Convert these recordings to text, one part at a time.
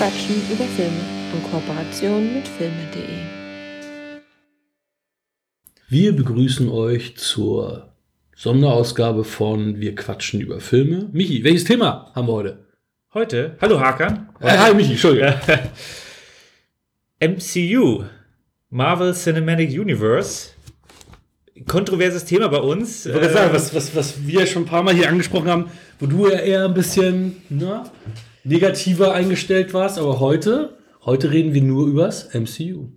Quatschen über Filme in Kooperation mit filme.de. Wir begrüßen euch zur Sonderausgabe von Wir quatschen über Filme. Michi, welches Thema haben wir heute? Heute, hallo Hakan. Äh, hi Michi, Entschuldigung. MCU, Marvel Cinematic Universe. Kontroverses Thema bei uns. Ich wollte Äh, sagen, was, was, was wir schon ein paar Mal hier angesprochen haben, wo du ja eher ein bisschen na, negativer eingestellt warst, aber heute, heute reden wir nur übers MCU.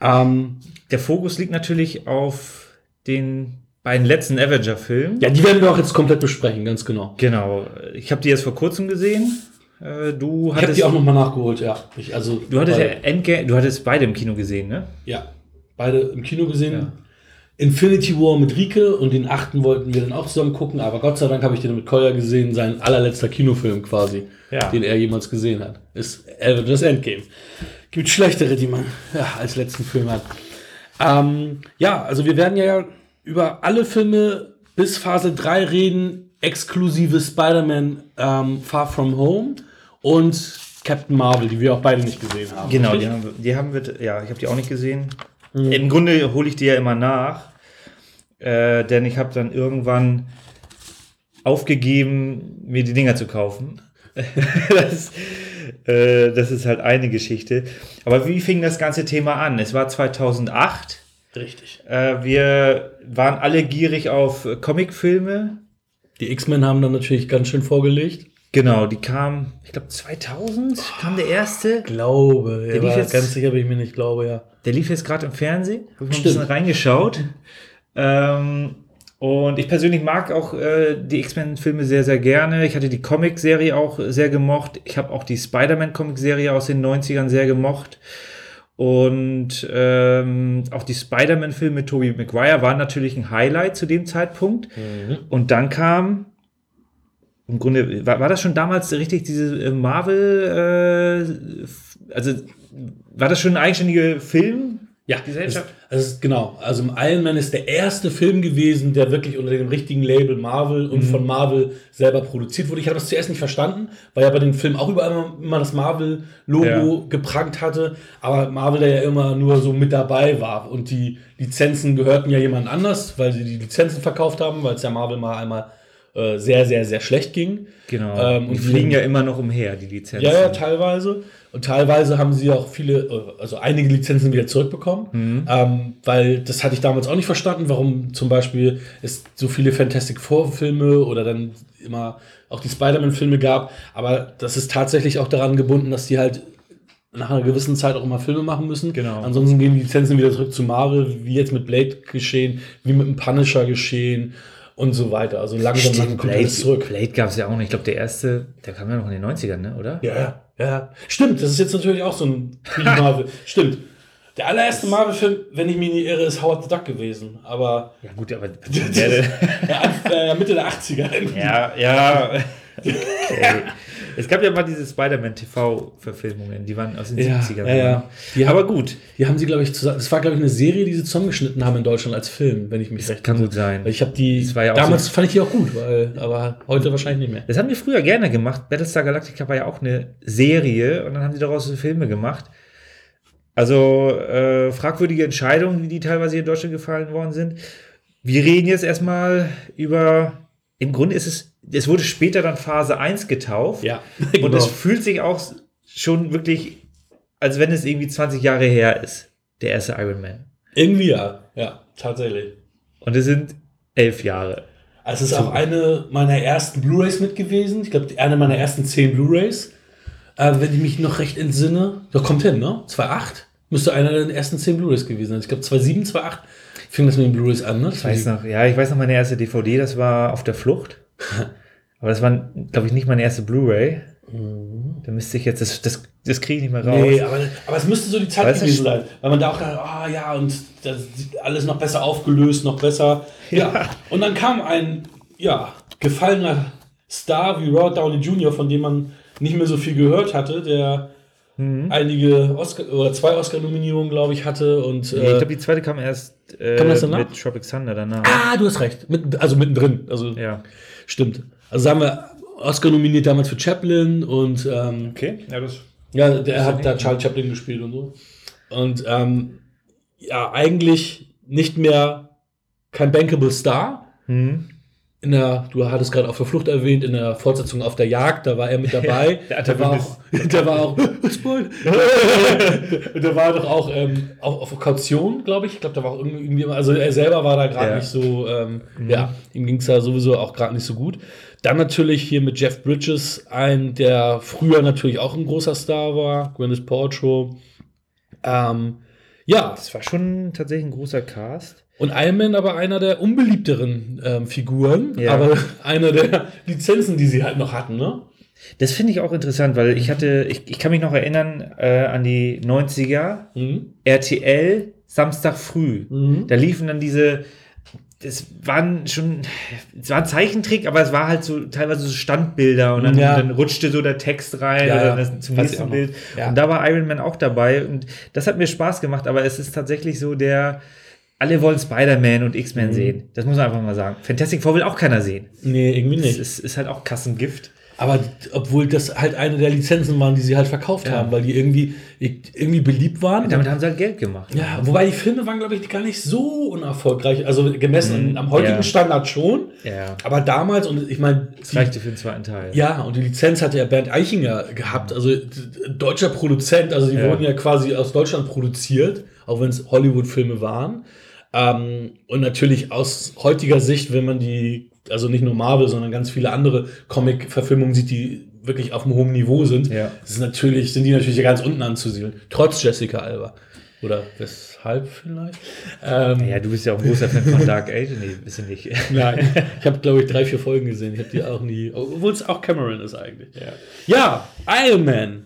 Ähm, der Fokus liegt natürlich auf den beiden letzten Avenger-Filmen. ja, die werden wir auch jetzt komplett besprechen, ganz genau. Genau. Ich habe die jetzt vor kurzem gesehen. Äh, Du Ich habe hattest, die auch nochmal nachgeholt, ja. Ich, also, du hattest ja beide, Endgame, du hattest beide im Kino gesehen, ne? ja, beide im Kino gesehen. Ja. Infinity War mit Rike und den achten wollten wir dann auch zusammen gucken, aber Gott sei Dank habe ich den mit Kolja gesehen, sein allerletzter Kinofilm quasi, Ja. den er jemals gesehen hat. Ist Avengers Endgame. Gibt schlechtere, die man ja, als letzten Film hat. Ähm, ja, also wir werden ja über alle Filme bis Phase 3 reden, exklusive Spider-Man ähm, Far From Home und Captain Marvel, die wir auch beide nicht gesehen haben. Genau, die haben, wir- die haben wir, ja, ich habe die auch nicht gesehen. Im Grunde hole ich die ja immer nach, äh, denn ich habe dann irgendwann aufgegeben, mir die Dinger zu kaufen. das, äh, das ist halt eine Geschichte. Aber wie fing das ganze Thema an? Es war 2008. Richtig. Äh, wir waren alle gierig auf Comicfilme. Die X-Men haben dann natürlich ganz schön vorgelegt. Genau, die kamen, ich glaube 2000 kam der erste. Glaube, Der ja, lief jetzt- ganz sicher bin ich mir nicht, glaube, ja. Der lief jetzt gerade im Fernsehen. Habe ich mal ein bisschen reingeschaut. Ähm, und ich persönlich mag auch äh, die X-Men-Filme sehr, sehr gerne. Ich hatte die Comic-Serie auch sehr gemocht. Ich habe auch die Spider-Man-Comic-Serie aus den 90ern sehr gemocht. Und ähm, auch die Spider-Man-Filme mit Tobey Maguire waren natürlich ein Highlight zu dem Zeitpunkt. Und dann kam, im Grunde, war, war das schon damals richtig, diese äh, Marvel, äh, also war das schon ein eigenständiger Film? Ja, Gesellschaft? Das, das ist genau. Also Iron Man ist der erste Film gewesen, der wirklich unter dem richtigen Label Marvel und von Marvel selber produziert wurde. Ich habe das zuerst nicht verstanden, weil ja bei den Filmen auch überall immer, das Marvel-Logo geprangt hatte, aber Marvel da ja immer nur so mit dabei war. Und die Lizenzen gehörten ja jemand anders, weil sie die Lizenzen verkauft haben, weil es ja Marvel mal einmal äh, sehr, sehr, sehr schlecht ging. Genau. Ähm, und die fliegen ja immer noch umher, die Lizenzen. Ja, ja, teilweise. Und teilweise haben sie auch viele, äh, also einige Lizenzen wieder zurückbekommen. Ähm, weil das hatte ich damals auch nicht verstanden, warum zum Beispiel es so viele Fantastic Four-Filme oder dann immer auch die Spider-Man-Filme gab. Aber das ist tatsächlich auch daran gebunden, dass die halt nach einer gewissen Zeit auch immer Filme machen müssen. Genau. Ansonsten gehen die Lizenzen wieder zurück zu Marvel, wie jetzt mit Blade geschehen, wie mit dem Punisher geschehen und so weiter. Also langsam, Stimmt, kommt Blade, alles zurück. Blade gab es ja auch nicht. Ich glaube, der erste, der kam ja noch in den 90ern, ne? oder? Ja, ja, ja. Stimmt, das ist jetzt natürlich auch so ein Pre-Marvel. Stimmt. Der allererste Marvel-Film, wenn ich mich nicht irre, ist Howard the Duck gewesen. Aber Ja, gut, aber. ja, Mitte der 80er. ja, ja. Okay. Es gab ja mal diese Spider-Man-TV-Verfilmungen, die waren aus den Ja, 70ern. ja, ja. Die aber haben- gut, Die haben sie, glaube ich, zusammen. Das war, glaube ich, eine Serie, die sie zusammengeschnitten haben in Deutschland als Film, wenn ich mich recht kann gut sein. Ich habe die. Das ja damals so- fand ich die auch gut, weil, aber heute wahrscheinlich nicht mehr. Das haben wir früher gerne gemacht. Battlestar Galactica war ja auch eine Serie und dann haben sie daraus so Filme gemacht. Also äh, fragwürdige Entscheidungen, wie die teilweise hier in Deutschland gefallen worden sind. Wir reden jetzt erstmal über. Im Grunde ist es, es wurde später dann Phase 1 getauft. Ja, Und genau. es fühlt sich auch schon wirklich, als wenn es irgendwie 20 Jahre her ist. Der erste Iron Man. Irgendwie ja. Ja, tatsächlich. Und es sind elf Jahre. Also es ist auch eine meiner ersten Blu-Rays mit gewesen. Ich glaube, eine meiner ersten zehn Blu-Rays. Äh, wenn ich mich noch recht entsinne. Doch, kommt hin, ne? 2.8 müsste einer der ersten zehn Blu-Rays gewesen sein. Ich glaube, 2.7, 2.8 fing das mit den Blu-Rays an, ne? Ich weiß noch, ja, ich weiß noch meine erste DVD, das war auf der Flucht. Aber das war, glaube ich, nicht meine erste Blu-ray. Da müsste ich jetzt, das, das, das kriege ich nicht mehr raus. Nee, aber, aber es müsste so die Zeit Weißt gewesen sein. Weil man da auch dachte, ah ja, und das sieht alles noch besser aufgelöst, noch besser. Ja. Ja. Und dann kam ein, ja, gefallener Star wie Robert Downey Jr., von dem man nicht mehr so viel gehört hatte, der einige Oscar oder zwei Oscar-Nominierungen, glaube ich, hatte. Und, Nee, äh, ich glaube, die zweite kam erst äh, Kam mit Tropic Thunder danach. ah, du hast recht. Mit, also mittendrin. Also Ja. stimmt. Also haben wir Oscar nominiert damals für Chaplin und ähm, Okay, ja, das. Ja, der hat da Charlie Chaplin gespielt und so. Und ähm, ja, eigentlich nicht mehr kein bankable Star. Hm. In der, du hattest gerade auf der Flucht erwähnt, in der Fortsetzung auf der Jagd, da war er mit dabei. der der, war auch, der war auch, der war doch auch ähm, auf, auf Kaution, glaube ich. Ich glaube, da war auch irgendwie, also er selber war da gerade Ja. nicht so, ähm, ja, ihm ging es da sowieso auch gerade nicht so gut. Dann natürlich hier mit Jeff Bridges, ein, der früher natürlich auch ein großer Star war, Gwyneth Paltrow. Ähm, ja, Das war schon tatsächlich ein großer Cast. und Iron Man aber einer der unbeliebteren ähm, Figuren, Ja. aber einer der Lizenzen, die sie halt noch hatten, ne? Das finde ich auch interessant, weil ich hatte, ich, ich kann mich noch erinnern äh, an die 90er, Mhm. RTL, Samstag früh. Mhm. Da liefen dann diese, das waren schon, es war ein Zeichentrick, aber es war halt so teilweise so Standbilder und dann, Ja. dann rutschte so der Text rein Ja, oder das, zum nächsten. Bild. Ja. Und da war Iron Man auch dabei und das hat mir Spaß gemacht, aber es ist tatsächlich so der, alle wollen Spider-Man und X-Men Mhm. sehen. Das muss man einfach mal sagen. Fantastic Four will auch keiner sehen. Nee, irgendwie Das nicht. ist, ist halt auch Kassengift. Aber obwohl das halt eine der Lizenzen waren, die sie halt verkauft Ja. haben, weil die irgendwie, irgendwie beliebt waren. Damit haben sie halt Geld gemacht. ja, wobei die Filme waren, glaube ich, gar nicht so unerfolgreich. Also gemessen am heutigen Ja. Standard schon. Ja. Aber damals, und ich meine, Das reichte für den zweiten Teil. Ja, und die Lizenz hatte ja Bernd Eichinger gehabt, also deutscher Produzent, also die Ja. wurden ja quasi aus Deutschland produziert, auch wenn es Hollywood-Filme waren. Ähm, und natürlich aus heutiger Sicht, wenn man die, also nicht nur Marvel, sondern ganz viele andere Comic-Verfilmungen sieht, die wirklich auf einem hohen Niveau sind, Ja. das ist natürlich, sind die natürlich ja ganz unten anzusiedeln. Trotz Jessica Alba. Oder weshalb vielleicht? Ähm, Ja, du bist ja auch ein großer Fan von Dark Age. Nee, bist du nicht. Nein, ich habe, glaube ich, drei, vier Folgen gesehen. Ich habe die auch nie, obwohl es auch Cameron ist eigentlich. Ja, Iron Man.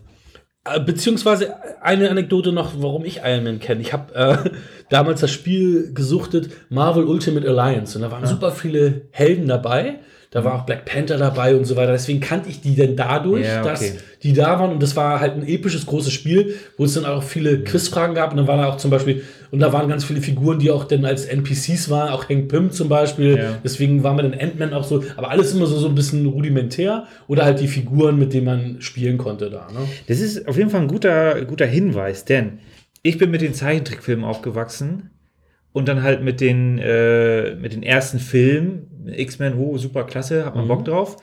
Äh, Beziehungsweise eine Anekdote noch, warum ich Iron Man kenne. Ich habe äh, damals das Spiel gesuchtet, Marvel Ultimate Alliance. Und da waren super viele Helden dabei. Da war auch Black Panther dabei und so weiter. Deswegen kannte ich die denn dadurch, Ja, okay. dass die da waren. Und das war halt ein episches, großes Spiel, wo es dann auch viele Quizfragen gab. Und dann war da auch zum Beispiel, und da waren ganz viele Figuren, die auch dann als NPCs waren, auch Hank Pym zum Beispiel. Ja. Deswegen war man dann Ant-Man auch so, aber alles immer so, so ein bisschen rudimentär. Oder halt die Figuren, mit denen man spielen konnte da. Ne? Das ist auf jeden Fall ein guter, guter Hinweis, denn ich bin mit den Zeichentrickfilmen aufgewachsen und dann halt mit den, äh, mit den ersten Filmen. X-Men, oh, super klasse, hat man Bock drauf.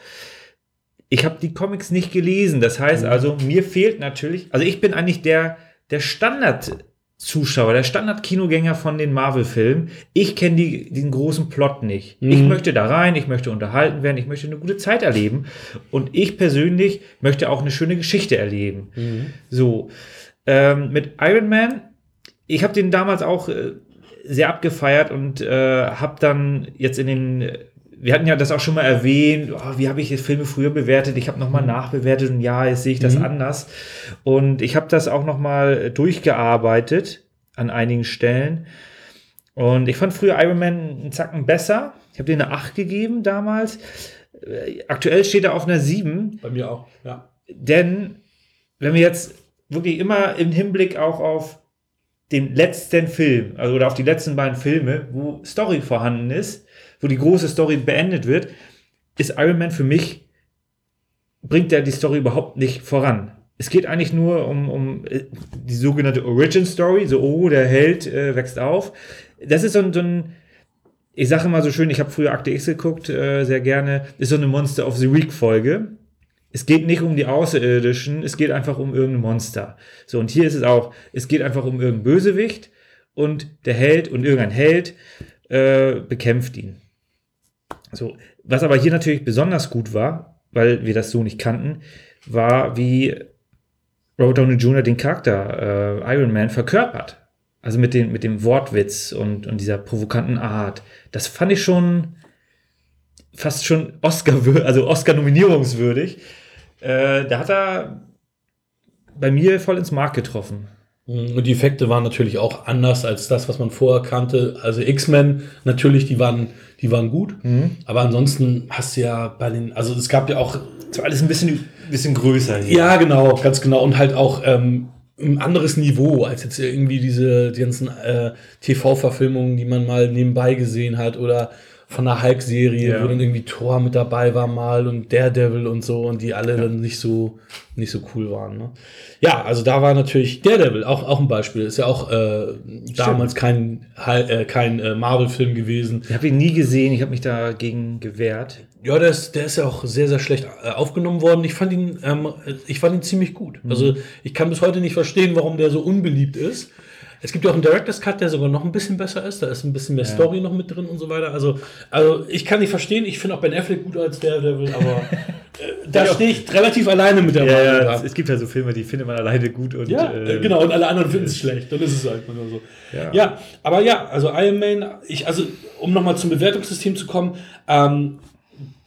Ich habe die Comics nicht gelesen. Das heißt also, mir fehlt natürlich, also ich bin eigentlich der, der Standard-Zuschauer, der Standard-Kinogänger von den Marvel-Filmen. Ich kenne die, den großen Plot nicht. Ich möchte da rein, ich möchte unterhalten werden, ich möchte eine gute Zeit erleben. Und ich persönlich möchte auch eine schöne Geschichte erleben. So, ähm, mit Iron Man, ich habe den damals auch äh, sehr abgefeiert und äh, habe dann jetzt in den, wir hatten ja das auch schon mal erwähnt, oh, wie habe ich jetzt Filme früher bewertet? Ich habe nochmal nachbewertet und ja, jetzt sehe ich das anders. Und ich habe das auch nochmal durchgearbeitet an einigen Stellen. Und ich fand früher Iron Man einen Zacken besser. Ich habe den eine 8 gegeben damals. Äh, Aktuell steht er auf einer 7. Bei mir auch, ja. Denn wenn wir jetzt wirklich immer im Hinblick auch auf den letzten Film, also oder auf die letzten beiden Filme, wo Story vorhanden ist, wo die große Story beendet wird, ist Iron Man für mich, bringt er die Story überhaupt nicht voran. Es geht eigentlich nur um, um äh, die sogenannte Origin Story, so, oh, der Held äh, wächst auf. Das ist so ein, so ein ich sage immer so schön, ich habe früher Akte X geguckt, äh, sehr gerne, ist so eine Monster of the Week Folge. Es geht nicht um die Außerirdischen, es geht einfach um irgendein Monster. So, und hier ist es auch, es geht einfach um irgendeinen Bösewicht und der Held und irgendein Held äh, bekämpft ihn. So, was aber hier natürlich besonders gut war, weil wir das so nicht kannten, war, wie Robert Downey Jr. den Charakter äh, Iron Man verkörpert. Also mit, den, mit dem Wortwitz und, und dieser provokanten Art. Das fand ich schon fast schon Oscar, also Oscar-nominierungswürdig. Äh, da hat er bei mir voll ins Mark getroffen. Und die Effekte waren natürlich auch anders als das, was man vorher kannte. Also X-Men, natürlich, die waren, die waren gut. Aber ansonsten hast du ja bei den, also es gab ja auch Das war alles ein bisschen, bisschen größer hier. Ja, genau, ganz genau. Und halt auch ähm, ein anderes Niveau als jetzt irgendwie diese die ganzen äh, TV-Verfilmungen, die man mal nebenbei gesehen hat oder von der Hulk-Serie, Ja. wo dann irgendwie Thor mit dabei war mal und Daredevil und so und die alle dann nicht so, nicht so cool waren. Ne? Ja, also da war natürlich Daredevil auch, auch ein Beispiel. Ist ja auch äh, damals kein, äh, kein äh, Marvel-Film gewesen. Ich habe ihn nie gesehen, ich habe mich dagegen gewehrt. Ja, der ist, der ist ja auch sehr, sehr schlecht äh, aufgenommen worden. Ich fand ihn, ähm, ich fand ihn ziemlich gut. Also ich kann bis heute nicht verstehen, warum der so unbeliebt ist. Es gibt ja auch einen Director's Cut, der sogar noch ein bisschen besser ist. Da ist ein bisschen mehr Story noch mit drin und so weiter. Also, also ich kann nicht verstehen. Ich finde auch Ben Affleck gut als Daredevil, aber äh, da Ja. stehe ich relativ alleine mit der Ja, Meinung. ja, es, gibt ja so Filme, die findet man alleine gut und Ja, äh, äh, genau, und alle anderen finden es schlecht. Dann ist es halt nur so. Ja. Ja. aber ja, also Iron Man, ich, also um nochmal zum Bewertungssystem zu kommen, ähm,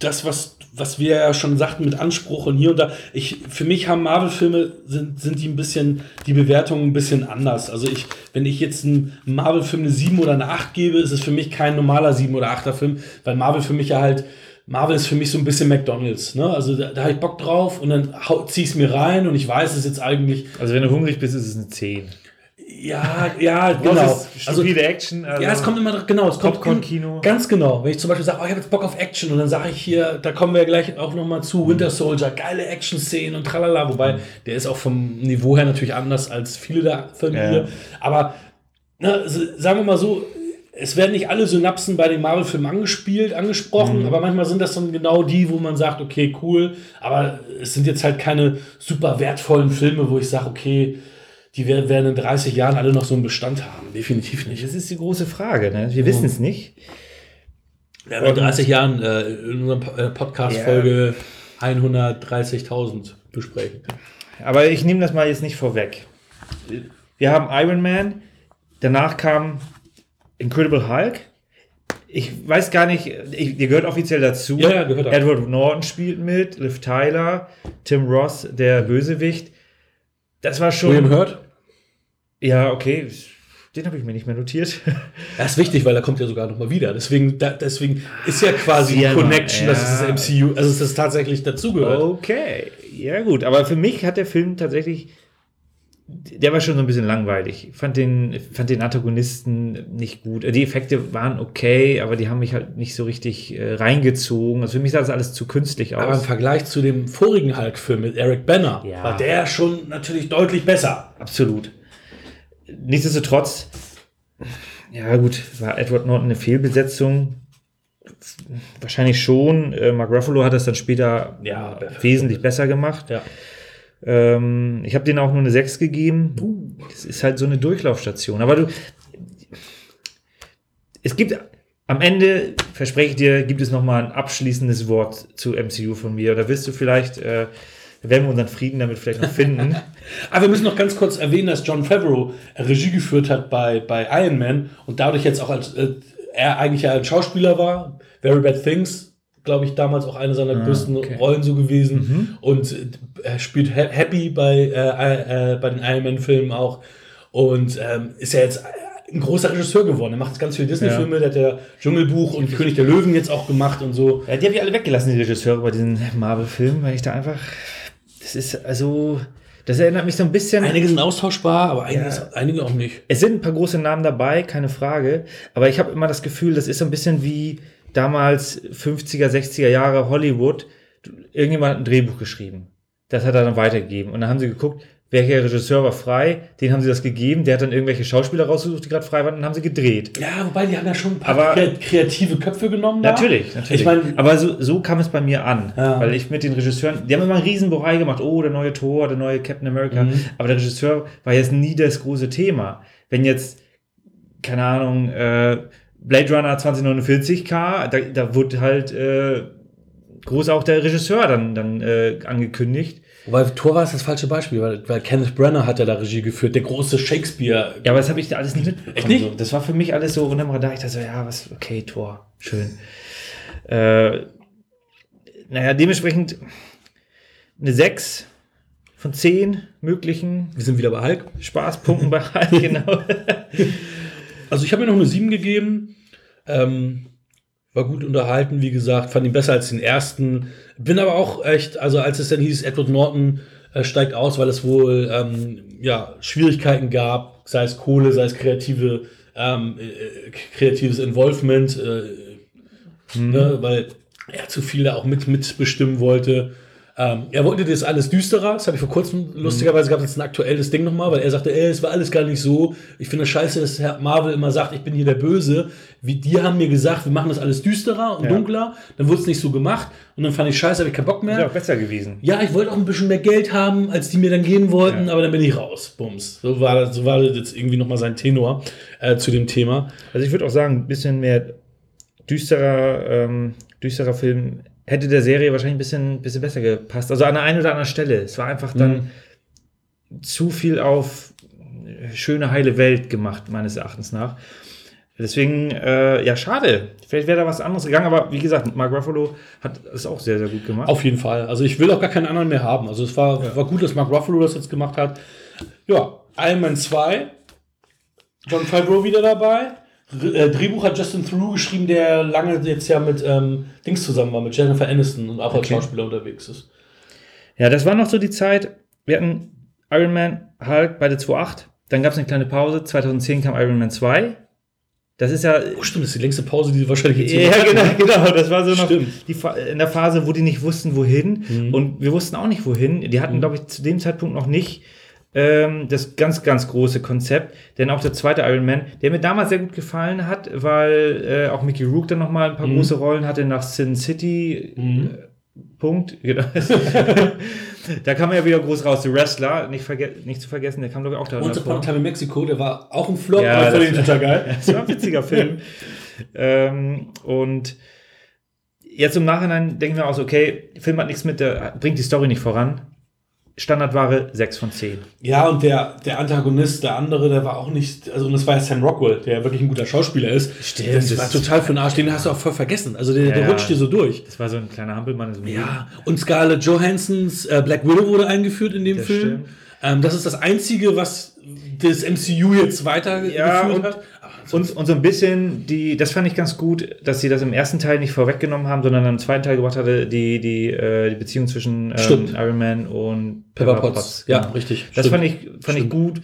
das, was, was wir ja schon sagten mit Anspruch und hier und da, ich, für mich haben Marvel-Filme, sind, sind die ein bisschen, die Bewertungen ein bisschen anders. Also ich, wenn ich jetzt einem Marvel-Film eine 7 oder eine 8 gebe, ist es für mich kein normaler 7 oder 8er Film, weil Marvel für mich ja halt, Marvel ist für mich so ein bisschen McDonalds, ne? Also da, da habe ich Bock drauf und dann zieh ich mir rein und ich weiß, es jetzt eigentlich Also wenn du hungrig bist, ist es eine 10. ja, ja, Genau. Also, Action. Also ja, es kommt immer genau, es kommt Popcorn-Kino. Ganz genau. Wenn ich zum Beispiel sage, oh, ich habe jetzt Bock auf Action und dann sage ich hier, da kommen wir ja gleich auch noch mal zu Winter Soldier, geile Action-Szenen und tralala, wobei der ist auch vom Niveau her natürlich anders als viele der Filme Ja. hier. Aber na, s- sagen wir mal so, es werden nicht alle Synapsen bei den Marvel-Filmen angespielt, angesprochen, aber manchmal sind das dann genau die, wo man sagt, okay, cool, aber es sind jetzt halt keine super wertvollen Filme, wo ich sage, okay, die wer- werden in 30 Jahren alle noch so einen Bestand haben. Definitiv nicht. Das ist die große Frage. Ne? Wir wissen es nicht. Wir werden in 30 Jahren äh, in unserer äh, Podcast-Folge 130.000 besprechen. Aber ich nehme das mal jetzt nicht vorweg. Wir haben Iron Man, danach kam Incredible Hulk. Ich weiß gar nicht, ich, der gehört offiziell dazu. Ja, ja, gehört auch. Edward Norton spielt mit, Liv Tyler, Tim Ross, der Bösewicht. Das war schon. William Hurt? Ja, okay. Den habe ich mir nicht mehr notiert. Das ist wichtig, weil er kommt ja sogar noch mal wieder. Deswegen, da, deswegen ist ja quasi Ja, eine Connection, ja. dass es das MCU, also dass es tatsächlich dazugehört. Okay, ja gut, aber für mich hat der Film tatsächlich, der war schon so ein bisschen langweilig. Ich fand den, fand den Antagonisten nicht gut. Die Effekte waren okay, aber die haben mich halt nicht so richtig äh, reingezogen. Also für mich sah das alles zu künstlich Aber im aus. Vergleich zu dem vorigen Hulk-Film mit Eric Banner Ja. war der schon natürlich deutlich besser. Absolut. Nichtsdestotrotz, ja gut, war Edward Norton eine Fehlbesetzung? Wahrscheinlich schon. Äh, Mark Ruffalo hat das dann später Ja, wesentlich besser gemacht. Ja. Ähm, ich habe denen auch nur eine 6 gegeben. Das ist halt so eine Durchlaufstation. Aber du, es gibt am Ende, verspreche ich dir, gibt es noch mal ein abschließendes Wort zu MCU von mir. Oder willst du vielleicht, äh, werden wir unseren Frieden damit vielleicht noch finden? Aber wir müssen noch ganz kurz erwähnen, dass John Favreau Regie geführt hat bei, bei Iron Man und dadurch jetzt auch als äh, er eigentlich ja ein Schauspieler war. Very Bad Things, glaube ich, damals auch eine seiner größten okay. Rollen so gewesen. Und äh, er spielt Ha- Happy bei, äh, äh, bei den Iron Man-Filmen auch. Und ähm, ist ja jetzt ein großer Regisseur geworden. Er macht jetzt ganz viele Disney-Filme, der hat ja Dschungelbuch und König der Löwen jetzt auch gemacht und so. Ja, die habe ich alle weggelassen, die Regisseure bei diesen Marvel-Filmen, weil ich da einfach. Das ist also. Das erinnert mich so ein bisschen. Einige sind austauschbar, aber einige, Ja. einige auch nicht. Es sind ein paar große Namen dabei, keine Frage. Aber ich habe immer das Gefühl, das ist so ein bisschen wie damals 50er, 60er Jahre Hollywood. Irgendjemand hat ein Drehbuch geschrieben. Das hat er dann weitergegeben. Und dann haben sie geguckt, welcher Regisseur war frei. Den haben sie das gegeben. Der hat dann irgendwelche Schauspieler rausgesucht, die gerade frei waren. Und dann haben sie gedreht. Ja, wobei die haben ja schon ein paar Aber- kre- kreative Köpfe genommen. da. Natürlich, natürlich. Ich meine, aber so, so kam es bei mir an. Ja. Weil ich mit den Regisseuren, die haben immer einen riesen Bohai gemacht. Oh, der neue Thor, der neue Captain America. Mhm. Aber der Regisseur war jetzt nie das große Thema. Wenn jetzt, keine Ahnung, äh, Blade Runner 2049 kam, da, da wurde halt äh, groß auch der Regisseur dann, dann äh, angekündigt. Wobei Thor war es das falsche Beispiel, weil, weil Kenneth Branagh hat ja da Regie geführt, der große Shakespeare. Ja, aber das habe ich da alles nicht mitbekommen. Echt nicht? So. Das war für mich alles so unterm Radar. Ich dachte so, ja, was, okay, Tor, schön. Äh, naja, dementsprechend eine 6 von 10 möglichen Wir sind wieder bei Hulk. Spaßpunkten bei Hulk, genau. Also ich habe mir noch eine 7 gegeben. Ähm, war gut unterhalten, wie gesagt, fand ihn besser als den ersten. Bin aber auch echt, also als es dann hieß, Edward Norton äh, steigt aus, weil es wohl ähm, ja, Schwierigkeiten gab, sei es Kohle, sei es kreative, ähm, äh, kreatives Involvement. Äh, ne, weil er zu viel da auch mit, mitbestimmen wollte. Ähm, er wollte das alles düsterer. Das habe ich vor kurzem, lustigerweise gab es jetzt ein aktuelles Ding nochmal, weil er sagte, ey, es war alles gar nicht so. Ich finde das scheiße, dass Herr Marvel immer sagt, ich bin hier der Böse. Wie, die haben mir gesagt, wir machen das alles düsterer und Ja. dunkler. Dann wurde es nicht so gemacht. Und dann fand ich scheiße, habe ich keinen Bock mehr. Wäre auch besser gewesen. Ja, ich wollte auch ein bisschen mehr Geld haben, als die mir dann geben wollten, Ja. aber dann bin ich raus. Bums. So war, das- so war das jetzt irgendwie nochmal sein Tenor äh, zu dem Thema. Also ich würde auch sagen, ein bisschen mehr düsterer, ähm, düsterer Film hätte der Serie wahrscheinlich ein bisschen, bisschen besser gepasst. Also an der einen oder anderen Stelle. Es war einfach dann zu viel auf schöne, heile Welt gemacht, meines Erachtens nach. Deswegen, äh, ja, schade. Vielleicht wäre da was anderes gegangen, aber wie gesagt, Mark Ruffalo hat es auch sehr, sehr gut gemacht. Auf jeden Fall. Also ich will auch gar keinen anderen mehr haben. Also es war, war gut, dass Mark Ruffalo das jetzt gemacht hat. Ja, Iron Man 2. John Favreau wieder dabei. Äh, Drehbuch hat Justin Theroux geschrieben, der lange jetzt ja mit ähm, Dings zusammen war, mit Jennifer Aniston und auch als Okay. Schauspieler unterwegs ist. Ja, das war noch so die Zeit. Wir hatten Iron Man, Hulk, beide 2.8. Dann gab es eine kleine Pause. 2010 kam Iron Man 2. Das ist ja. Oh, stimmt, das ist die längste Pause, die wir wahrscheinlich jetzt Ja, hatten. genau, genau. Das war so noch Stimmt. die, in der Phase, wo die nicht wussten, wohin. Mhm. Und wir wussten auch nicht, wohin. Die hatten, glaube ich, zu dem Zeitpunkt noch nicht ähm, das ganz, ganz große Konzept. Denn auch der zweite Iron Man, der mir damals sehr gut gefallen hat, weil äh, auch Mickey Rourke dann noch mal ein paar Mhm. große Rollen hatte nach Sin City. Äh, Punkt. Genau. da kam er ja wieder groß raus. The Wrestler, nicht, nicht zu vergessen, der kam, glaube ich, auch da Once Upon a davor. Time in Mexico, der war auch ein Flop, Ja, aber ich total geil. Das war ein witziger Film. ähm, und jetzt im Nachhinein denken wir auch so, okay, der Film hat nichts mit der, bringt die Story nicht voran. Standardware 6 von 10. Ja, und der, der Antagonist, der andere, der war auch nicht, also und das war ja Sam Rockwell, der wirklich ein guter Schauspieler ist. Stimmt, Das, das- war total für den Arsch, den hast du auch voll vergessen. Also der, der Ja. rutscht dir so durch. Das war so ein kleiner Hampelmann. in so einem Ja, und Scarlett Johansons äh, Black Widow wurde eingeführt in dem Das Film. Ähm, das ist das Einzige, was das MCU jetzt weitergeführt Ja, und- hat. Und, und so ein bisschen, die, das fand ich ganz gut, dass sie das im ersten Teil nicht vorweggenommen haben, sondern im zweiten Teil gebracht hatte, die, die, äh, die Beziehung zwischen ähm. Iron Man und Pepper Potts. Ja, genau. richtig. Das Stimmt. fand ich, fand ich Stimmt. gut,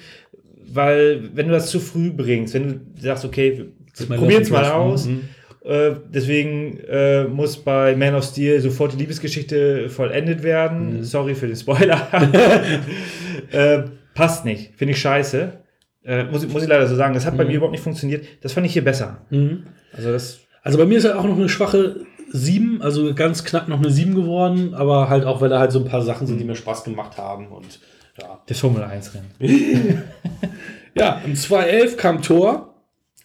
weil wenn du das zu früh bringst, wenn du sagst, okay, es mal aus, Interest. äh, deswegen äh, muss bei Man of Steel sofort die Liebesgeschichte vollendet werden. Mhm. Sorry für den Spoiler. äh, passt nicht, finde ich scheiße. Äh, muss, ich- muss ich leider so sagen, das hat bei mir überhaupt nicht funktioniert. Das fand ich hier besser. Mhm. Also das Also bei mir ist er auch noch eine schwache 7, also ganz knapp noch eine 7 geworden, aber halt auch, weil da halt so ein paar Sachen sind, die mir Spaß gemacht haben und ja. das Formel 1 Rennen. Ja, im 2011 kam Thor,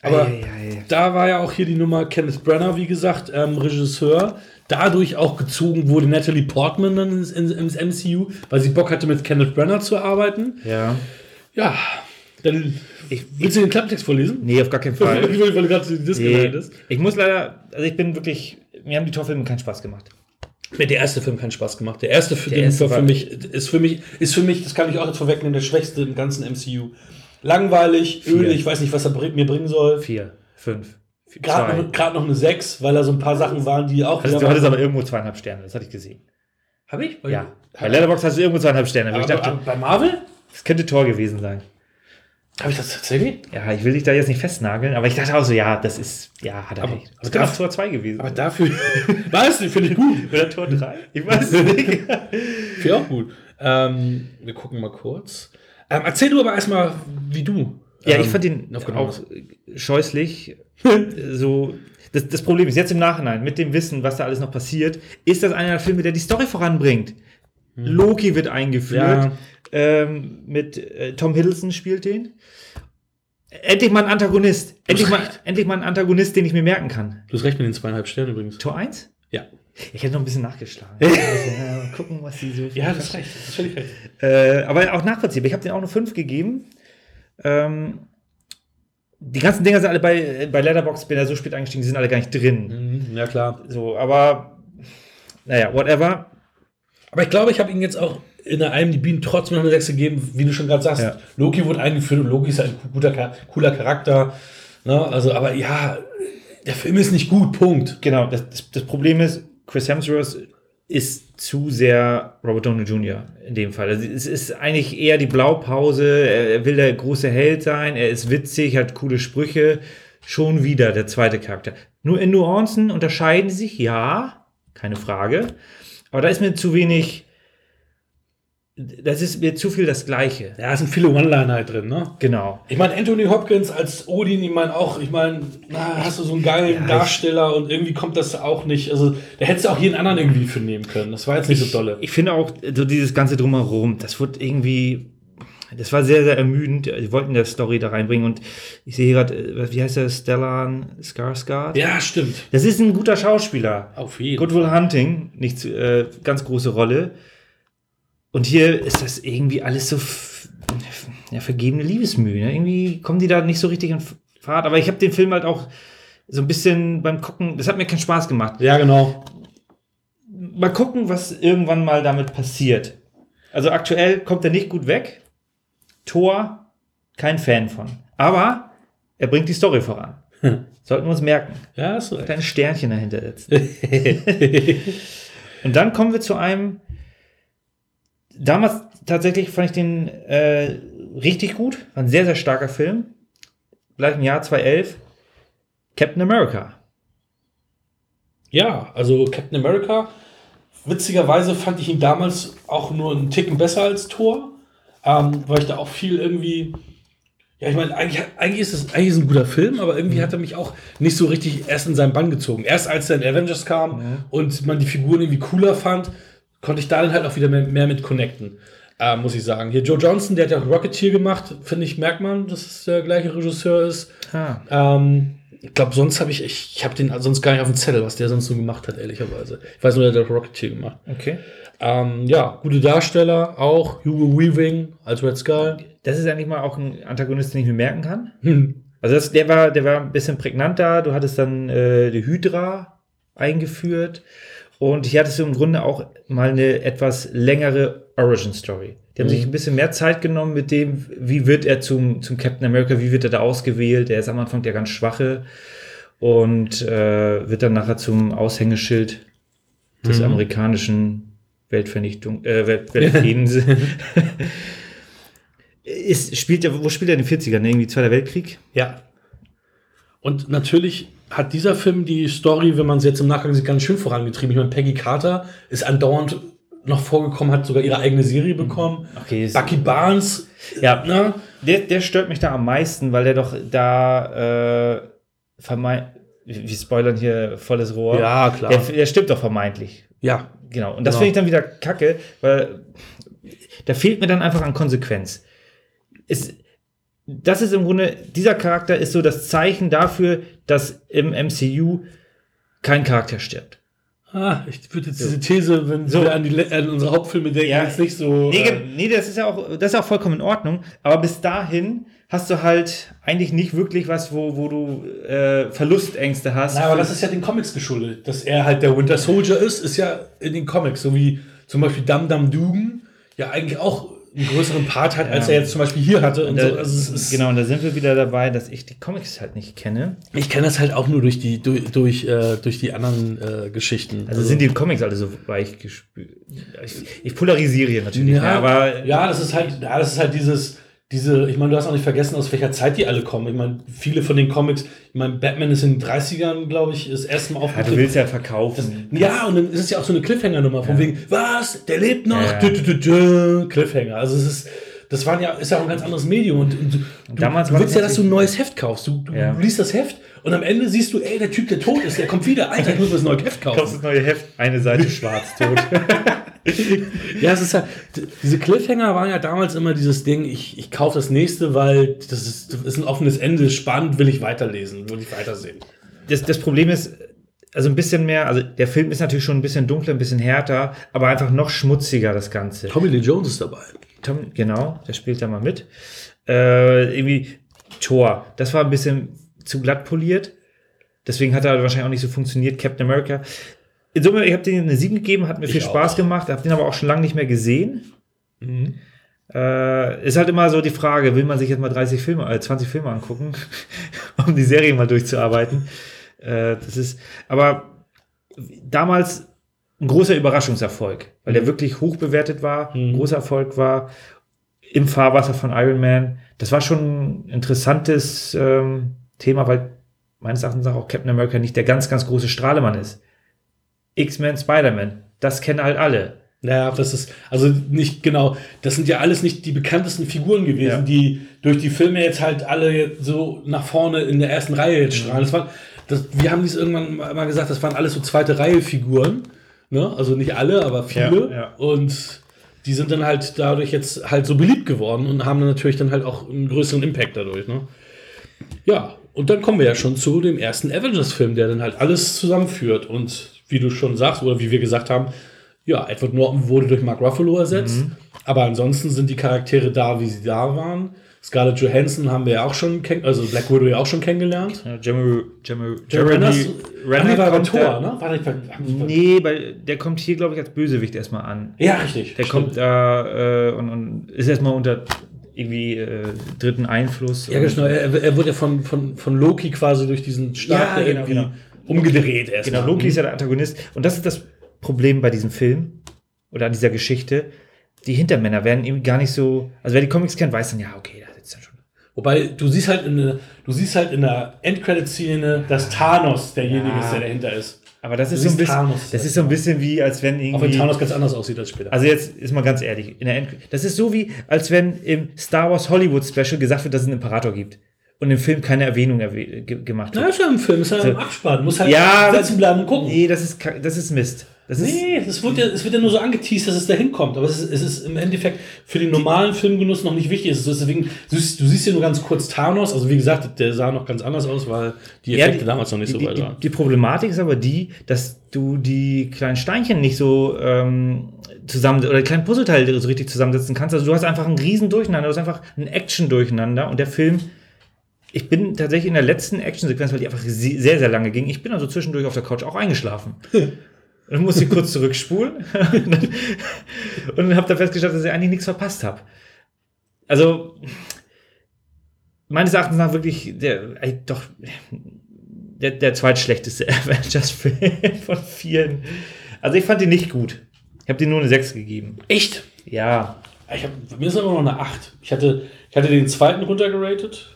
aber Ei, ei, ei. da war ja auch hier die Nummer Kenneth Branagh, wie gesagt, ähm, Regisseur. Dadurch auch gezogen wurde Natalie Portman dann ins, ins, ins MCU, weil sie Bock hatte, mit Kenneth Branagh zu arbeiten. Ja. Ja, dann willst du den Klapptext vorlesen? Nee, auf gar keinen Ich Fall. will, weil du gerade die Nee. Ich muss leider, also ich bin wirklich, mir haben die Torfilme keinen Spaß gemacht. Mir der erste Film keinen Spaß gemacht. Der erste Film Der erste war für mich, ist für mich, ist für mich, das kann ich auch jetzt vorwegnehmen, der schwächste im ganzen MCU. Langweilig, Vier. ölig, ich weiß nicht, was er mir bringen soll. Vier, fünf, Gerade noch, grad noch eine 6, weil da so ein paar Sachen waren, die auch. Also, du hattest aber irgendwo zweieinhalb Sterne, das hatte ich gesehen. Hab ich? Ja. Bei Letterboxd hast du irgendwo zweieinhalb Sterne. Aber, ich dachte, bei Marvel? das könnte Tor gewesen sein. Habe ich das tatsächlich? Ja, ich will dich da jetzt nicht festnageln, aber ich dachte auch so, ja, das ist, ja, hat er Aber- recht. aber Das darf- auch Tor 2 gewesen Aber dafür. Was? Den finde ich gut. Oder Tor 3? Ich weiß es nicht. Finde auch gut. Ähm, wir gucken mal kurz. Ähm, erzähl du aber erstmal, wie du. Ja, ähm, ich fand den auch scheußlich. so, das, das Problem ist, jetzt im Nachhinein, mit dem Wissen, was da alles noch passiert, ist das einer der Filme, der die Story voranbringt. Loki wird eingeführt. Ja. Ähm, mit äh, Tom Hiddleston spielt den. Endlich mal ein Antagonist. Endlich mal, endlich mal ein Antagonist, den ich mir merken kann. Du hast recht mit den zweieinhalb Sternen übrigens. Tor 1? Ja. Ich hätte noch ein bisschen nachgeschlagen. also, ja, mal gucken, was die so. Ja, das ist recht. Das ist völlig recht. Äh, aber auch nachvollziehbar. Ich habe den auch nur 5 gegeben. Ähm, die ganzen Dinger sind alle bei, bei Letterboxd, bin ja so spät eingestiegen, die sind alle gar nicht drin. Mhm, ja, klar. So, aber naja, whatever. Aber ich glaube, ich habe ihm jetzt auch in der IMDb trotzdem noch eine 6 gegeben, wie du schon gerade sagst. Ja. Loki wurde eingeführt und Loki ist ein guter, cooler Charakter. Ne? Also, aber ja, der Film ist nicht gut, Punkt. Genau, das, das, Problem ist, Chris Hemsworth ist zu sehr Robert Downey Jr. in dem Fall. Also es ist eigentlich eher die Blaupause. Er er will der große Held sein. Er ist witzig, hat coole Sprüche. Schon wieder der zweite Charakter. Nur in Nuancen unterscheiden sie sich, ja, keine Frage. Aber da ist mir zu wenig. Das ist mir zu viel das Gleiche. Ja, es sind viele One-Liner halt drin, ne? Genau. Ich meine, Anthony Hopkins als Odin, ich meine auch, ich meine, na, hast du so einen geilen Ja, ich- Darsteller und irgendwie kommt das auch nicht, also da hättest du auch jeden anderen irgendwie für nehmen können. Das war jetzt nicht so dolle. Ich finde auch so dieses ganze Drumherum, das wird irgendwie. Das war sehr, sehr ermüdend. Die wollten der Story da reinbringen und ich sehe gerade, äh, wie heißt der, Stellan Skarsgård? Ja, stimmt. Das ist ein guter Schauspieler. Auf jeden Good Will Hunting, nicht äh, ganz große Rolle. Und hier ist das irgendwie alles so ja, vergebene Liebesmühe. Ne? Irgendwie kommen die da nicht so richtig in Fahrt. Aber ich habe den Film halt auch so ein bisschen beim Gucken, das hat mir keinen Spaß gemacht. Ja, genau. Mal gucken, was irgendwann mal damit passiert. Also aktuell kommt er nicht gut weg. Thor, kein Fan von. Aber er bringt die Story voran. Sollten wir uns merken. Ja, du recht. Kleine Sternchen dahinter setzen. Und dann kommen wir zu einem. Damals tatsächlich fand ich den äh, richtig gut. War ein sehr, sehr starker Film. Gleich im Jahr 2011. Captain America. Ja, also Captain America, witzigerweise fand ich ihn damals auch nur einen Ticken besser als Thor, ähm, weil ich da auch viel irgendwie, ja, ich meine, eigentlich, eigentlich, ist es eigentlich ist ein guter Film, aber irgendwie hat er mich auch nicht so richtig erst in seinen Bann gezogen. Erst als dann Avengers kam und man die Figuren irgendwie cooler fand, konnte ich da dann halt auch wieder mehr, mehr mit connecten. Äh, muss ich sagen. Hier Joe Johnson, der hat ja auch Rocketeer gemacht, finde ich, merkt man, dass es der gleiche Regisseur ist. Ah. Ähm, ich glaube, sonst habe ich, ich, ich habe den sonst gar nicht auf dem Zettel, was der sonst so gemacht hat, ehrlicherweise. Ich weiß nur, der hat Rocketeer gemacht. Okay. Ähm, ja, gute Darsteller auch. Hugo Weaving als Red Skull. Das ist eigentlich mal auch ein Antagonist, den ich mir merken kann. Hm. Also das, der, war, der war ein bisschen prägnanter. Du hattest dann äh, die Hydra eingeführt. Und hier hattest du im Grunde auch mal eine etwas längere Origin-Story. Die haben Mhm. sich ein bisschen mehr Zeit genommen mit dem, wie wird er zum, zum Captain America, wie wird er da ausgewählt. Der ist am Anfang der ganz schwache und äh, wird dann nachher zum Aushängeschild des Mhm. amerikanischen Weltvernichtung, äh, Welt, Weltfriedens. ist, spielt er, wo spielt er in den 40ern? Ne? Irgendwie Zweiter Weltkrieg? Ja. Und natürlich hat dieser Film die Story, wenn man sie jetzt im Nachgang sieht, ganz schön vorangetrieben. Ich meine, Peggy Carter ist andauernd noch vorgekommen, hat sogar ihre eigene Serie bekommen. Okay, Bucky Barnes, Ja, ne? der, der stört mich da am meisten, weil der doch da äh, vermeint, wir spoilern hier volles Rohr. Ja, klar. Der, der stimmt doch vermeintlich. Ja. Genau. Und das Genau. finde ich dann wieder kacke, weil da fehlt mir dann einfach an Konsequenz. Es, das ist im Grunde, dieser Charakter ist so das Zeichen dafür, dass im MCU kein Charakter stirbt. Ah, ich würde jetzt diese These, wenn So. wir an, die, an unsere Hauptfilme denken, Ja. jetzt nicht so. Nee, äh, ge- nee, das ist ja auch, das ist auch vollkommen in Ordnung. Aber bis dahin hast du halt eigentlich nicht wirklich was, wo, wo du äh, Verlustängste hast. Na, aber das ist ja den Comics geschuldet. Dass er halt der Winter Soldier ist, ist ja in den Comics. So wie zum Beispiel Dum Dum Dugan ja eigentlich auch einen größeren Part hat, als Ja. er jetzt zum Beispiel hier hatte. Und Da- so. also es ist, genau, und da sind wir wieder dabei, dass ich die Comics halt nicht kenne. Ich kenne das halt auch nur durch die, durch, durch, äh, durch die anderen äh, Geschichten. Also sind die Comics alle so weich gespült. Ich, ich polarisiere hier natürlich, ja, aber ja, das ist halt, ja, das ist halt dieses, diese, ich meine, du hast auch nicht vergessen, aus welcher Zeit die alle kommen. Ich meine, viele von den Comics, ich meine, Batman ist in den 30ern, glaube ich, das erste Mal ja, du aufgetreten. willst ja verkaufen. Ja, und dann ist es ja auch so eine Cliffhanger-Nummer, von wegen, was, der lebt noch, Ja, ja. Dü, dü, dü, Cliffhanger. Also es ist, das waren ja, ist ja auch ein ganz anderes Medium und, und du, damals du willst das ja, dass du ein neues Heft kaufst. Du, du Ja. liest das Heft und am Ende siehst du, ey, der Typ, der tot ist, der kommt wieder. Alter, ich muss das neue Heft kaufen. kaufst das neue Heft, eine Seite schwarz tot. Ja, es ist halt, d- diese Cliffhanger waren ja damals immer dieses Ding, ich, ich kaufe das nächste, weil das ist, das ist ein offenes Ende, spannend, will ich weiterlesen, will ich weitersehen. das, das Problem ist, also ein bisschen mehr, also der Film ist natürlich schon ein bisschen dunkler, ein bisschen härter, aber einfach noch schmutziger, das Ganze. Tommy Lee Jones ist dabei. Tom, genau, der spielt da mal mit. Äh, irgendwie Thor, das war ein bisschen zu glatt poliert. Deswegen hat er wahrscheinlich auch nicht so funktioniert. Captain America. In Summe, ich habe den eine 7 gegeben, hat mir viel Ich Spaß auch. gemacht, habe den aber auch schon lange nicht mehr gesehen. Äh, ist halt immer so die Frage, will man sich jetzt mal 30 Filme, äh, 20 Filme angucken, um die Serie mal durchzuarbeiten. Äh, das ist, aber damals ein großer Überraschungserfolg, weil der wirklich hoch bewertet war, ein großer Erfolg war, im Fahrwasser von Iron Man. Das war schon ein interessantes ähm, Thema, weil meines Erachtens auch Captain America nicht der ganz, ganz große Strahlemann ist. X-Men, Spider-Man, das kennen halt alle. Naja, das ist, also nicht genau, das sind ja alles nicht die bekanntesten Figuren gewesen, Ja. die durch die Filme jetzt halt alle so nach vorne in der ersten Reihe jetzt strahlen. Das war, das, wir haben dies irgendwann mal mal gesagt, das waren alles so zweite Reihe Figuren. Ne? Also nicht alle, aber viele. Ja, ja. Und die sind dann halt dadurch jetzt halt so beliebt geworden und haben dann natürlich dann halt auch einen größeren Impact dadurch. Ne? Ja, und dann kommen wir ja schon zu dem ersten Avengers-Film, der dann halt alles zusammenführt. Und wie du schon sagst, oder wie wir gesagt haben, ja, Edward Norton wurde durch Mark Ruffalo ersetzt. Aber ansonsten sind die Charaktere da, wie sie da waren. Scarlett Johansson haben wir ja auch schon kenn also Black Widow ja auch schon kennengelernt. Ja, Jeremy, Jeremy, Jeremy Renner war bei Thor, da- ne? War nicht bei, Nee, weil der kommt hier, glaube ich, als Bösewicht erstmal an. Ja, richtig. Der kommt da äh, und, und ist erstmal unter irgendwie äh, dritten Einfluss. Ja, genau. Er, er wurde ja von, von, von Loki quasi durch diesen Stab Ja, der genau, irgendwie genau. Umgedreht erstmal. Genau, Loki ist ja der Antagonist. Und das ist das Problem bei diesem Film oder an dieser Geschichte. Die Hintermänner werden eben gar nicht so. Also wer die Comics kennt, weiß dann, ja, okay, da sitzt dann schon. Wobei, du siehst halt in der, du siehst halt in der Endcredit-Szene, dass Thanos derjenige Ja. ist, der dahinter ist. Aber das Du ist so ein bisschen, Thanos. das ist so ein bisschen wie, als wenn Auch wenn irgendwie. Thanos ganz anders aussieht als später. Also jetzt ist mal ganz ehrlich, in der End das ist so wie, als wenn im Star Wars Hollywood Special gesagt wird, dass es einen Imperator gibt und im Film keine Erwähnung erwäh ge gemacht Na, wird. ist ja im Film, ist ja im Abspann. Muss halt Ja, sitzen bleiben und gucken. Nee, das ist, das ist Mist. Das Nee, es wird, ja, es wird ja nur so angeteased, dass es dahin kommt. Aber es ist, es ist im Endeffekt für den normalen Filmgenuss noch nicht wichtig. Es ist deswegen, du, siehst- du siehst ja nur ganz kurz Thanos. Also wie gesagt, der sah noch ganz anders aus, weil die Ja, Effekte die- damals noch nicht so die, weit die, waren. die Problematik ist aber die, dass du die kleinen Steinchen nicht so ähm, zusammen oder die kleinen Puzzleteile so richtig zusammensetzen kannst. Also du hast einfach einen riesen Durcheinander, du hast einfach ein Action-Durcheinander und der Film. Ich bin tatsächlich in der letzten Action-Sequenz, weil die einfach se- sehr, sehr lange ging. Ich bin also zwischendurch auf der Couch auch eingeschlafen. Dann musste ich kurz zurückspulen und dann, habe da festgestellt, dass ich eigentlich nichts verpasst habe. Also, meines Erachtens nach wirklich der, ey, doch, der, der zweitschlechteste Avengers-Film von vielen. Also, ich fand ihn nicht gut. Ich habe dir nur eine 6 gegeben. Echt? Ja. Ich hab, bei mir ist aber noch eine 8. Ich hatte, ich hatte den zweiten runtergeratet,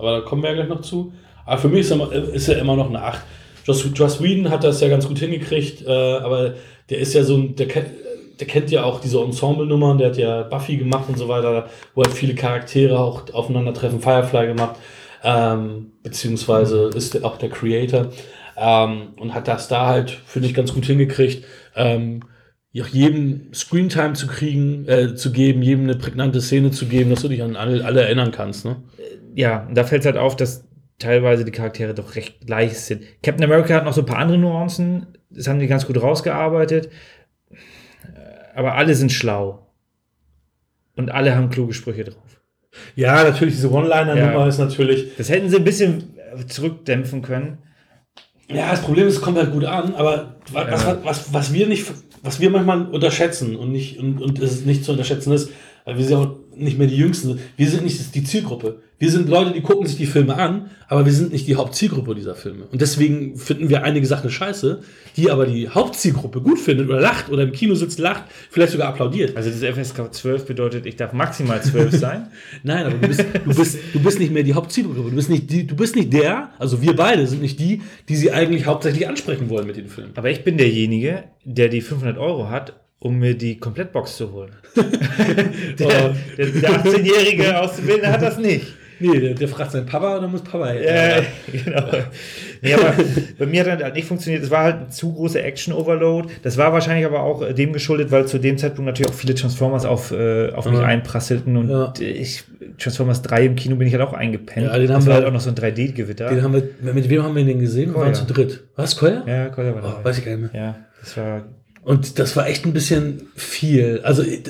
aber da kommen wir ja gleich noch zu. Aber für mich ist er, immer- ist er immer noch eine 8. Joss, Joss Whedon hat das ja ganz gut hingekriegt, äh, aber der ist ja so ein, der, kennt- der kennt ja auch diese Ensemble-Nummern, der hat ja Buffy gemacht und so weiter, wo halt viele Charaktere auch aufeinandertreffen, Firefly gemacht, ähm, beziehungsweise ist auch der Creator ähm, und hat das da halt, finde ich, ganz gut hingekriegt. Ähm, auch jedem Screentime zu kriegen, äh, zu geben, jedem eine prägnante Szene zu geben, dass du dich an alle, alle erinnern kannst. Ne? Ja, und da fällt es halt auf, dass teilweise die Charaktere doch recht gleich sind. Captain America hat noch so ein paar andere Nuancen. Das haben die ganz gut rausgearbeitet. Aber alle sind schlau. Und alle haben kluge Sprüche drauf. Ja, natürlich, diese One-Liner-Nummer Ja. ist natürlich. Das hätten sie ein bisschen äh, zurückdämpfen können. Ja, das Problem ist, es kommt halt gut an, aber wa- was, Ja. was, was wir nicht, was wir manchmal unterschätzen und nicht, und, und es nicht zu unterschätzen ist, weil wir ja auch nicht mehr die Jüngsten, wir sind nicht die Zielgruppe. Wir sind Leute, die gucken sich die Filme an, aber wir sind nicht die Hauptzielgruppe dieser Filme. Und deswegen finden wir einige Sachen scheiße, die aber die Hauptzielgruppe gut findet oder lacht oder im Kino sitzt, lacht, vielleicht sogar applaudiert. Also das FSK 12 bedeutet, ich darf maximal 12 sein. Nein, aber du bist, du bist, du bist nicht mehr die Hauptzielgruppe. Du bist nicht die, du bist nicht der, also wir beide sind nicht die, die sie eigentlich hauptsächlich ansprechen wollen mit den Filmen. Aber ich bin derjenige, der die 500 Euro hat, um mir die Komplettbox zu holen. der der, der 18-jährige Auszubildende hat das nicht. Nee, der, der fragt seinen Papa und dann muss Papa Äh, genau. Nee, aber bei mir hat das halt nicht funktioniert. Es war halt ein zu großer Action-Overload. Das war wahrscheinlich aber auch äh, dem geschuldet, weil zu dem Zeitpunkt natürlich auch viele Transformers auf, äh, auf mich Ja. einprasselten und Ja. ich, Transformers 3 im Kino bin ich halt auch eingepennt. Ja, den das haben war wir- halt auch noch so ein 3D-Gewitter. Den haben wir, mit wem haben wir den gesehen? Wir waren Koya. zu dritt. Was, Koya? Ja, Kolja war Oh, dabei. weiß ich gar nicht mehr. Ja, das war. Und das war echt ein bisschen viel. Also ich,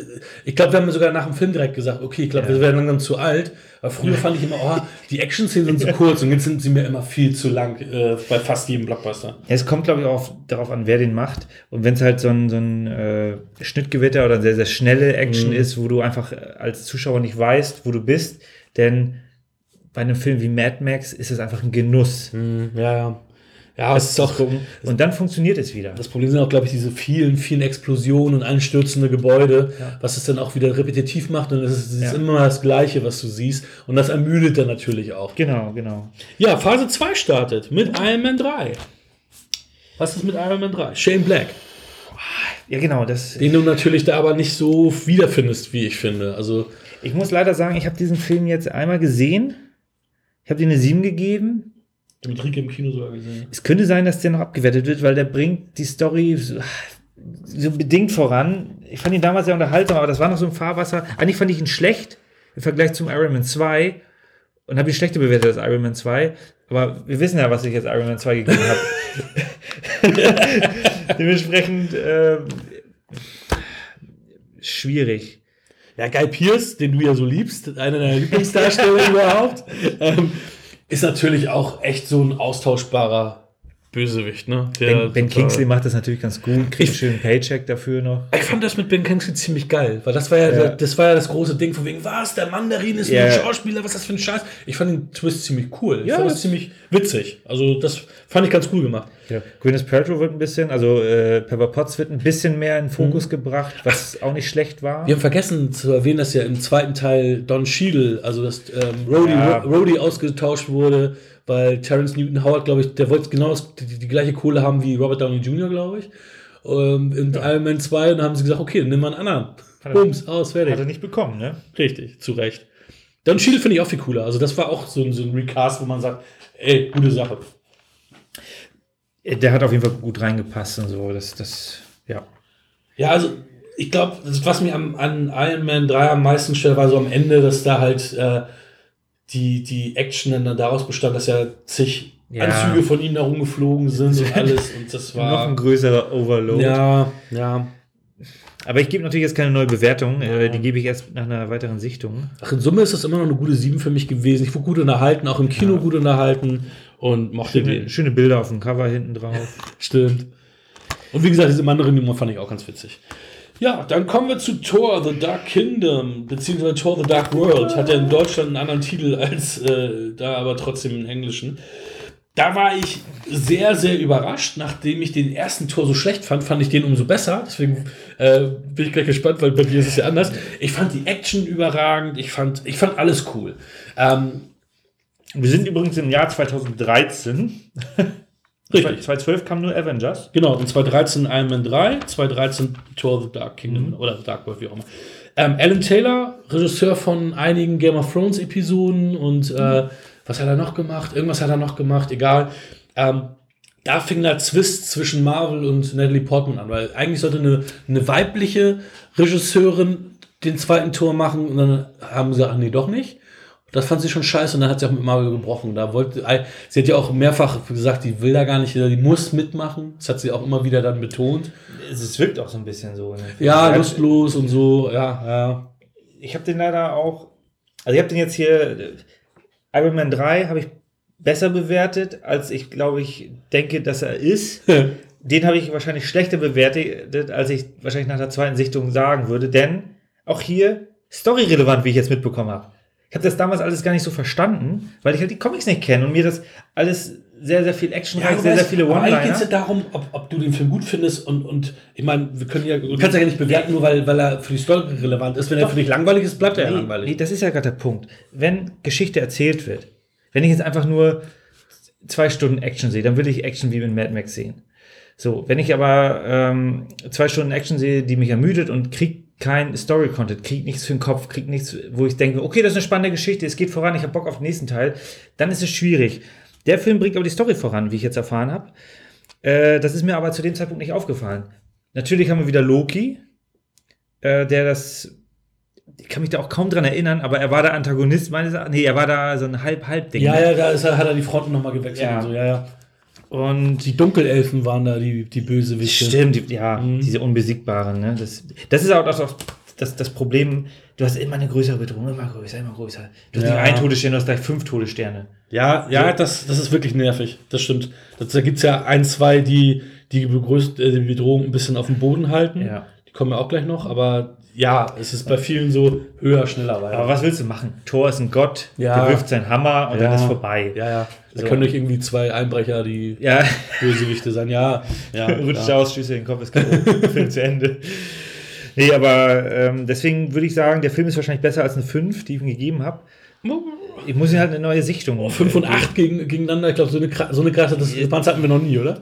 ich glaube, wir haben sogar nach dem Film direkt gesagt, okay, ich glaube, Ja. wir werden langsam zu alt. Aber früher fand ich immer, oh, die Action-Szenen sind zu kurz und jetzt sind sie mir immer viel zu lang äh, bei fast jedem Blockbuster. Ja, es kommt, glaube ich, auch auf, darauf an, wer den macht. Und wenn es halt so ein, so ein äh, Schnittgewitter oder sehr, sehr schnelle Action Mhm. ist, wo du einfach als Zuschauer nicht weißt, wo du bist, denn bei einem Film wie Mad Max ist es einfach ein Genuss. Hm, ja, ja. Ja, es ist gucken. Und dann funktioniert es wieder. das Problem sind auch, glaube ich, diese vielen, vielen Explosionen und einstürzende Gebäude, Ja. was es dann auch wieder repetitiv macht und es ist, es ist Ja. immer das Gleiche, was du siehst und das ermüdet dann natürlich auch. Genau, genau. Ja, Phase 2 startet mit Iron Man 3. Was ist mit Iron Man 3? Shane Black. Ja, genau. Das, Den du natürlich da aber nicht so wiederfindest, wie ich finde. Also, ich muss leider sagen, ich habe diesen Film jetzt einmal gesehen. Ich habe dir eine 7 gegeben. Mit Rieke im Kino sogar gesehen. Es könnte sein, dass der noch abgewertet wird, weil der bringt die Story so, so bedingt voran. Ich fand ihn damals sehr unterhaltsam, aber das war noch so ein Fahrwasser. Eigentlich fand ich ihn schlecht im Vergleich zum Iron Man 2 und habe ihn schlechter bewertet als Iron Man 2. Aber wir wissen ja, was ich jetzt Iron Man 2 gegeben habe. Dementsprechend ähm, schwierig. Ja, Guy Pierce, den du ja so liebst, einer deiner Lieblingsdarsteller überhaupt, ähm, ist natürlich auch echt so ein austauschbarer Bösewicht, ne? Ben, ben Kingsley macht das natürlich ganz gut, kriegt einen schönen Paycheck dafür noch. Ich fand das mit Ben Kingsley ziemlich geil, weil das war ja, Ja. das war ja das große Ding von wegen, was, der Mandarin ist Ja. nur ein Schauspieler, was ist das für ein Scheiß? Ich fand den Twist ziemlich cool. Ich Ja, fand das ziemlich witzig. Also das fand ich ganz cool gemacht. Ja. Gwyneth Paltrow wird ein bisschen, also äh, Pepper Potts wird ein bisschen mehr in Fokus gebracht, was auch nicht schlecht war. Wir haben vergessen zu erwähnen, dass ja im zweiten Teil Don Cheadle, also das ähm, Rhodey, Ja. Rhodey ausgetauscht wurde, weil Terrence Newton Howard, glaube ich, der wollte genau das, die, die gleiche Kohle haben wie Robert Downey Jr., glaube ich. Ähm, in Iron Man 2 und dann haben sie gesagt, okay, dann nimm mal einen anderen. er- Bums, aus, fertig. Hat er nicht bekommen, ne? Richtig, zu Recht. Don Cheadle finde ich auch viel cooler. Also das war auch so ein, so ein Recast, wo man sagt, ey, gute Sache. Äh, Der hat auf jeden Fall gut reingepasst und so. Das, das, ja. Ja, also ich glaube, was mir am, an Iron Man 3 am meisten stört, war so am Ende, dass da halt äh, die, die Action dann daraus bestand, dass ja zig Ja. Anzüge von ihm da rumgeflogen sind und alles. Und das Noch war. ein größerer Overload. Ja, ja. Aber ich gebe natürlich jetzt keine neue Bewertung. Äh, die gebe ich erst nach einer weiteren Sichtung. Ach, in Summe ist das immer noch eine gute 7 für mich gewesen. Ich wurde gut unterhalten, auch im Kino gut unterhalten und mochte Schöne, den. schöne Bilder auf dem Cover hinten drauf. Stimmt. Und wie gesagt, diese Mandarin-Nummer fand ich auch ganz witzig. Ja, dann kommen wir zu Thor, The Dark Kingdom, beziehungsweise Thor, The Dark World. Hat ja in Deutschland einen anderen Titel als äh, da, aber trotzdem einen englischen. Da war ich sehr, sehr überrascht. Nachdem ich den ersten Tor so schlecht fand, fand ich den umso besser. Deswegen äh, bin ich gleich gespannt, weil bei dir ist es ja anders. Ich fand die Action überragend. Ich fand, ich fand alles cool. Ähm, Wir sind übrigens im Jahr 2013. richtig. 2012 kam nur Avengers. Genau, und 2013 Iron Man 3, 2013 Tour of the Dark Kingdom oder The Dark World, wie auch immer. Ähm, Alan Taylor, Regisseur von einigen Game of Thrones Episoden und äh, was hat er noch gemacht? Irgendwas hat er noch gemacht, egal. Ähm, da fing der Zwist zwischen Marvel und Natalie Portman an, weil eigentlich sollte eine, eine weibliche Regisseurin den zweiten Tor machen und dann haben sie gesagt, ach nee, doch nicht. Das fand sie schon scheiße und dann hat sie auch mit Marvel gebrochen. Da wollte, sie hat ja auch mehrfach gesagt, die will da gar nicht, die muss mitmachen. Das hat sie auch immer wieder dann betont. Es wirkt auch so ein bisschen so. ne? Ja, lustlos und so, ja, ja. ich habe den leider auch, also ich habe den jetzt hier, äh, Iron Man 3 habe ich besser bewertet, als ich glaube ich denke, dass er ist. den habe ich wahrscheinlich schlechter bewertet, als ich wahrscheinlich nach der zweiten Sichtung sagen würde, denn auch hier storyrelevant, wie ich jetzt mitbekommen habe. Ich habe das damals alles gar nicht so verstanden, weil ich halt die Comics nicht kenne und mir das alles sehr, sehr viel Action reicht, sehr, sehr viele eigentlich geht One-Liner. es ja darum, ob, ob du den Film gut findest und, und ich meine, wir können ja, du kannst ja nicht bewerten, nur weil, weil er für die Story relevant ist. Wenn er für dich langweilig ist, bleibt er ja Nee, langweilig. nee, das ist ja gerade der Punkt. Wenn Geschichte erzählt wird, wenn ich jetzt einfach nur zwei Stunden Action sehe, dann will ich Action wie in Mad Max sehen. So, wenn ich aber ähm, zwei Stunden Action sehe, die mich ermüdet und krieg kein Story-Content, krieg nichts für den Kopf, krieg nichts, wo ich denke, okay, das ist eine spannende Geschichte, es geht voran, ich habe Bock auf den nächsten Teil, dann ist es schwierig. Der Film bringt aber die Story voran, wie ich jetzt erfahren habe. Äh, das ist mir aber zu dem Zeitpunkt nicht aufgefallen. Natürlich haben wir wieder Loki, äh, der das ich kann mich da auch kaum dran erinnern, aber er war der Antagonist meines Erachtens. Nee, er war da so ein Halb-Halb-Ding. ja, ne? ja, da er, hat er die Fronten nochmal gewechselt Ja. und so, ja, ja. Und Die Dunkelelfen waren da die, die Bösewichte. stimmt, die, ja, Mhm. diese Unbesiegbaren. Ne? Das, das ist auch das, das, das Problem. Du hast immer eine größere Bedrohung, immer größer, immer größer. Du hast Ja. nicht einen Todesstern, du hast gleich fünf Todessterne. Ja, ja, das, das ist wirklich nervig. Das stimmt. Das, da gibt es ja ein, zwei, die die, begrüßt, äh, die Bedrohung ein bisschen auf dem Boden halten. Ja. Die kommen ja auch gleich noch, aber ja, es ist bei vielen so höher, schneller, weiter. Aber was willst du machen? Thor ist ein Gott, Ja. der wirft seinen Hammer und Ja. dann ist vorbei. ja, ja. Da So. können euch irgendwie zwei Einbrecher die Ja, Bösewichte sein. Ja, ja. rutscht ja. aus, in den Kopf, ist kaputt, Film zu Ende. Nee, aber ähm, deswegen würde ich sagen, der Film ist wahrscheinlich besser als eine 5, die ich ihm gegeben habe. Ich muss ihm halt eine neue Sichtung. 5 und 8 gegen, gegeneinander, ich glaube, so eine, so eine das, das Panzer hatten wir noch nie, oder?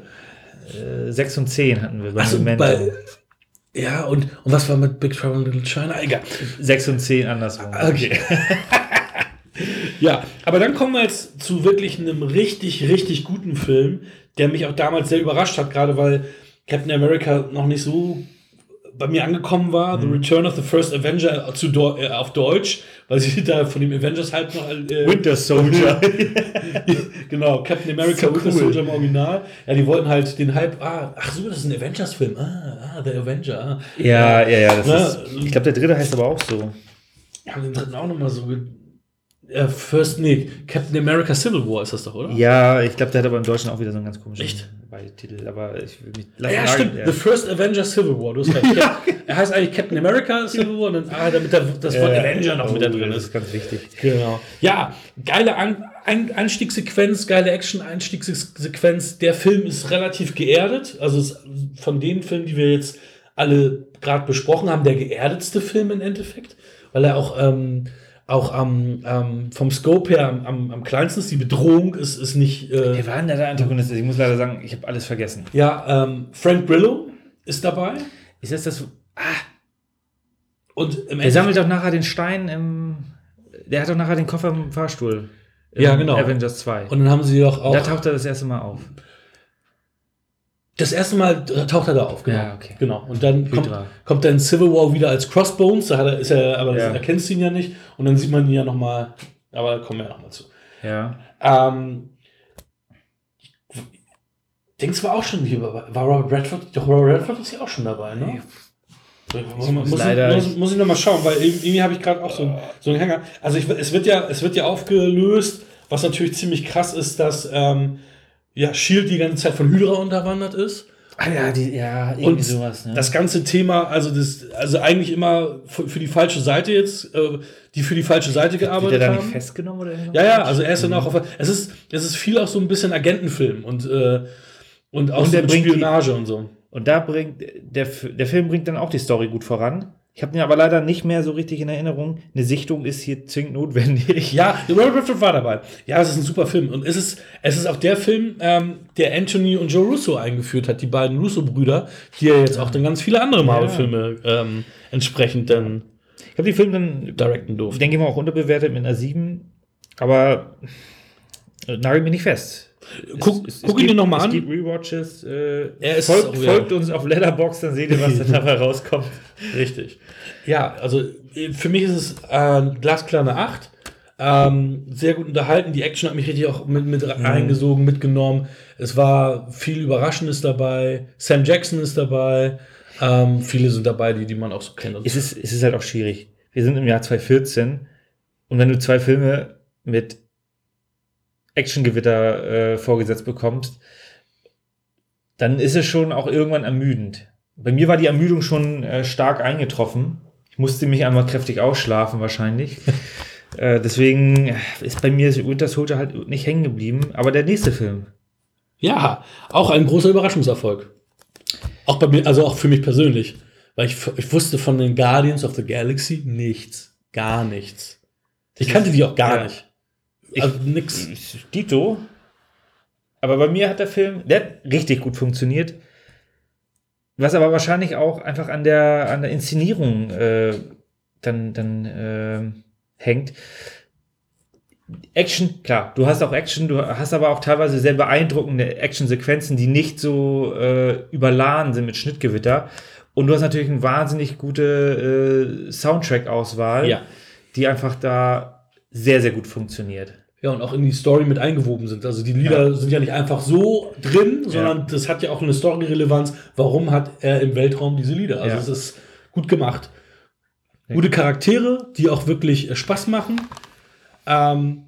6 und 10 hatten wir bei Achso, Memento. bei. Ja, und, und was war mit Big Trouble in Little China? Egal. 6 und 10 andersrum. Okay. ja, aber dann kommen wir jetzt zu wirklich einem richtig, richtig guten Film, der mich auch damals sehr überrascht hat, gerade weil Captain America noch nicht so bei mir angekommen war. The Return of the First Avenger zu äh, auf Deutsch, weil sie da von dem Avengers halt noch. Äh, Winter Soldier. genau, Captain America So Winter cool. Soldier im Original. Ja, die wollten halt den Hype. Ah, ach so, das ist ein Avengers-Film. Ah, ah, The Avenger. Ah. ja, ja, ja. Das Ja, ist, ich glaube, der dritte heißt aber auch so. haben den dritten auch nochmal so. Äh, First, nee, Captain America Civil War ist das doch, oder? Ja, ich glaube, der hat aber im Deutschen auch wieder so einen ganz komischen Echt? Beititel. Aber ich will mich. Ja, lass stimmt. The First Avenger Civil War. Du hast recht. Er heißt eigentlich Captain America Civil War und dann, ah, damit der, das Wort Avenger noch mit da drin Oh, Das ist. ist ganz wichtig. Genau. Ja, geile An Ein Einstiegssequenz, geile Action-Einstiegssequenz. Der Film ist relativ geerdet. Also ist von den Filmen, die wir jetzt alle gerade besprochen haben, der geerdetste Film im Endeffekt, weil er auch, ähm, auch am, ähm, vom Scope her am, am, am kleinsten ist. Die Bedrohung ist, ist nicht. Äh, Wer war denn der Antagonist? Ich muss leider sagen, ich habe alles vergessen. ja, ähm, Frank Grillo ist dabei. Ist das das. Und im Der sammelt doch nachher den Stein im. Der hat doch nachher den Koffer im Fahrstuhl. Ja, genau. Avengers 2. Und dann haben sie doch auch. da taucht er das erste Mal auf. Das erste Mal äh, taucht er da auf, genau. Ja, okay. genau. Und dann kommt, kommt in Civil War wieder als Crossbones, da hat er, ist er, aber Ja. erkennst du ihn ja nicht. Und dann sieht man ihn ja nochmal, aber da kommen wir ja nochmal zu. Ja. Ähm, denkst du war auch schon hier, war war Robert Redford? Doch, Robert Redford ist ja auch schon dabei, ne? muss, muss muss, leider- muss, muss ich noch mal schauen, weil irgendwie irgendwie habe ich gerade auch so, einen- so einen Hänger. Also ich, es, wird ja, es wird ja aufgelöst, was natürlich ziemlich krass ist, dass ähm, ja, Shield die ganze Zeit von Hydra unterwandert ist. Ah ja, die, ja, irgendwie Und sowas. Ne? das ganze Thema, also das, also eigentlich immer für, für die falsche Seite jetzt, äh, die für die falsche Seite Wird er gearbeitet da haben. nicht festgenommen oder irgendwas? Ja, ja, also er ist dann auch auf. Es ist, es ist viel auch so ein bisschen Agentenfilm und, äh, und auch Und so der mit bringt die- Spionage und so. Und da bringt der, der Film bringt dann auch die Story gut voran. Ich habe ihn aber leider nicht mehr so richtig in Erinnerung. Eine Sichtung ist hier zwingend notwendig. Ja, Robert Redford war dabei. Ja, es ist ein super Film. Und es ist, es ist auch der Film, ähm, der Anthony und Joe Russo eingeführt hat, die beiden Russo-Brüder, die ja jetzt auch dann ganz viele andere Marvel-Filme ähm, entsprechend dann Ich habe die Filme dann, directen durften. denke ich mal, auch unterbewertet mit einer 7. Aber nagelt mich nicht fest. Guck, Es- es guck ihn gibt- dir nochmal Es an. gibt Rewatches. Äh, Er ist folgt, ja. folgt uns auf Letterbox, dann seht ihr, was da dabei rauskommt. Richtig. Ja, also äh, für mich ist es äh, glasklar eine 8. Ähm, sehr gut unterhalten. Die Action hat mich richtig auch mit, mit reingesogen, mitgenommen. Es war viel Überraschendes dabei. Sam Jackson ist dabei. Ähm, viele sind dabei, die, die man auch so kennt. Und Es ist, es ist halt auch schwierig. Wir sind im Jahr 2014 und wenn du zwei Filme mit Actiongewitter äh, vorgesetzt bekommst, dann ist es schon auch irgendwann ermüdend. Bei mir war die Ermüdung schon äh, stark eingetroffen. Ich musste mich einmal kräftig ausschlafen wahrscheinlich. äh, deswegen ist bei mir Winter Soldier halt nicht hängen geblieben. Aber der nächste Film. Ja, auch ein großer Überraschungserfolg. Auch bei mir, also auch für mich persönlich. Weil ich, ich wusste von den Guardians of the Galaxy nichts. Gar nichts. Ich kannte die auch gar Ja. nicht. Also nix. Dito. Aber bei mir hat der Film, der hat richtig gut funktioniert. Was aber wahrscheinlich auch einfach an der, an der Inszenierung äh, dann, dann äh, hängt. Action, klar, du hast auch Action, du hast aber auch teilweise sehr beeindruckende Actionsequenzen, die nicht so äh, überladen sind mit Schnittgewitter. Und du hast natürlich eine wahnsinnig gute äh, Soundtrack-Auswahl, Ja. die einfach da sehr, sehr gut funktioniert. Ja, und auch in die Story mit eingewoben sind. Also die Lieder sind ja nicht einfach so drin, sondern das hat ja auch eine Story-Relevanz. Warum hat er im Weltraum diese Lieder? Also Ja. es ist gut gemacht. Gute Charaktere, die auch wirklich äh, Spaß machen. Ähm,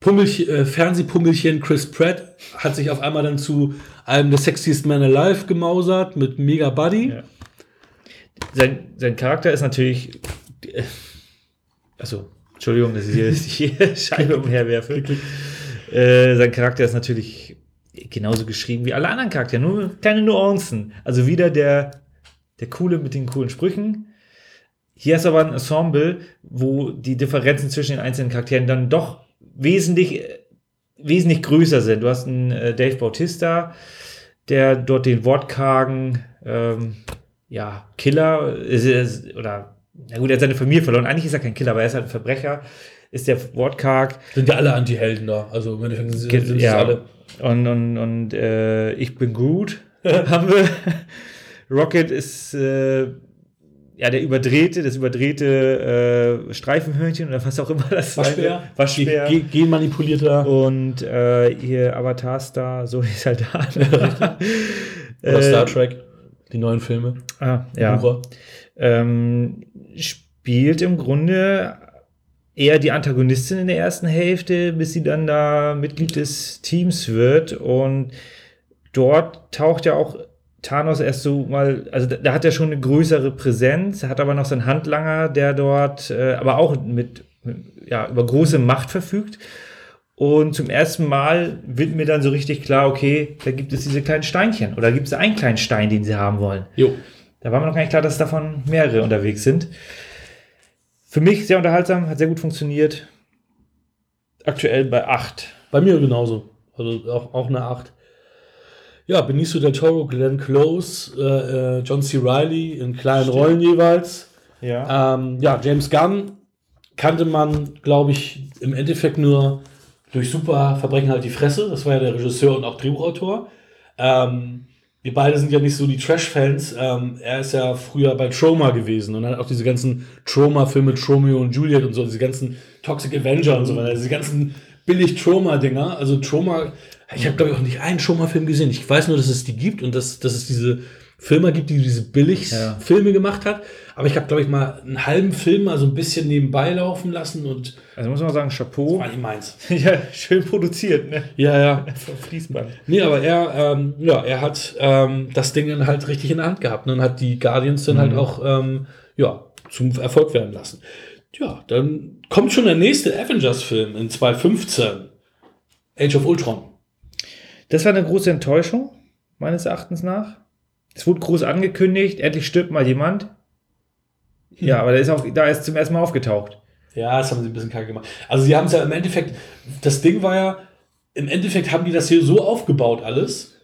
Pummelch, äh, Fernsehpummelchen Chris Pratt hat sich auf einmal dann zu einem der sexiest Men Alive gemausert mit Mega Buddy. Ja. sein, sein Charakter ist natürlich. äh, Also, Entschuldigung, dass ich hier die Scheibe umherwerfe. Äh, sein Charakter ist natürlich genauso geschrieben wie alle anderen Charaktere, nur kleine Nuancen. Also wieder der, der Coole mit den coolen Sprüchen. Hier ist aber ein Ensemble, wo die Differenzen zwischen den einzelnen Charakteren dann doch wesentlich, äh, wesentlich größer sind. Du hast einen äh, Dave Bautista, der dort den wortkargen ähm, ja, Killer ist, oder na gut, er hat seine Familie verloren. Eigentlich ist er kein Killer, aber er ist halt ein Verbrecher. Ist der wortkarg. Sind ja alle Anti-Helden da. Also im Endeffekt sind, sind ja. alle. Und, und, und äh, ich bin gut, haben wir. Rocket ist äh, ja der überdrehte, das überdrehte äh, Streifenhörnchen oder was auch immer das Waschbär. Waschbär. Ge- Ge- Genmanipulierter. Und äh, hier Avatar Star, so ist halt da. Oder Äh, Star Trek. Die neuen Filme. Ah, ja. Ähm, spielt im Grunde eher die Antagonistin in der ersten Hälfte, bis sie dann da Mitglied des Teams wird. Und dort taucht ja auch Thanos erst so mal, also da, da hat er schon eine größere Präsenz, hat aber noch seinen Handlanger, der dort äh, aber auch mit, mit, ja, über große Macht verfügt. Und zum ersten Mal wird mir dann so richtig klar, okay, da gibt es diese kleinen Steinchen oder gibt es einen kleinen Stein, den sie haben wollen. Jo. Da war mir noch gar nicht klar, dass davon mehrere unterwegs sind. Für mich sehr unterhaltsam, hat sehr gut funktioniert. Aktuell bei 8. Bei mir genauso. Also auch, auch eine 8. Ja, Benicio del Toro, Glenn Close, äh, äh, John C. Reilly in kleinen Rollen jeweils. Ja. Ähm, ja, James Gunn kannte man, glaube ich, im Endeffekt nur durch super Verbrechen halt die Fresse. Das war ja der Regisseur und auch Drehbuchautor. Ähm, wir beide sind ja nicht so die Trash-Fans. Ähm, er ist ja früher bei Troma gewesen und hat auch diese ganzen Troma-Filme, Tromeo und Juliet und so, diese ganzen Toxic Avenger und so weiter, diese ganzen billig Troma-Dinger. Also Troma, ich habe glaube ich auch nicht einen Troma-Film gesehen. Ich weiß nur, dass es die gibt und dass, dass es diese Firma gibt, die diese Billig-Filme gemacht hat. Aber ich habe, glaube ich, mal einen halben Film mal so ein bisschen nebenbei laufen lassen und Also muss man sagen, Chapeau. war nicht meins. ja, schön produziert, ne? Ja, ja. Vom Fließband. Nee, aber er, ähm, ja, er hat ähm, das Ding dann halt richtig in der Hand gehabt ne, und hat die Guardians dann halt auch ähm, ja, zum Erfolg werden lassen. Ja, dann kommt schon der nächste Avengers-Film in 2015. Age of Ultron. Das war eine große Enttäuschung, meines Erachtens nach. Es wurde groß angekündigt, endlich stirbt mal jemand. Ja, aber der ist auch, da ist zum ersten Mal aufgetaucht. Ja, das haben sie ein bisschen kacke gemacht. Also sie haben es ja im Endeffekt, das Ding war ja, im Endeffekt haben die das hier so aufgebaut alles,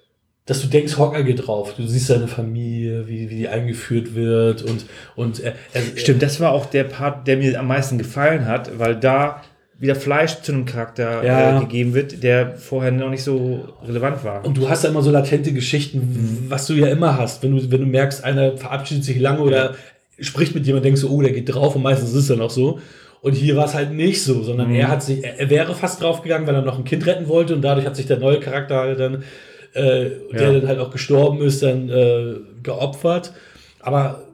dass du denkst, Hawkeye geht drauf. Du siehst seine Familie, wie, wie die eingeführt wird und, und er, er, Stimmt, das war auch der Part, der mir am meisten gefallen hat, weil da wieder Fleisch zu einem Charakter Ja. äh, gegeben wird, der vorher noch nicht so relevant war. Und du hast ja immer so latente Geschichten, was du ja immer hast. Wenn du, wenn du merkst, einer verabschiedet sich lange oder spricht mit jemandem, denkst du, oh, der geht drauf und meistens ist es dann auch so. Und hier war es halt nicht so, sondern Mhm. er hat sich, er, er wäre fast draufgegangen, weil er noch ein Kind retten wollte und dadurch hat sich der neue Charakter halt dann, äh, der Ja. dann halt auch gestorben ist, dann äh, geopfert. Aber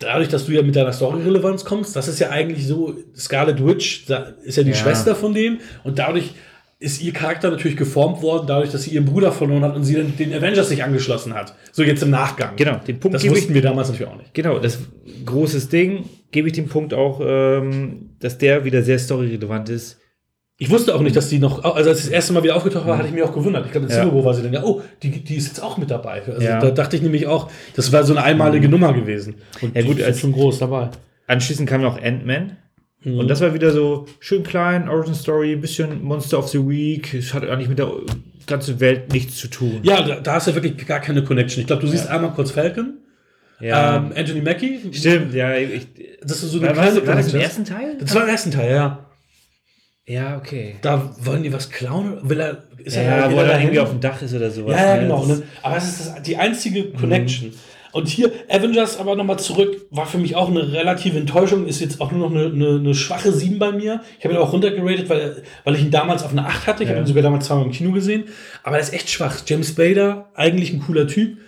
dadurch, dass du ja mit deiner Story-Relevanz kommst, das ist ja eigentlich so, Scarlet Witch ist ja die Ja. Schwester von dem und dadurch ist ihr Charakter natürlich geformt worden, dadurch, dass sie ihren Bruder verloren hat und sie dann den Avengers sich angeschlossen hat. So jetzt im Nachgang. Genau, den Punkt Das wussten ich, wir damals natürlich auch nicht. genau, das großes Ding, gebe ich den Punkt auch, ähm, dass der wieder sehr storyrelevant ist. Ich wusste auch nicht, dass die noch, also als ich das erste Mal wieder aufgetaucht war, hatte ich mich auch gewundert. Ich glaube, in Ja. Civil War sie dann ja, oh, die, die ist jetzt auch mit dabei. Also Ja. da dachte ich nämlich auch, das war so eine einmalige Nummer gewesen. Und Ja, gut, die ist als- schon groß dabei. Anschließend kam noch Ant-Man. Mhm. Und das war wieder so schön klein, Origin Story, ein bisschen Monster of the Week. Es hat eigentlich mit der ganzen Welt nichts zu tun. Ja, da, da hast du wirklich gar keine Connection. Ich glaube, du siehst einmal kurz Falcon, Ja. ähm, Anthony Mackie. Stimmt, ja. Ich, Das ist so eine war, war, das, kleine war das im ersten Teil? Das war im ersten Teil, ja. Ja, okay. Da wollen die was klauen? Will er, ist Ja, er wo wieder er da irgendwie auf dem Dach ist oder sowas. Ja, ja, ne? genau. Ne? Aber es ist das, die einzige Connection. Und hier, Avengers aber nochmal zurück, war für mich auch eine relative Enttäuschung, ist jetzt auch nur noch eine, eine, eine schwache 7 bei mir. Ich habe ihn auch runtergeratet, weil, weil ich ihn damals auf eine 8 hatte. Ich Ja. habe ihn sogar damals zweimal im Kino gesehen. Aber er ist echt schwach. James Spader, eigentlich ein cooler Typ.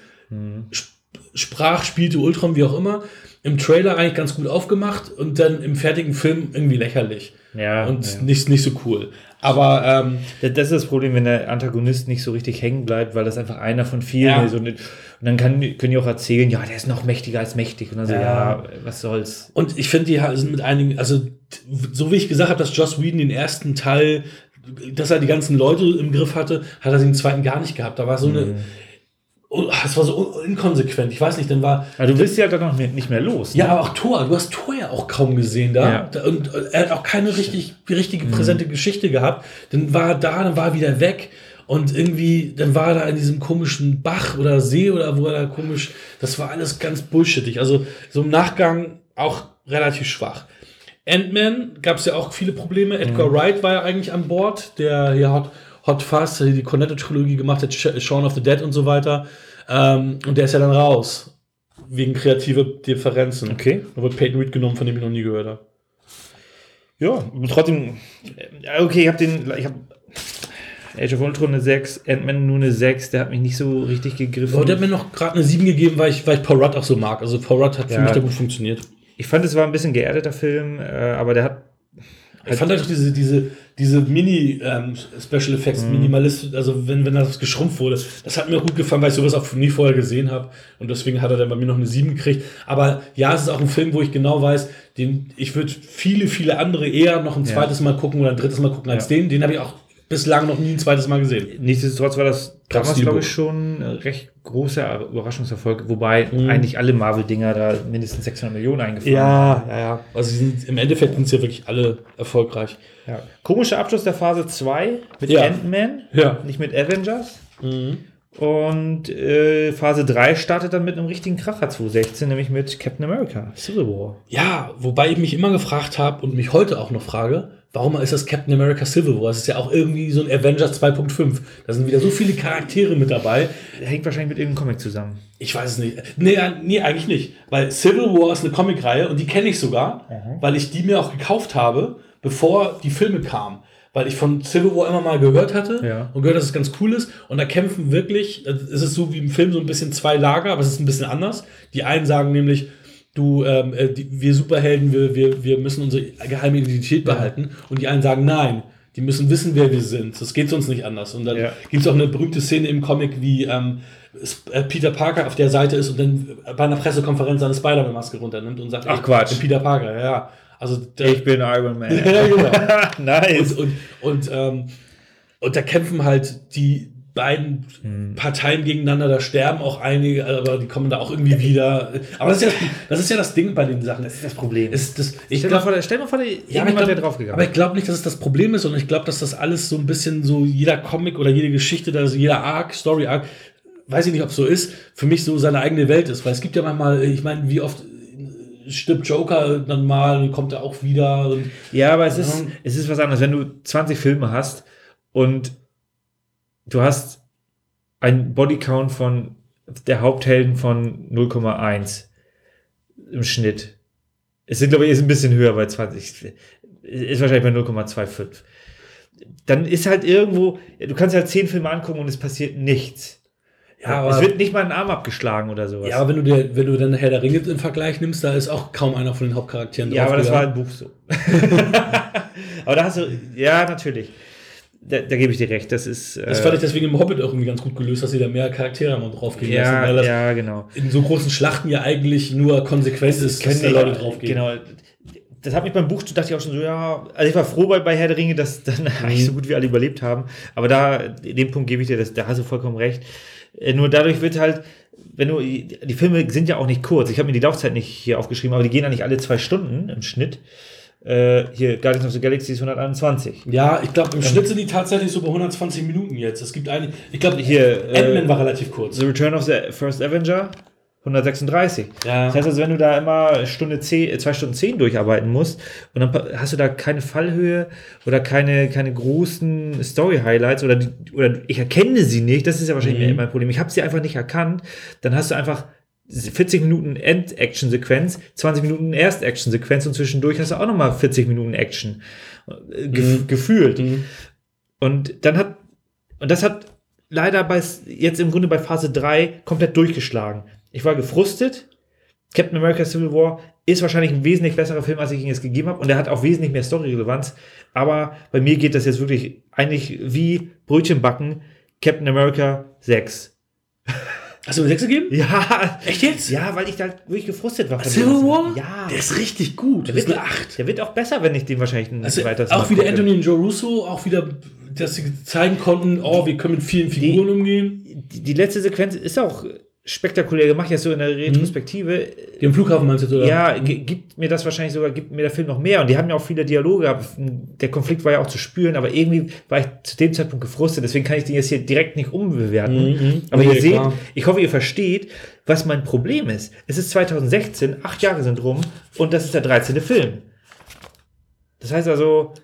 Sp- Sprach, spielte Ultron, wie auch immer. Im Trailer eigentlich ganz gut aufgemacht und dann im fertigen Film irgendwie lächerlich. Ja, Und ja. nicht, nicht so cool. Aber ähm, Das ist das Problem, wenn der Antagonist nicht so richtig hängen bleibt, weil das einfach einer von vielen Ja. ist. Und, und dann kann, können die auch erzählen, ja, der ist noch mächtiger als mächtig. Und dann so, Ja. was soll's. Und ich finde, die sind mit einigen, also so wie ich gesagt habe, dass Joss Whedon den ersten Teil, dass er die ganzen Leute im Griff hatte, hat er den zweiten gar nicht gehabt. Da war so eine, oh, es war so inkonsequent. Ich weiß nicht, dann war, Aber du willst ja dann noch nicht mehr los. ja, ne? aber auch Thor, du hast Thor ja auch kaum gesehen da. Ja. Und äh, er hat auch keine richtig, richtige präsente Geschichte gehabt. Dann war er da, dann war er wieder weg. Und irgendwie, dann war er da in diesem komischen Bach oder See oder wo er da komisch, das war alles ganz bullshittig. Also so im Nachgang auch relativ schwach. Ant-Man gab es ja auch viele Probleme. Edgar Wright war ja eigentlich an Bord, der hier Hot, Hot Fast, der die Cornetto-Trilogie gemacht hat, Sh- Shaun of the Dead und so weiter. Ähm, und der ist ja dann raus. Wegen kreative Differenzen. Okay. Da wurde Peyton Reed genommen, von dem ich noch nie gehört habe. Ja, trotzdem, okay, ich habe den, ich habe Age of Ultron eine 6, Ant-Man nur eine 6, der hat mich nicht so richtig gegriffen. Aber der hat mir noch gerade eine 7 gegeben, weil ich, weil ich Paul Rudd auch so mag. Also Paul Rudd hat für Ja. mich da gut funktioniert. ich fand, es war ein bisschen geerdeter Film, äh, aber der hat Ich fand halt auch diese, diese, diese Mini-Special Effects, Mhm. Minimalist, also wenn, wenn das geschrumpft wurde, das hat mir gut gefallen, weil ich sowas auch nie vorher gesehen habe. Und deswegen hat er dann bei mir noch eine 7 gekriegt. Aber ja, es ist auch ein Film, wo ich genau weiß, den, ich würde viele, viele andere eher noch ein Ja. zweites Mal gucken oder ein drittes Mal gucken als Ja. den. Den habe ich auch bislang noch nie ein zweites Mal gesehen. Nichtsdestotrotz war das damals, glaube ich, schon ein recht großer Überraschungserfolg, wobei Mhm. eigentlich alle Marvel-Dinger da mindestens 600 Millionen eingefahren ja, ja. Also sie sind, im Endeffekt sind sie ja wirklich alle erfolgreich. Ja. Komischer Abschluss der Phase 2 mit Ja. Ant-Man, Ja. nicht mit Avengers. Und äh, Phase 3 startet dann mit einem richtigen Kracher 2016, nämlich mit Captain America, Civil War. Ja, wobei ich mich immer gefragt habe und mich heute auch noch frage, warum ist das Captain America Civil War? Es ist ja auch irgendwie so ein Avengers 2.5. Da sind wieder so viele Charaktere mit dabei. Hängt wahrscheinlich mit irgendeinem Comic zusammen. Ich weiß es nicht. Nee, äh, nee, eigentlich nicht. Weil Civil War ist eine Comicreihe und die kenne ich sogar, weil ich die mir auch gekauft habe, bevor die Filme kamen. Weil ich von Civil War immer mal gehört hatte Ja. und gehört, dass es ganz cool ist. Und da kämpfen wirklich, es ist so wie im Film so ein bisschen zwei Lager, aber es ist ein bisschen anders. Die einen sagen nämlich, du, ähm, äh, die, wir Superhelden, wir, wir, wir müssen unsere geheime Identität behalten. Und die einen sagen, nein, die müssen wissen, wer wir sind. Das geht sonst nicht anders. Und dann Ja. gibt es auch eine berühmte Szene im Comic, wie ähm, äh, Peter Parker auf der Seite ist und dann bei einer Pressekonferenz seine Spider-Man-Maske runternimmt und sagt, Ach, Quatsch. ich bin Peter Parker, ja, ja. Also der, Ich bin Iron Man. ja, genau. nice. und, und, und, ähm, und da kämpfen halt die beiden Hm. Parteien gegeneinander, da sterben auch einige, aber die kommen da auch irgendwie wieder. Aber das ist ja das, ist ja das Ding bei den Sachen. Das ist das Problem. Ist das, ich stell, mal glaub, vor, stell mal vor, da- ja, glaub, wäre draufgegangen. Aber ich glaube nicht, dass es das Problem ist, sondern ich glaube, dass das alles so ein bisschen so jeder Comic oder jede Geschichte, also jeder Arc, Story Arc, weiß ich nicht, ob es so ist, für mich so seine eigene Welt ist. Weil es gibt ja manchmal, ich meine, wie oft stirbt Joker dann mal und kommt er auch wieder. Und Ja, aber es ist, es ist was anderes. Wenn du 20 Filme hast und du hast einen Bodycount von der Haupthelden von 0,1 im Schnitt. Es sind, glaube ich, ist ein bisschen höher bei 20. Ist wahrscheinlich bei 0,25. Dann ist halt irgendwo, du kannst halt 10 Filme angucken und es passiert nichts. Ja, es aber- wird nicht mal ein Arm abgeschlagen oder sowas. Ja, aber wenn du dir, wenn du dann Herr der Ringe im Vergleich nimmst, da ist auch kaum einer von den Hauptcharakteren Ja, aber das war draufgegangen. im Buch so. aber da hast du, ja, natürlich. Da, da gebe ich dir recht. Das ist. Das äh, fand ich deswegen im Hobbit auch irgendwie ganz gut gelöst, dass sie da mehr Charaktere haben und draufgehen lassen, ja, weil das ja, genau. in so großen Schlachten ja eigentlich nur konsequent ist, dass da Leute draufgehen. Genau. Das hat mich beim Buch, dachte ich auch schon so, ja, also ich war froh bei, bei Herr der Ringe, dass dann eigentlich so gut wie alle überlebt haben. Aber da, in dem Punkt gebe ich dir, das, da hast du vollkommen recht. Äh, Nur dadurch wird halt, wenn du, die Filme sind ja auch nicht kurz. Ich habe mir die Laufzeit nicht hier aufgeschrieben, aber die gehen ja nicht alle zwei Stunden im Schnitt. Äh, hier, Guardians of the Galaxy ist 121. Ja, ich glaube, im Schnitt sind die tatsächlich so bei 120 Minuten jetzt. Es gibt eine, ich glaube, Hier, äh, Ant-Man war relativ kurz. The Return of the First Avenger 136. Ja. Das heißt also, wenn du da immer Stunde 10, äh, 2 Stunden 10 durcharbeiten musst und dann hast du da keine Fallhöhe oder keine, keine großen Story-Highlights oder, die, oder ich erkenne sie nicht, das ist ja wahrscheinlich Mhm. mein Problem. Ich habe sie einfach nicht erkannt, dann hast du einfach 40 Minuten End-Action-Sequenz, 20 Minuten Erst-Action-Sequenz und zwischendurch hast du auch nochmal 40 Minuten Action. Äh, gef Mhm. Gefühlt. Mhm. Und dann hat, und das hat leider bei, jetzt im Grunde bei Phase 3 komplett durchgeschlagen. Ich war gefrustet, Captain America Civil War ist wahrscheinlich ein wesentlich besserer Film, als ich ihn jetzt gegeben habe. Und er hat auch wesentlich mehr Story-Relevanz. Aber bei mir geht das jetzt wirklich eigentlich wie Brötchen backen. Captain America 6. Hast du eine 6 gegeben? Ja. Echt jetzt? Ja, weil ich da wirklich gefrustet war. Civil War? Ja. Der ist richtig gut. Der ist wird, eine 8. der wird auch besser, wenn ich den wahrscheinlich ein Also zweites auch wieder gucke. Anthony und Joe Russo, auch wieder, dass sie zeigen konnten, oh, wir können mit vielen Figuren umgehen. Die, die letzte Sequenz ist auch spektakulär gemacht, jetzt so in der Retrospektive. Den Flughafen meinst du, oder? Ja, ge- gibt mir das wahrscheinlich sogar, gibt mir der Film noch mehr. Und die haben ja auch viele Dialoge gehabt. Der Konflikt war ja auch zu spüren, aber irgendwie war ich zu dem Zeitpunkt gefrustet. Deswegen kann ich den jetzt hier direkt nicht umbewerten. Mhm. Aber Nee, ihr seht, klar. ich hoffe, ihr versteht, was mein Problem ist. Es ist 2016, acht Jahre sind rum und das ist der 13. Film. Das heißt also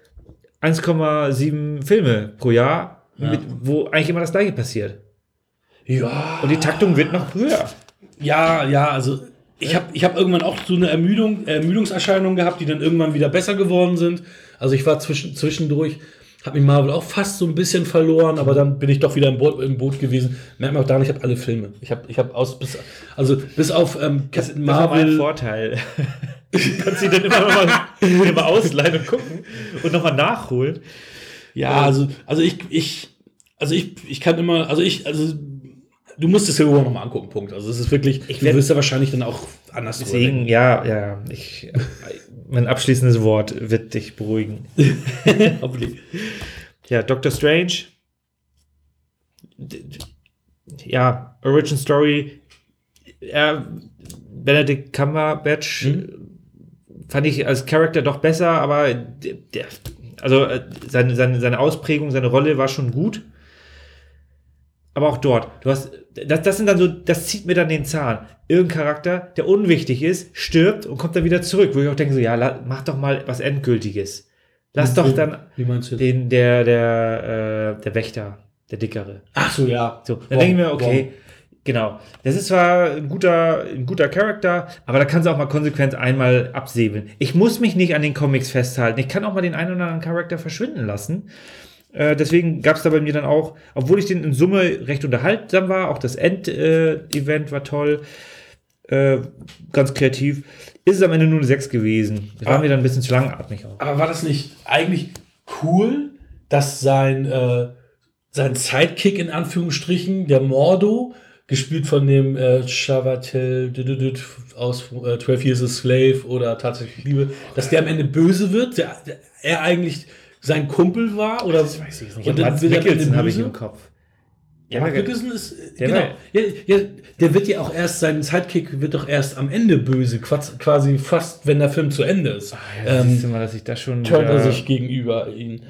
1,7 Filme pro Jahr, Ja. mit, wo eigentlich immer das gleiche passiert. Ja. Und die Taktung wird noch höher. Ja, ja, also ich habe ich hab irgendwann auch so eine Ermüdung, Ermüdungserscheinung gehabt, die dann irgendwann wieder besser geworden sind. Also ich war zwischen, zwischendurch, habe mich Marvel auch fast so ein bisschen verloren, aber dann bin ich doch wieder im Boot, im Boot gewesen. Merkt man auch daran, ich habe alle Filme. Ich habe ich hab aus, bis, also bis auf ähm, Captain Das war mein Marvel. Vorteil. du kannst sie dann immer noch mal, mal ausleihen und gucken und nochmal nachholen. Ja, also, also ich, ich, also ich, ich kann immer, also ich, also du musst es Civil War nochmal angucken, Punkt. Also es ist wirklich, Ich du werd- wirst ja wahrscheinlich dann auch anders Deswegen, ja, ja, ich, mein abschließendes Wort wird dich beruhigen. Hoffentlich. Ja, Doctor Strange. Ja, Origin Story. Ja, Benedict Cumberbatch Mhm. fand ich als Charakter doch besser, aber der, der, also äh, seine, seine, seine Ausprägung, seine Rolle war schon gut. Aber auch dort, du hast, das, das sind dann so, das zieht mir dann den Zahn. Irgendein Charakter, der unwichtig ist, stirbt und kommt dann wieder zurück, wo ich auch denke so, ja, mach doch mal was Endgültiges. Lass doch dann den, der, der, äh, der Wächter, der Dickere. Ach so, ja. So, dann denke ich mir, okay, genau. Das ist zwar ein guter, ein guter Charakter, aber da kannst du auch mal konsequent einmal absäbeln. Ich muss mich nicht an den Comics festhalten. Ich kann auch mal den einen oder anderen Charakter verschwinden lassen. Äh, deswegen gab es da bei mir dann auch, obwohl ich den in Summe recht unterhaltsam war, auch das End-Event war toll, äh, ganz kreativ, ist es am Ende nur eine 6 gewesen. Das war Ah. mir dann ein bisschen zu langatmig auch. Aber war das nicht eigentlich cool, dass sein, äh, sein Sidekick in Anführungsstrichen, der Mordo, gespielt von dem äh, Chavatel aus äh, 12 Years a Slave oder tatsächlich Liebe, dass der am Ende böse wird, der, der, er eigentlich sein Kumpel war oder Das weiß ich nicht. Und dann Mikkelsen habe ich im Kopf. Ja, Mark Nicholson ist, Der genau. Ja, ja, der wird ja auch erst, sein Sidekick wird doch erst am Ende böse, quasi- fast, wenn der Film zu Ende ist. Ja, ähm, mal, dass ich das schon. turnt er wieder- sich gegenüber ihn.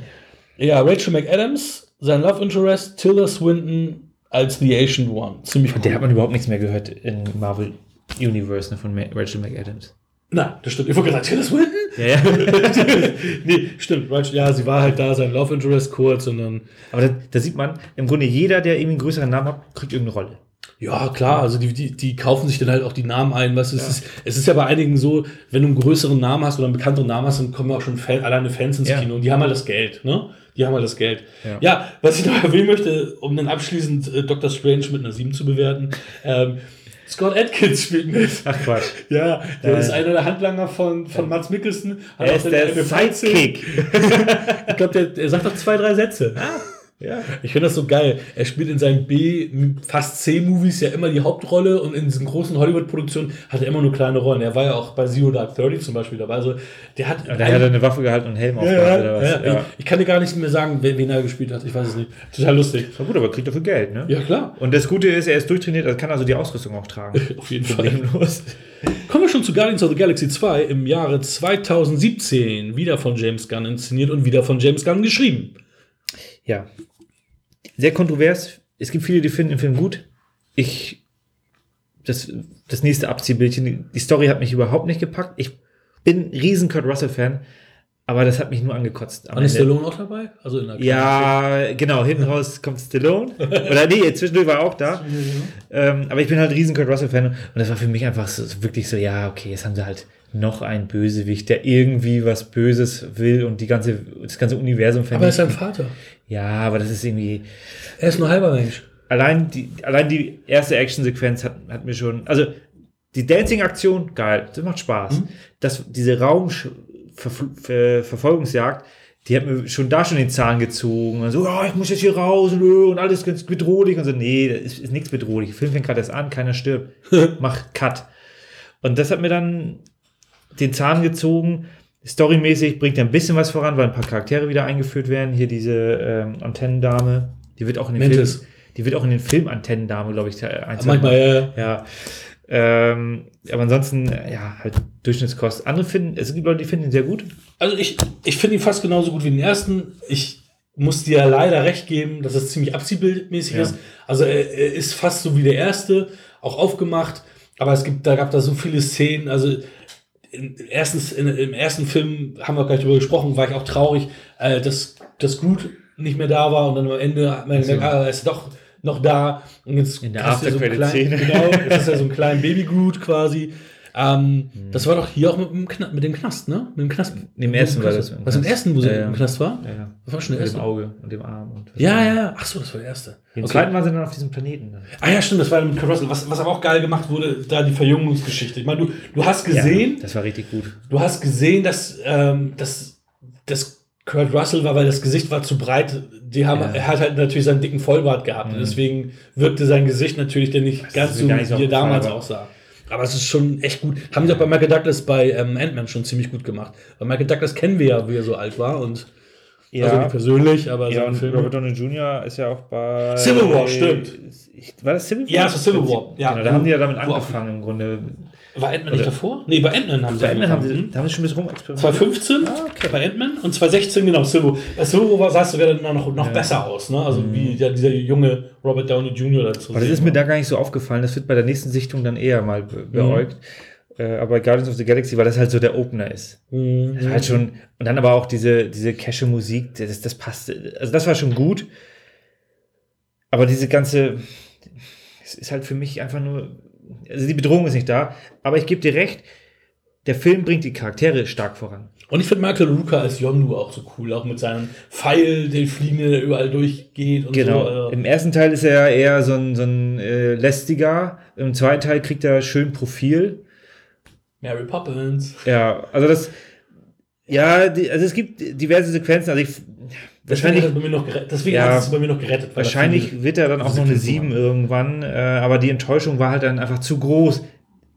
Ja, Rachel McAdams, sein Love Interest, Tilda Swinton als The Asian One. Ziemlich Von der hat man überhaupt nichts mehr gehört in Marvel Universe, ne, von Ma- Rachel McAdams. Nein, das stimmt. Ich wollte gerade sagen, Tilda Swinton? Ja, ja. nee, stimmt. Ja, sie war halt da, sein Love Interest kurz und dann. Aber da, sieht man, im Grunde jeder, der irgendwie einen größeren Namen hat, kriegt irgendeine Rolle. Ja, klar, also die, die, die kaufen sich dann halt auch die Namen ein. Was es, ist, es ist ja bei einigen so, wenn du einen größeren Namen hast oder einen bekannteren Namen hast, dann kommen auch schon Fan, alleine Fans ins Ja. Kino und die haben halt das Geld, ne? Die haben halt das Geld. Ja. Ja, was ich noch erwähnen möchte, um dann abschließend äh, Dr. Strange mit einer 7 zu bewerten, ähm, Scott Atkins spielt mit. Ach Quatsch. Ja, der Ja. ist einer der Handlanger von, von Mats Mikkelsen. Er ist der. Sidekick. Ich glaube, der, der sagt doch zwei, drei Sätze. Ja. Ich finde das so geil. Er spielt in seinen B, fast C-Movies ja immer die Hauptrolle und in diesen großen Hollywood-Produktionen hat er immer nur kleine Rollen. Er war ja auch bei Zero Dark Thirty zum Beispiel dabei. Also, der hat. Da hat er eine Waffe gehalten und einen Helm ja, aufgehabt ja, oder was. ja, Ja. Ich, ich kann dir gar nicht mehr sagen, wen, wen er gespielt hat. Ich weiß es nicht. Total lustig. War gut, aber kriegt dafür Geld, ne? Ja, klar. Und das Gute ist, er ist durchtrainiert, also kann also die Ausrüstung auch tragen. Auf jeden Fall. Problemlos. Kommen wir schon zu Guardians of the Galaxy 2 im Jahre 2017. Wieder von James Gunn inszeniert und wieder von James Gunn geschrieben. Ja. Sehr kontrovers. Es gibt viele, die finden den Film gut. Ich, das, das nächste Abziehbildchen, die Story hat mich überhaupt nicht gepackt. Ich bin riesen Kurt Russell-Fan, aber das hat mich nur angekotzt. War nicht. Stallone auch dabei? Also in der Ja, genau, hinten raus kommt Stallone. Oder nee, zwischendurch war er auch da. Ähm, aber ich bin halt riesen Kurt Russell-Fan und das war für mich einfach so wirklich so, ja, okay, jetzt haben sie halt noch einen Bösewicht, der irgendwie was Böses will und die ganze, das ganze Universum Aber er ist sein Vater. Ja, aber das ist irgendwie, Er ist nur halber Mensch. allein die, allein die erste Actionsequenz hat, hat mir schon, also Die Dancing-Aktion, geil, das macht Spaß. Das, diese Raumverfolgungsjagd, die hat mir schon da schon den Zahn gezogen. Und so, ja, ich muss jetzt hier raus und, äh, und alles ganz bedrohlich. Und so, nee, das ist, ist nichts bedrohlich. Der Film fängt gerade erst an, keiner stirbt. Mach Cut. Und das hat mir dann den Zahn gezogen. Storymäßig bringt er ein bisschen was voran, weil ein paar Charaktere wieder eingeführt werden. Hier diese ähm, Antennendame, die wird auch in den Mantis. Film, die wird auch in den Film Antennendame, glaube ich, ein, zwei Manchmal, Mal- ja. ja. Ähm, aber ansonsten, ja, halt Durchschnittskost. Andere finden, es gibt Leute, die finden ihn sehr gut. Also ich, ich finde ihn fast genauso gut wie den ersten. Ich muss dir leider recht geben, dass es ziemlich abziehbildmäßig Ja. ist. Also er, er ist fast so wie der erste, auch aufgemacht. Aber es gibt, da gab da so viele Szenen. Also in, erstens, in, im ersten Film haben wir gleich drüber gesprochen, war ich auch traurig, äh, dass, dass Groot nicht mehr da war und dann am Ende hat man gemerkt, ah, er ist doch noch da. Und jetzt In der hast du so Genau, jetzt ist er so ein kleiner Baby Groot quasi. Ähm, Das war doch hier auch mit dem, Kna mit dem Knast, ne? Mit dem Knast. Im ersten war Knast. das im Was im Knast. ersten, wo sie Ja, im Knast war? Ja, ja. Das war schon der Mit dem erste. Auge und dem Arm. Und Ja, ja, ja. Ach so, das war der erste. Den Okay. zweiten waren sie dann auf diesem Planeten. Dann. Ah ja, stimmt, das war mit Kurt Russell. Was, was aber auch geil gemacht wurde, da die Verjüngungsgeschichte. Ich meine, du, du hast gesehen, Ja, das war richtig gut. du hast gesehen, dass, ähm, dass, dass Kurt Russell war, weil das Gesicht war zu breit. Die haben, Ja. Er hat halt natürlich seinen dicken Vollbart gehabt. Und deswegen wirkte sein Gesicht natürlich dann nicht ganz ist so, wie er damals aussah. Aber es ist schon echt gut. Haben sie auch bei Michael Douglas bei ähm, Ant-Man schon ziemlich gut gemacht. Weil Michael Douglas kennen wir ja, wie er so alt war. Und also nicht persönlich, aber ja und. Robert Downey Jr. ist ja auch bei Civil War, stimmt. War das Civil War? Ja, das war Civil War, ja. Genau, da haben die ja damit angefangen im Grunde. War Ant-Man nicht davor? Nee, bei Ant-Man haben sie Bei Ant-Man haben sie, da haben sie schon ein bisschen rumexperimentiert. 2015 Ah, bei Ant-Man und 2016 genau War. Bei Civil War es sogar dann noch, noch besser aus, ne? Also wie ja, dieser junge Robert Downey Jr. dazu. Mhm. Aber das ist mir da gar nicht so aufgefallen. Das wird bei der nächsten Sichtung dann eher mal Mhm. beäugt. Äh, aber bei Guardians of the Galaxy, weil das halt so der Opener ist. Mhm. Das war halt schon, und dann aber auch diese, diese Cache-Musik, das, das passte. Also das war schon gut. Aber diese ganze, es ist halt für mich einfach nur, also die Bedrohung ist nicht da. Aber ich gebe dir recht, der Film bringt die Charaktere stark voran. Und ich finde Michael Ruka als Yondu auch so cool, auch mit seinem Pfeil, den Fliegenden, der überall durchgeht und Genau. so. Also, Im ersten Teil ist er eher so ein, so ein äh, lästiger. Im zweiten Teil kriegt er schön Profil. Mary Poppins. Ja, also das, ja, die, also es gibt diverse Sequenzen. Also ich, Wahrscheinlich hat bei mir noch gerettet. Deswegen Ja. hat es bei mir noch gerettet. wahrscheinlich wird er dann auch noch eine Sequenzen 7 irgendwann. Äh, aber die Enttäuschung war halt dann einfach zu groß.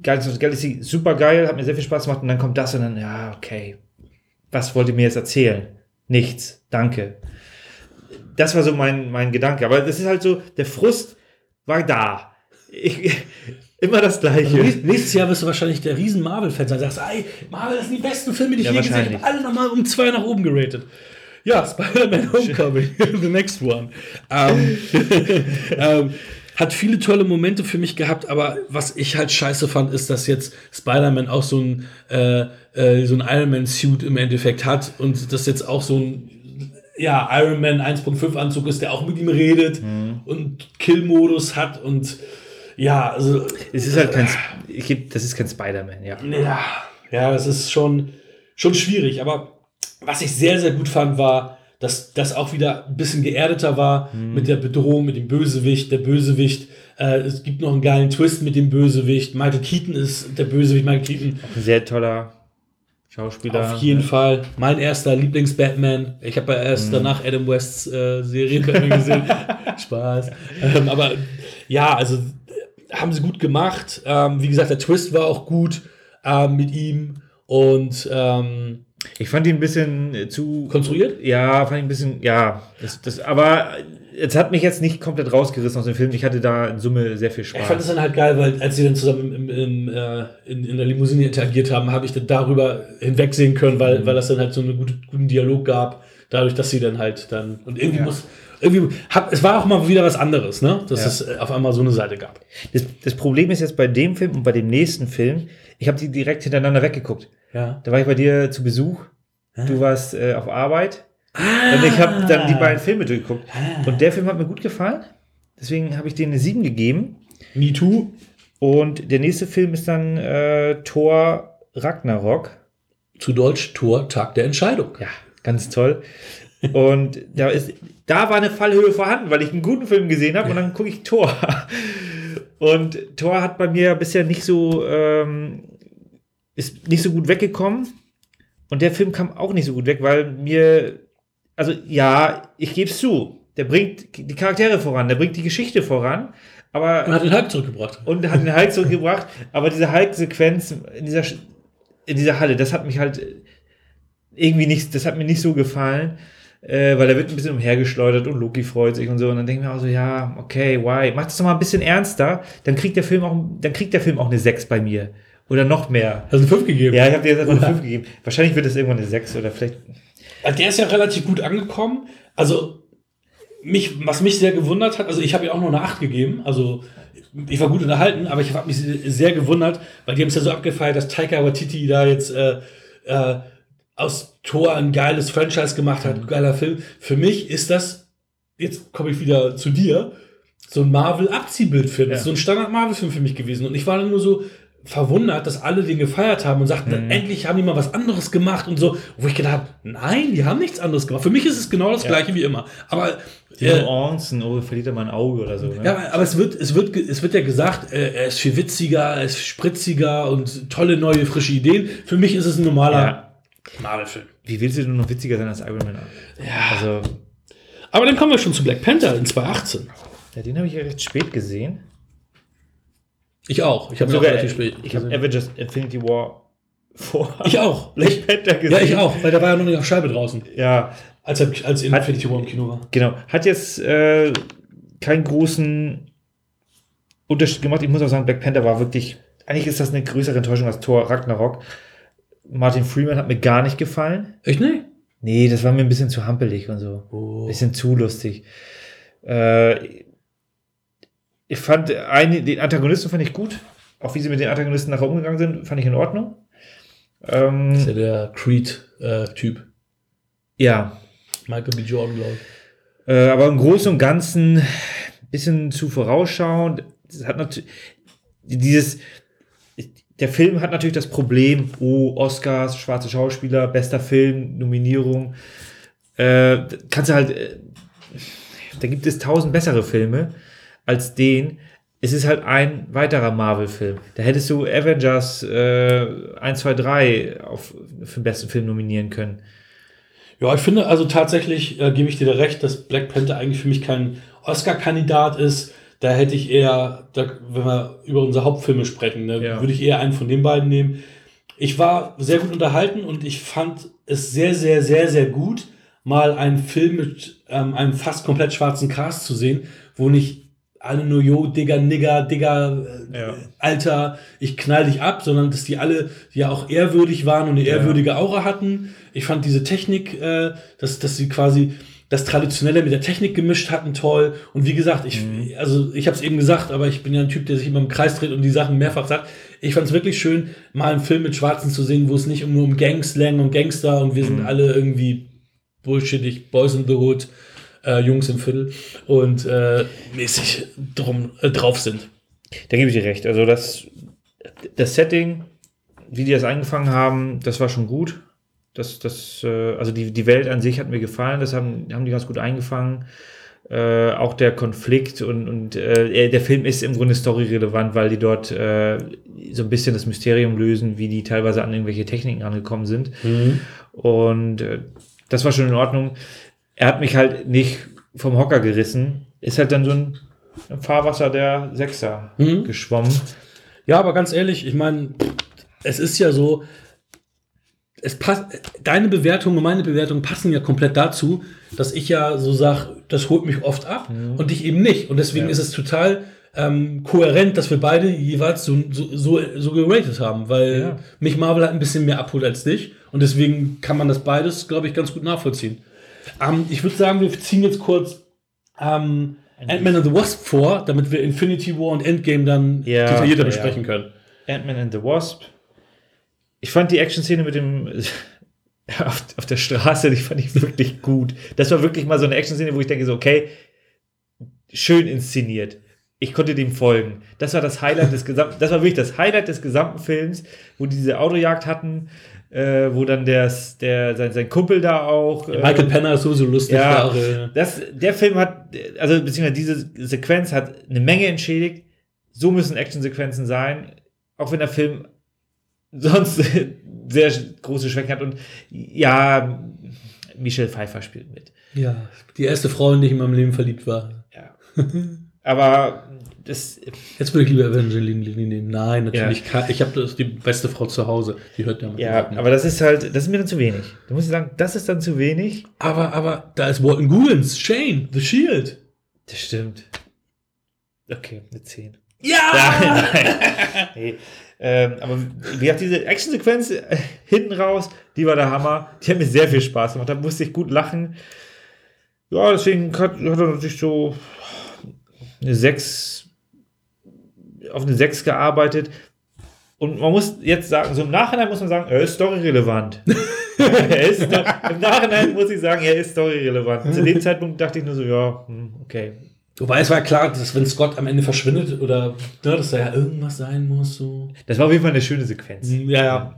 Guardians of the Galaxy, super geil, hat mir sehr viel Spaß gemacht. Und dann kommt das und dann, ja, okay. Was wollt ihr mir jetzt erzählen? Nichts. Danke. Das war so mein, mein Gedanke. Aber das ist halt so, der Frust war da. Ich, immer das Also Gleiche. nächstes- nächstes Jahr wirst du wahrscheinlich der riesen Marvel-Fan sein. Sagst, ey, Marvel, das sind die besten Filme, die ich Ja, je gesehen habe. Alle nochmal um zwei nach oben geratet. Ja, Spider-Man Homecoming, the next one. Ähm, ähm, hat viele tolle Momente für mich gehabt, aber was ich halt scheiße fand, ist, dass jetzt Spider-Man auch so ein, äh, äh, so ein Iron Man-Suit im Endeffekt hat und das jetzt auch so ein ja, Iron Man 1.5 Anzug ist, der auch mit ihm redet und Kill-Modus hat und ja, also Es ist halt kein, geb, das ist kein Spider-Man, ja. ja, ja, das ist schon, schon schwierig. Aber was ich sehr, sehr gut fand, war, dass das auch wieder ein bisschen geerdeter war mit der Bedrohung, mit dem Bösewicht. Der Bösewicht, äh, es gibt noch einen geilen Twist mit dem Bösewicht. Michael Keaton ist der Bösewicht. Michael Keaton Ein sehr toller Schauspieler. auf jeden Fall. Mein erster Lieblings-Batman. Ich habe ja erst danach Adam Wests äh, Serie gesehen. Spaß. Ähm, aber ja, also haben sie gut gemacht. Ähm, wie gesagt, der Twist war auch gut ähm, mit ihm und ähm, Ich fand ihn ein bisschen äh, zu. konstruiert. Ja, fand ich ein bisschen. Ja, das, das, aber es hat mich jetzt nicht komplett rausgerissen aus dem Film. Ich hatte da in Summe sehr viel Ich fand Spaß. es dann halt geil, weil als sie dann zusammen im, im, äh, in, in der Limousine interagiert haben, habe ich dann darüber hinwegsehen können, weil, weil das dann halt so einen gute, guten Dialog gab, dadurch, dass sie dann halt dann und irgendwie Ja. muss irgendwie hab, es war auch mal wieder was anderes, ne? Dass Ja. es äh, auf einmal so eine Seite gab. Das, das Problem ist jetzt bei dem Film und bei dem nächsten Film, ich habe die direkt hintereinander weggeguckt. Ja. Da war ich bei dir zu Besuch. Du warst äh, auf Arbeit. Ah. Und ich habe dann die beiden Filme durchgeguckt. Und der Film hat mir gut gefallen. Deswegen habe ich denen eine 7 gegeben. Me Too. Und der nächste Film ist dann äh, Thor Ragnarok. Zu Deutsch Tor Tag der Entscheidung. Ja, ganz toll. Und da ist, da war eine Fallhöhe vorhanden, weil ich einen guten Film gesehen habe und dann gucke ich Thor. Und Thor hat bei mir bisher nicht so, ähm, ist nicht so gut weggekommen. Und der Film kam auch nicht so gut weg, weil mir, also ja, ich gebe es zu, der bringt die Charaktere voran, der bringt die Geschichte voran, aber Und hat den Hulk zurückgebracht. und hat den Hulk zurückgebracht. Aber diese Hulk-Sequenz in dieser, in dieser Halle, das hat mich halt irgendwie nicht, das hat mir nicht so gefallen, äh, weil er wird ein bisschen umhergeschleudert und Loki freut sich und so. Und dann denke ich mir auch so, ja, okay, why? Mach das doch mal ein bisschen ernster, dann kriegt der Film auch, dann kriegt der Film auch eine 6 bei mir. Oder noch mehr. Hast du eine 5 gegeben? Ja, ich habe dir jetzt einfach eine 5 gegeben. Wahrscheinlich wird es irgendwann eine 6 oder vielleicht. Also Der ist ja relativ gut angekommen. Also, mich, was mich sehr gewundert hat, also ich habe ja auch noch eine 8 gegeben. Also, ich war gut unterhalten, aber ich habe mich sehr gewundert, weil die haben es ja so abgefeiert, dass Taika Waititi da jetzt äh, äh, aus Thor ein geiles Franchise gemacht hat, geiler Film. Für mich ist das, jetzt komme ich wieder zu dir, so ein Marvel-Abziehbildfilm. Ist so ein Standard-Marvel-Film für mich gewesen. Und ich war dann nur so verwundert, dass alle den gefeiert haben und sagten, endlich haben die mal was anderes gemacht und so. Wo ich gedacht habe, nein, die haben nichts anderes gemacht. Für mich ist es genau das gleiche wie immer. Aber Die äh, Nuancen, oh, verliert er mal ein Auge oder so. Ne? ja, aber- es wird, es wird, es wird ja gesagt, äh, er ist viel witziger, er ist spritziger und tolle neue, frische Ideen. Für mich ist es ein normaler Ja. Marvel-Film. Wie willst du denn noch witziger sein als Iron Man? Ja. Also, Aber dann kommen wir schon zu Black Panther in 2018. ja, den habe ich ja recht spät gesehen. Ich auch. Ich habe Sogar, relativ spät. ich habe gesehen. Avengers Infinity War vor ich auch. Black Panther gesehen. ja, ich auch, weil der war ja noch nicht auf Scheibe draußen, Ja, als, er, als Infinity War im Kino war. genau. Hat jetzt äh, keinen großen Unterschied gemacht. Ich muss auch sagen, Black Panther war wirklich, eigentlich ist das eine größere Enttäuschung als Thor Ragnarok. Martin Freeman hat mir gar nicht gefallen. Echt nicht? Nee, das war mir ein bisschen zu hampelig und so. Oh. Bisschen zu lustig. Äh, ich fand eine, den Antagonisten fand ich gut. Auch wie sie mit den Antagonisten nachher umgegangen sind, fand ich in Ordnung. Ähm, ist ja der Creed-Typ. ja, Michael B. Jordan, glaube ich. Äh, aber im Großen und Ganzen ein bisschen zu vorausschauend. Es hat natürlich dieses der Film hat natürlich das Problem, oh, Oscars, schwarze Schauspieler, bester Film, Nominierung. Äh, kannst du halt, äh, da gibt es tausend bessere Filme als den. Es ist halt ein weiterer Marvel-Film. Da hättest du Avengers äh, 1, 2, 3 auf, für den besten Film nominieren können. Ja, ich finde also tatsächlich, äh, gebe ich dir da recht, dass Black Panther eigentlich für mich kein Oscar-Kandidat ist. Da hätte ich eher, da, wenn wir über unsere Hauptfilme sprechen, ne, Ja. würde ich eher einen von den beiden nehmen. Ich war sehr gut unterhalten und ich fand es sehr, sehr, sehr, sehr gut, mal einen Film mit ähm, einem fast komplett schwarzen Cast zu sehen, wo nicht alle nur, jo, Digga, Nigger, Digga, äh, Ja. Alter, ich knall dich ab, sondern dass die alle ja auch ehrwürdig waren und eine ehrwürdige Aura hatten. Ich fand diese Technik, äh, dass, dass sie quasi das Traditionelle mit der Technik gemischt hatten, toll. Und wie gesagt, ich, also ich habe es eben gesagt, aber ich bin ja ein Typ, der sich immer im Kreis dreht und die Sachen mehrfach sagt. Ich fand es wirklich schön, mal einen Film mit Schwarzen zu sehen, wo es nicht nur um Gangslang und Gangster und wir sind alle irgendwie bullshittig, Boys in the Hood, äh, Jungs im Viertel und äh, mäßig drum, äh, drauf sind. Da gebe ich dir recht. Also das, das Setting, wie die das eingefangen haben, das war schon gut. Das, das, äh, also die, die Welt an sich hat mir gefallen, das haben, haben die ganz gut eingefangen. Äh, auch der Konflikt und, und äh, der Film ist im Grunde storyrelevant, weil die dort äh, so ein bisschen das Mysterium lösen, wie die teilweise an irgendwelche Techniken angekommen sind. Und äh, das war schon in Ordnung. Er hat mich halt nicht vom Hocker gerissen. Ist halt dann so ein, ein Fahrwasser der Sechser Mhm. geschwommen. Ja, aber ganz ehrlich, ich meine, es ist ja so, es passt, deine Bewertung und meine Bewertung passen ja komplett dazu, dass ich ja so sage, das holt mich oft ab und dich eben nicht. Und deswegen Ja. ist es total ähm, kohärent, dass wir beide jeweils so, so, so, so geratet haben, weil Ja. mich Marvel halt ein bisschen mehr abholt als dich. Und deswegen kann man das beides, glaube ich, ganz gut nachvollziehen. Ähm, ich würde sagen, wir ziehen jetzt kurz ähm, Ant-Man and the Wasp vor, damit wir Infinity War und Endgame dann Ja, detaillierter besprechen können. Ant-Man and the Wasp. Ich fand die Action-Szene mit dem auf, auf der Straße, die fand ich wirklich gut. Das war wirklich mal so eine Action-Szene, wo ich denke so, okay, schön inszeniert. Ich konnte dem folgen. Das war das Highlight des gesamten, das war wirklich das Highlight des gesamten Films, wo die diese Autojagd hatten, äh, wo dann der, der sein, sein Kumpel da auch. äh, Michael Penner ist sowieso lustig. Ja, Jahre. das, der Film hat, also beziehungsweise diese Sequenz hat eine Menge entschädigt. so müssen Actionsequenzen sein, auch wenn der Film sonst sehr große Schwächen hat. Und ja, Michelle Pfeiffer spielt mit. Ja, die erste Frau, in die ich in meinem Leben verliebt war. Ja. Aber das, Jetzt würde ich lieber Evangeline Lilly nehmen. Nein, natürlich. kann- Ich habe die beste Frau zu Hause. Die hört ja mit. ja, aber das ist halt, das ist mir dann zu wenig. Da muss ich sagen, das ist dann zu wenig. aber, aber da ist Walton Goggins, Shane, The Shield. Das stimmt. Okay, eine 10. Ja! Nee. ähm, aber wie gesagt, diese Actionsequenz äh, hinten raus, die war der Hammer. Die hat mir sehr viel Spaß gemacht. Da musste ich gut lachen. Ja, deswegen hat, hat er natürlich so eine 6 auf eine 6 gearbeitet. Und man muss jetzt sagen, so im Nachhinein muss man sagen, er ist storyrelevant. er ist Im Nachhinein muss ich sagen, er ist storyrelevant. Zu dem Zeitpunkt dachte ich nur so, ja, hm, okay. Wobei es war klar, dass wenn Scott am Ende verschwindet oder ne, dass da ja irgendwas sein muss, so. Das war auf jeden Fall eine schöne Sequenz. Ja, ja.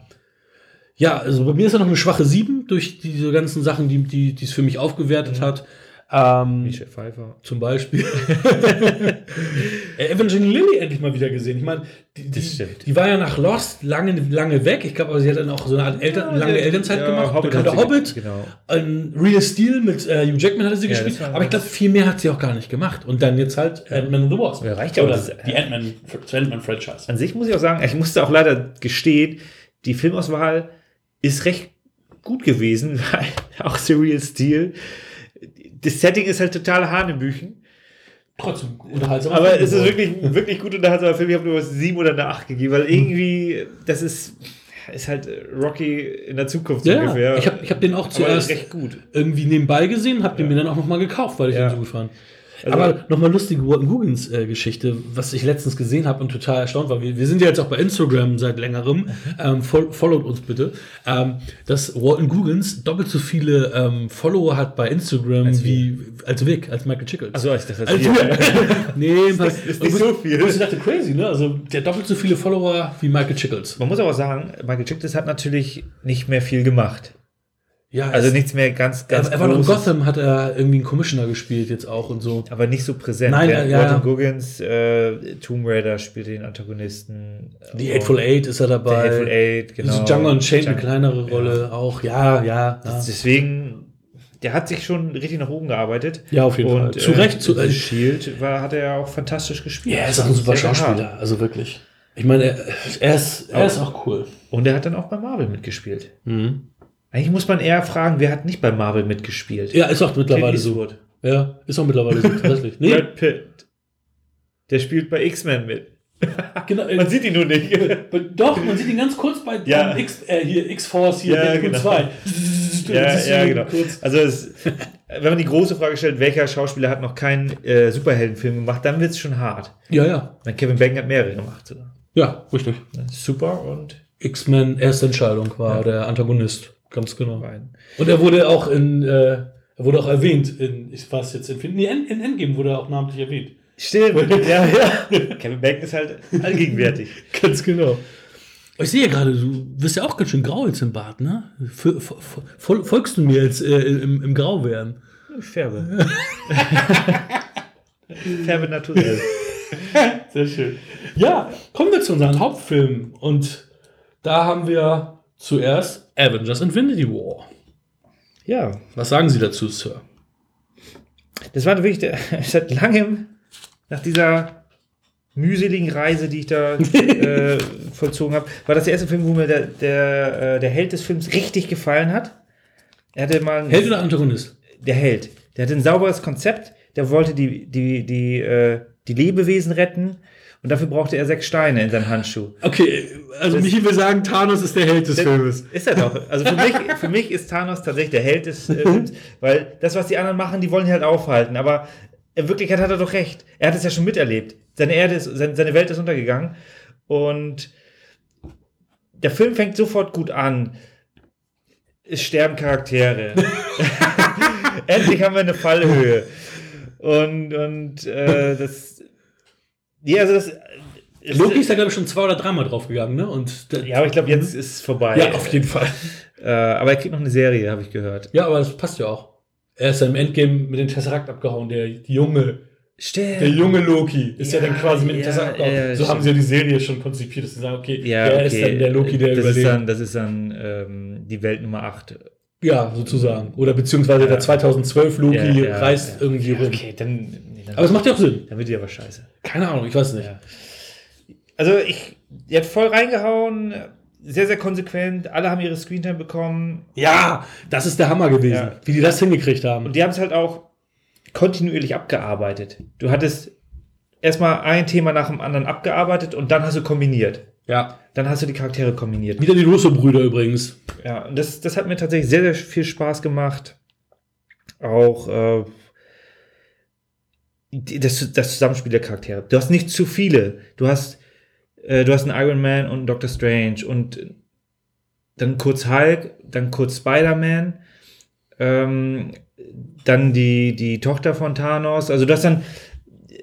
Ja, also bei mir ist er noch eine schwache 7 durch diese ganzen Sachen, die, die, die es für mich aufgewertet hat. Ähm, Michelle Pfeiffer. zum Beispiel. Äh, Evangeline Lilly endlich mal wieder gesehen. Ich meine, die, die, die war ja nach Lost lange, lange weg. Ich glaube, aber sie hat dann auch so eine Art Eltern, Ja, lange Elternzeit ja, gemacht. Hobbit sie Hobbit. ge- genau. Ein Real Steel mit äh, Hugh Jackman hatte sie Ja, gespielt. Aber ich glaube, viel mehr hat sie auch gar nicht gemacht. Und dann jetzt halt Ant-Man and the Wasp. Ja, reicht ja, Oder das- die Ant-Man Ant-Man-Franchise. An sich muss ich auch sagen, ich musste auch leider gestehen, die Filmauswahl ist recht gut gewesen, weil auch Surreal Steel. Das Setting ist halt total Hanebüchen. Trotzdem unterhaltsam. Aber es ist wirklich, wirklich gut unterhaltsamer Film. Ich habe nur was 7 oder eine 8 gegeben, weil irgendwie, das ist, ist halt Rocky in der Zukunft so Ja, ungefähr. ich habe ich hab den auch zuerst recht gut. irgendwie nebenbei gesehen, habe den mir dann auch nochmal gekauft, weil ich Ja. den so gut fand. Also- Aber nochmal lustige Walton Goggins äh, Geschichte, was ich letztens gesehen habe und total erstaunt war. Wir, wir sind ja jetzt auch bei Instagram seit längerem. Mhm. Ähm, fol followt uns bitte. Ähm, dass Walton Goggins doppelt so viele ähm, Follower hat bei Instagram Als wie als Vic, als Michael Chickles. Achso, ich dachte, das Als hier. wir. nee, das ist nicht so viel. Ich dachte crazy, ne? Also der doppelt so viele Follower wie Michael Chickles. Man muss aber sagen, Michael Chiklis hat natürlich nicht mehr viel gemacht. Ja, Also nichts mehr ganz, ganz er, er war noch in. Gotham, hat er irgendwie einen Commissioner gespielt jetzt auch und so. aber nicht so präsent. Nein, ja, ja. Walton Goggins, äh, Tomb Raider spielt den Antagonisten. Die Und Hateful Eight ist er dabei. Hateful Eight, genau. Diese Django Unchained eine kleinere Rolle auch. Ja, ja. Ja, Deswegen, der hat sich schon richtig nach oben gearbeitet. Ja, auf jeden Fall. Und, Zu Recht, zu- äh, Shield war, hat er ja auch fantastisch gespielt. er ist auch ein super Sehr Schauspieler. gehabt. Also wirklich. Ich meine, er, er, ist, er ist auch cool. Und er hat dann auch bei Marvel mitgespielt. Mhm. Eigentlich muss man eher fragen, wer hat nicht bei Marvel mitgespielt? Ja, ist auch mittlerweile so. Ja, ist auch mittlerweile so. Tatsächlich. Nee, Brad Pitt. Der spielt bei X-Men mit. genau. Man sieht ihn nur nicht. Doch, man sieht ihn ganz kurz bei Ja. X, äh, hier X-Force, hier Ja, genau. 2. ja, ja, genau. kurz. Also es, wenn man die große Frage stellt, welcher Schauspieler hat noch keinen äh, Superheldenfilm gemacht, dann wird es schon hart. Ja, ja. Weil Kevin Bacon hat mehrere gemacht. Sogar. Ja, richtig. Super und X-Men, erste Entscheidung war Ja. der Antagonist. Ganz genau. Wein. Und er wurde auch in, äh, er wurde auch erwähnt in, ich weiß jetzt, in, nee, in, in Endgame wurde er auch namentlich erwähnt. Stimmt, ja, ja. Kevin Bacon ist halt allgegenwärtig. Ganz genau. Ich sehe ja gerade, du wirst ja auch ganz schön grau jetzt im Bart, ne? F f- fol folgst du mir jetzt äh, im, im Grauwerden? Ich färbe. färbe naturell. Sehr schön. Ja, kommen wir zu unseren Hauptfilmen. Und da haben wir zuerst Avengers Infinity War. Ja, Was sagen Sie dazu, Sir? das war wirklich der, seit langem nach dieser mühseligen Reise, die ich da äh, vollzogen habe, war das der erste Film, wo mir der, der, äh, der Held des Films richtig gefallen hat. Er hatte mal Held oder Antagonist? der Held. Der hatte ein sauberes Konzept. Der wollte die, die, die, äh, die Lebewesen retten. Und dafür brauchte er sechs Steine in seinem Handschuh. Okay, also Michi will sagen, Thanos ist der Held des Filmes. Ist er doch. Also für mich, für mich ist Thanos tatsächlich der Held des äh, Films, weil das, was die anderen machen, die wollen ihn halt aufhalten. Aber in Wirklichkeit hat er doch recht. Er hat es ja schon miterlebt. Seine Erde ist, seine, seine Welt ist untergegangen. Und der Film fängt sofort gut an. Es sterben Charaktere. Endlich haben wir eine Fallhöhe. Und, und äh, das. Ja, also das. es- Loki ist da, glaube ich, schon zwei oder dreimal draufgegangen, ne? Und ja, aber ich glaube, jetzt ist es vorbei. ja, auf jeden Fall. Äh, aber er kriegt noch eine Serie, habe ich gehört. Ja, aber das passt ja auch. Er ist ja im Endgame mit dem Tesseract abgehauen, der junge Stimmt. Der junge Loki ist ja, Ja, dann quasi mit ja, Tessa abgehauen. ja, So haben sie ja die Serie schon konzipiert, dass sie sagen, okay, Ja, der okay. ist dann der Loki, der das überlebt. Ist dann, das ist dann ähm, die Welt Nummer 8. ja, sozusagen. Oder beziehungsweise der 2012 Loki Ja, ja, reist irgendwie rum. Okay, dann, nee, dann, Aber es macht ja auch Sinn. dann wird die aber scheiße. Keine Ahnung, ich weiß nicht. Also ich, die hat voll reingehauen, sehr, sehr konsequent. Alle haben ihre Screentime bekommen. Ja, das ist der Hammer gewesen, wie die das hingekriegt haben. Und die haben es halt auch kontinuierlich abgearbeitet. Du hattest erstmal ein Thema nach dem anderen abgearbeitet und dann hast du kombiniert. Ja. Dann hast du die Charaktere kombiniert. Wieder die Russo-Brüder übrigens. Ja, und das, das hat mir tatsächlich sehr, sehr viel Spaß gemacht. Auch äh, das, das Zusammenspiel der Charaktere. Du hast nicht zu viele. Du hast, äh, du hast einen Iron Man und einen Doctor Strange und dann kurz Hulk, dann kurz Spider-Man, ähm, dann die, die Tochter von Thanos. Also du hast dann,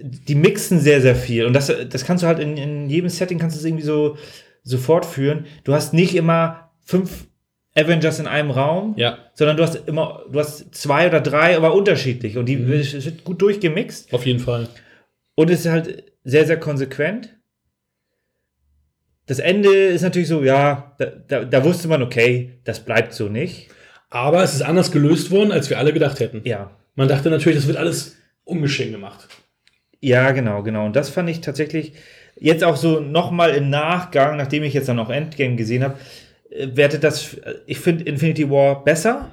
die mixen sehr, sehr viel. Und das, das kannst du halt in, in jedem Setting kannst du es irgendwie so, so fortführen. Du hast nicht immer fünf Avengers in einem Raum, Ja. sondern du hast immer, du hast zwei oder drei, aber unterschiedlich. Und die es wird gut durchgemixt. Auf jeden Fall. Und es ist halt sehr, sehr konsequent. Das Ende ist natürlich so, ja, da, da, da wusste man, okay, das bleibt so nicht. Aber es ist anders gelöst worden, als wir alle gedacht hätten. Ja. Man dachte natürlich, das wird alles ungeschehen gemacht. Ja, genau, genau. Und das fand ich tatsächlich jetzt auch so nochmal im Nachgang, nachdem ich jetzt dann auch Endgame gesehen habe, äh, wertet das, ich finde Infinity War besser.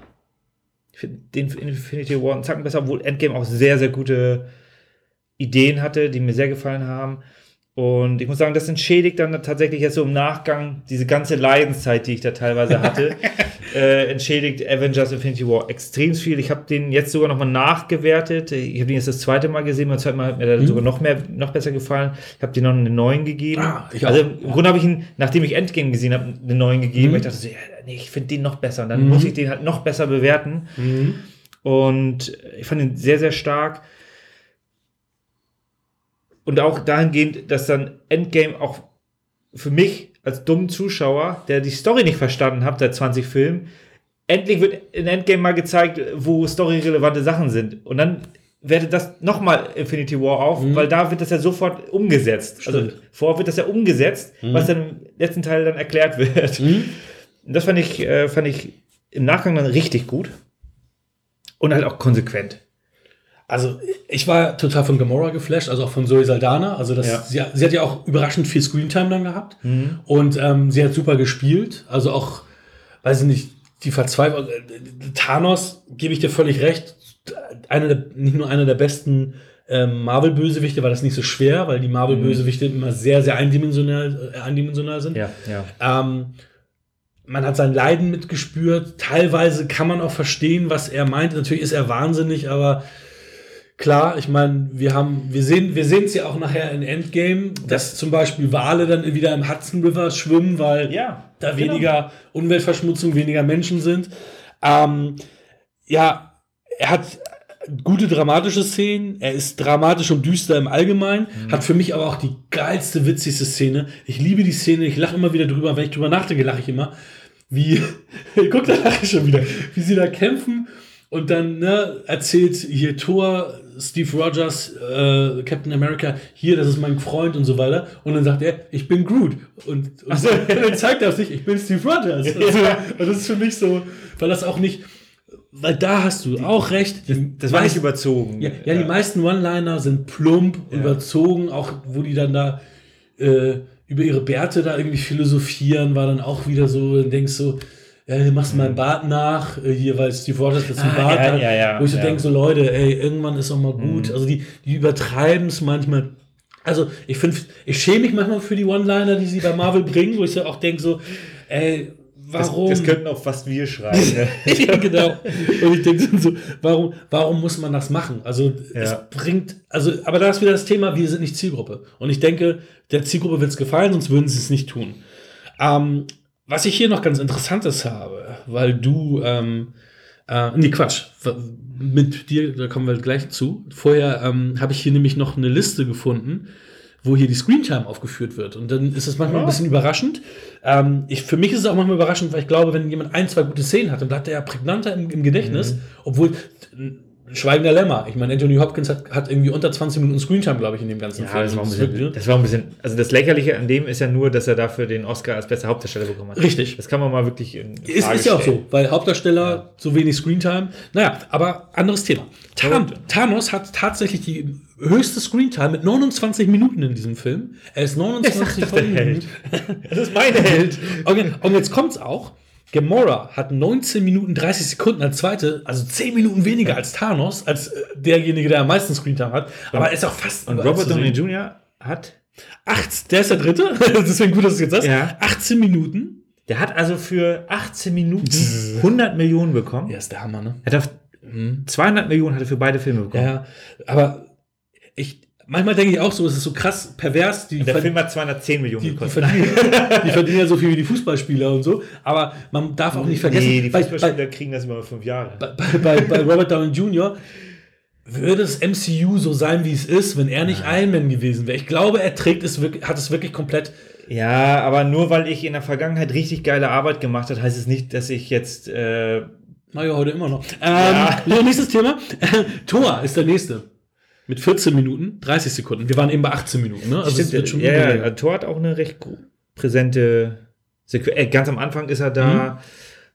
Ich finde Infinity War einen Zacken besser, obwohl Endgame auch sehr, sehr gute Ideen hatte, die mir sehr gefallen haben. Und ich muss sagen, das entschädigt dann tatsächlich jetzt so im Nachgang diese ganze Leidenszeit, die ich da teilweise hatte, äh, entschädigt Avengers Infinity War extrem viel. Ich habe den jetzt sogar nochmal nachgewertet. Ich habe den jetzt das zweite Mal gesehen. Beim zweiten Mal hat mir der sogar noch mehr, noch besser gefallen. Ich habe den noch eine 9 gegeben. Ah, also im Grunde habe ich ihn, nachdem ich Endgame gesehen habe, eine 9 gegeben. weil Ich dachte so, ja, nee, ich finde den noch besser. Und dann muss ich den halt noch besser bewerten. Und ich fand ihn sehr, sehr stark. Und auch dahingehend, dass dann Endgame auch für mich als dummen Zuschauer, der die Story nicht verstanden hat seit 20 Filmen, endlich wird in Endgame mal gezeigt, wo storyrelevante Sachen sind. Und dann wertet das nochmal Infinity War auf, weil da wird das ja sofort umgesetzt. Also Stimmt. vorher wird das ja umgesetzt, was dann im letzten Teil dann erklärt wird. Und das fand ich, äh, fand ich im Nachgang dann richtig gut. Und halt auch konsequent. Also ich war total von Gamora geflasht, also auch von Zoe Saldana. Also das, Ja. sie, sie hat ja auch überraschend viel Screentime dann gehabt. Und ähm, sie hat super gespielt. Also auch, weiß ich nicht, die Verzweiflung. Thanos, gebe ich dir völlig recht, einer der, nicht nur einer der besten ähm, Marvel-Bösewichte, war das nicht so schwer, weil die Marvel-Bösewichte immer sehr, sehr eindimensional, äh, eindimensional sind. Ja, ja. Ähm, man hat sein Leiden mitgespürt. Teilweise kann man auch verstehen, was er meint. Natürlich ist er wahnsinnig, aber klar, ich meine, wir haben, wir sehen, wir sehen es ja auch nachher in Endgame, dass zum Beispiel Wale dann wieder im Hudson River schwimmen, weil Ja, da genau. weniger Umweltverschmutzung, weniger Menschen sind. Ähm, ja, er hat gute dramatische Szenen. Er ist dramatisch und düster im Allgemeinen. Hat für mich aber auch die geilste, witzigste Szene. Ich liebe die Szene. Ich lache immer wieder drüber. Wenn ich drüber nachdenke, lache ich immer. Wie, guck, da lache ich schon wieder. Wie sie da kämpfen und dann ne, erzählt hier Thor, Steve Rogers, äh, Captain America, hier, das ist mein Freund und so weiter. Und dann sagt er, ich bin Groot. Und, und so. dann zeigt er sich, ich bin Steve Rogers. Also, und das ist für mich so, weil das auch nicht, weil da hast du auch recht. Das war nicht überzogen. Ja, ja, die meisten One-Liner sind plump, überzogen, auch wo die dann da äh, über ihre Bärte da irgendwie philosophieren, war dann auch wieder so, dann denkst du, ja, du machst meinen Bart nach, äh, hier, weil Steve Rogers jetzt einen Mhm. Ah, Bart ja, hat, ja, ja, wo ich so. Mhm. denke, so Leute, ey, irgendwann ist auch mal gut. Also die, die übertreiben es manchmal. Also ich finde, ich schäme mich manchmal für die One-Liner, die sie bei Marvel bringen, wo ich so auch denke, so, ey, das, warum? das könnten auch fast wir schreiben. Ne? genau. Und ich denke so, warum, warum muss man das machen? Also Ja. es bringt, also, aber da ist wieder das Thema, wir sind nicht Zielgruppe. Und ich denke, der Zielgruppe wird es gefallen, sonst würden sie es nicht tun. Ähm, was ich hier noch ganz Interessantes habe, weil du, ähm, äh, nee, Quatsch, mit dir, da kommen wir gleich zu. Vorher ähm, habe ich hier nämlich noch eine Liste gefunden, wo hier die Screentime aufgeführt wird. Und dann ist es manchmal ein bisschen überraschend. Ähm, ich, für mich ist es auch manchmal überraschend, weil ich glaube, wenn jemand ein, zwei gute Szenen hat, dann bleibt er ja prägnanter im, im Gedächtnis, obwohl Schweigender Lämmer. Ich meine, Anthony Hopkins hat, hat irgendwie unter 20 Minuten Screentime, glaube ich, in dem ganzen Ja, das war, ein bisschen, das war ein bisschen. Also das Lächerliche an dem ist ja nur, dass er dafür den Oscar als bester Hauptdarsteller bekommen hat. Richtig. Das kann man mal wirklich in Ist, Frage ist ja auch so, weil Hauptdarsteller so wenig Screentime. Naja, aber anderes Thema. Tan. Thanos hat tatsächlich die höchste Screentime mit 29 Minuten in diesem Film. Er ist 29 Das ist der Held. Das ist mein Held. Und, und jetzt kommt's auch. Gamora hat 19 Minuten 30 Sekunden als zweite, also 10 Minuten weniger als Thanos, als äh, derjenige, der am meisten Screentime hat. Aber er ist auch fast Und Robert Downey. Jr. hat. Acht, der ist der dritte. Deswegen gut, dass du es jetzt sagst. Ja. 18 Minuten. Der hat also für 18 Minuten 100 Millionen bekommen. Ja, ist der Hammer, ne? Er hat auf 200 Millionen hat er für beide Filme bekommen. Ja, aber ich, manchmal denke ich auch so, es ist so krass pervers. Die, Der Film hat 210 Millionen die, die, gekostet. verdienen, die verdienen ja so viel wie die Fußballspieler und so. Aber man darf auch nicht vergessen, nee, die Fußballspieler bei, kriegen das immer fünf Jahre. bei, bei, bei Robert Downey Jr. würde das MCU so sein, wie es ist, wenn er nicht Iron Man gewesen wäre. Ich glaube, er trägt es wirklich, hat es wirklich komplett. Ja, aber nur weil ich in der Vergangenheit richtig geile Arbeit gemacht habe, heißt es nicht, dass ich jetzt. Äh, Naja, heute immer noch. Ähm, Ja. nächstes Thema. Thor ist der nächste. Mit 14 Minuten, 30 Sekunden. Wir waren eben bei 18 Minuten, ne? Also es wird schon ja, ja, ja, Thor hat auch eine recht präsente Sequenz. Äh, ganz am Anfang ist er da.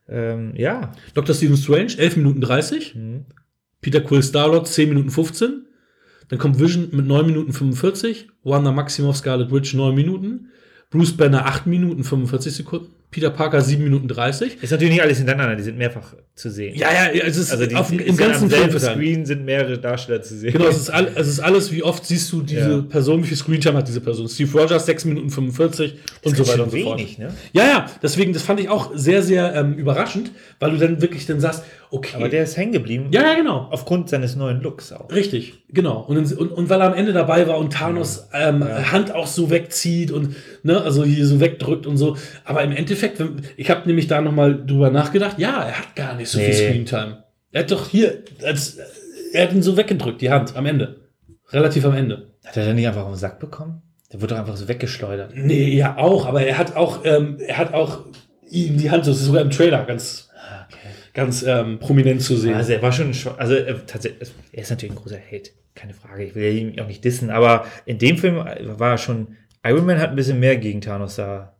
Ähm, ja. Dr. Stephen Strange, 11 Minuten 30. Mhm. Peter Quill Starlord 10 Minuten 15. Dann kommt Vision mit 9 Minuten 45. Wanda Maximoff Scarlet Witch 9 Minuten. Bruce Banner 8 Minuten 45 Sekunden. Peter Parker 7 Minuten 30. Ist natürlich nicht alles hintereinander, die sind mehrfach zu sehen. Ja, ja, es ist also die, auf, die im ganzen Film. Screen sind mehrere Darsteller zu sehen. Genau, es ist, all, es ist alles, wie oft siehst du diese Ja. Person, wie viel Screentime hat diese Person. Steve Rogers 6 Minuten 45 und so weiter und so fort. wenig, ne? Ja, ja, deswegen, das fand ich auch sehr, sehr ähm, überraschend, weil du dann wirklich dann sagst, okay. Aber der ist hängen geblieben. ja, ja, genau. Aufgrund seines neuen Looks auch. Richtig, genau. Und, und, und weil er am Ende dabei war und Thanos ähm, Hand auch so wegzieht und ne, also hier so wegdrückt und so. Aber im Endeffekt, ich habe nämlich da nochmal drüber nachgedacht, ja, er hat gar nicht so viel Nee. Screentime. Er hat doch hier, als, er hat ihn so weggedrückt, die Hand, am Ende. Relativ am Ende. Hat er denn nicht einfach auf den Sack bekommen? Der wird doch einfach so weggeschleudert. Nee, ja auch, aber er hat auch, ähm, er hat auch ihm die Hand, so das ist sogar im Trailer ganz, ganz ähm, prominent zu sehen. Also er war schon, also er, tatsächlich, er ist natürlich ein großer Hate, keine Frage. Ich will ihn auch nicht dissen, aber in dem Film war er schon, Iron Man hat ein bisschen mehr gegen Thanos da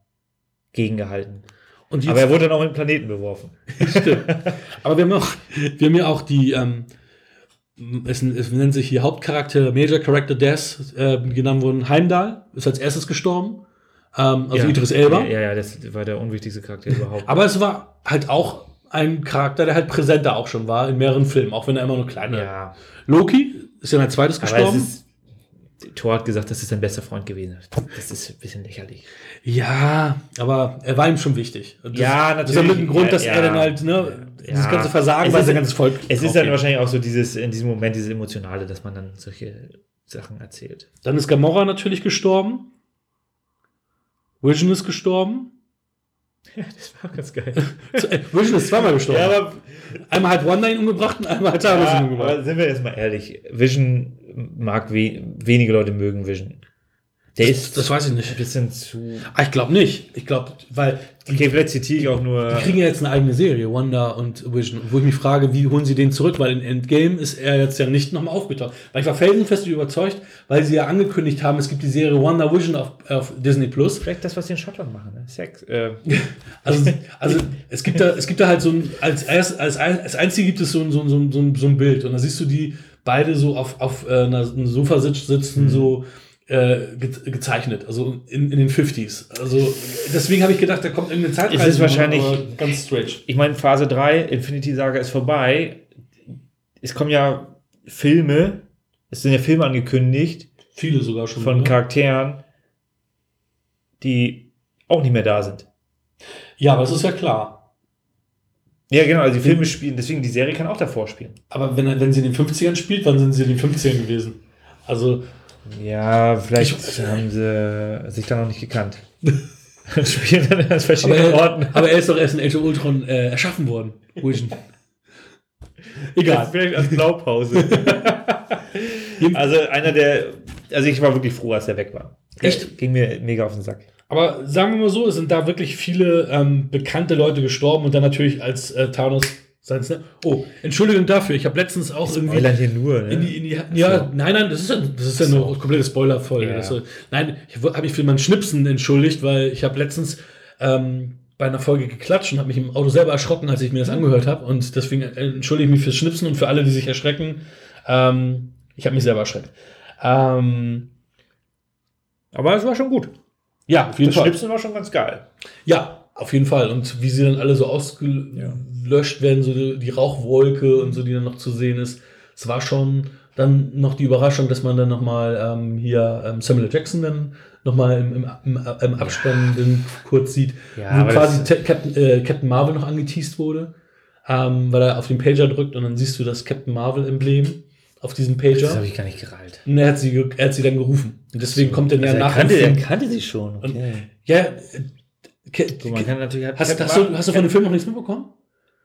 gegengehalten. Aber er wurde dann auch in den Planeten beworfen. Stimmt. Aber wir haben auch, wir haben ja auch die, ähm, es, es nennt sich hier Hauptcharakter, Major Character Death, äh, genannt wurden. Heimdall ist als erstes gestorben. Ähm, also ja. Idris Elba. Ja, ja, das war der unwichtigste Charakter überhaupt. Aber es war halt auch ein Charakter, der halt präsenter auch schon war in mehreren Filmen, auch wenn er immer nur kleiner war. ja, Loki ist ja mein zweites aber es gestorben. ist, Thor hat gesagt, das ist sein bester Freund gewesen. Das ist ein bisschen lächerlich. ja, aber er war ihm schon wichtig. Das, Ja, Das ist ja mit dem natürlich. Grund, dass Ja, er dann halt, ne, dieses Ja. ganze Versagen, weil sein ganzes Volk. Es ist dann wahrscheinlich auch so dieses, in diesem Moment, dieses Emotionale, dass man dann solche Sachen erzählt. Dann ist Gamora natürlich gestorben. Vision ist gestorben. Das war ganz geil. So, äh, Vision ist zweimal gestorben. Ja, aber, einmal hat ihn umgebracht und einmal hat Thanos ihn ja, umgebracht. aber sind wir jetzt mal ehrlich. Vision mag we wenige Leute mögen Vision. Der Das, ist das weiß ich ein nicht. bisschen zu. Ah, ich glaube nicht. Ich glaube, weil Okay, vielleicht zitiere ich auch nur. die kriegen ja jetzt eine eigene Serie, Wanda und Vision, wo ich mich frage, wie holen sie den zurück? Weil in Endgame ist er jetzt ja nicht nochmal aufgetaucht. Weil ich war felsenfest überzeugt, weil sie ja angekündigt haben, es gibt die Serie Wanda Vision auf, auf Disney Plus. Vielleicht das, was sie in Schottland machen, ne? Sex. Äh, Also, also es gibt da, es gibt da halt so ein, als erst, als, als einzige gibt es so ein, so ein, so ein, so ein, ein Bild und da siehst du die beide so auf, auf äh, einer, einem Sofa sitz- sitzen, so äh, ge gezeichnet, also in, in den 50s. Also deswegen habe ich gedacht, da kommt irgendeine Zeitreise. Es ist wahrscheinlich- ganz strange. ich meine, Phase 3, Infinity Saga ist vorbei. Es kommen ja Filme, es sind ja Filme angekündigt Viele sogar schon. von ne? Charakteren, die auch nicht mehr da sind. Ja, aber das ist ja klar. Ja, genau, also die Filme spielen, deswegen die Serie kann auch davor spielen. Aber wenn, wenn sie in den 50ern spielt, wann sind sie in den 50ern gewesen? Also, Ja, vielleicht haben sie sich da noch nicht gekannt. spielen dann an aber verschiedenen er, Orten. aber er ist doch erst in Age of Ultron äh, erschaffen worden. Vision. Egal. Vielleicht als Blaupause. also einer der, also ich war wirklich froh, als er weg war. Echt? Ging mir mega auf den Sack. Aber sagen wir mal so, es sind da wirklich viele ähm, bekannte Leute gestorben und dann natürlich als äh, Thanos Sein Snap. Oh, Entschuldigung dafür. Ich habe letztens auch irgendwie. Spoilern hier nur, ne? In die, in die, ja, nein, nein, das ist ja, das ist ja eine komplette Spoilerfolge. Ja. Das ist- Nein, ich habe mich für mein Schnipsen entschuldigt, weil ich habe letztens ähm, bei einer Folge geklatscht und habe mich im Auto selber erschrocken, als ich mir das angehört habe. Und deswegen entschuldige ich mich fürs Schnipsen und für alle, die sich erschrecken. Ähm, ich habe mich selber erschreckt. Ähm, Aber es war schon gut. ja, auf jeden Das Fall. Schnipsen war schon ganz geil. Ja, auf jeden Fall. Und wie sie dann alle so ausgelöscht werden, so die, die Rauchwolke und so, die dann noch zu sehen ist. Es war schon dann noch die Überraschung, dass man dann nochmal ähm, hier ähm, Samuel. Jackson dann nochmal im, im, im, im Abspann dann kurz sieht, Ja, wo quasi das- Captain, äh, Captain Marvel noch angeteased wurde, ähm, weil er auf den Pager drückt und dann siehst du das Captain Marvel-Emblem auf diesem Das Pager. habe ich gar nicht gereilt. Und er hat, sie, er hat sie dann gerufen. Und deswegen kommt ja Also er, nach dem kannte, er Film. kannte sie schon. Okay. Ja, äh, ke- So, man kann natürlich halt Hast, hast, du, hast du von dem Film noch nichts mitbekommen?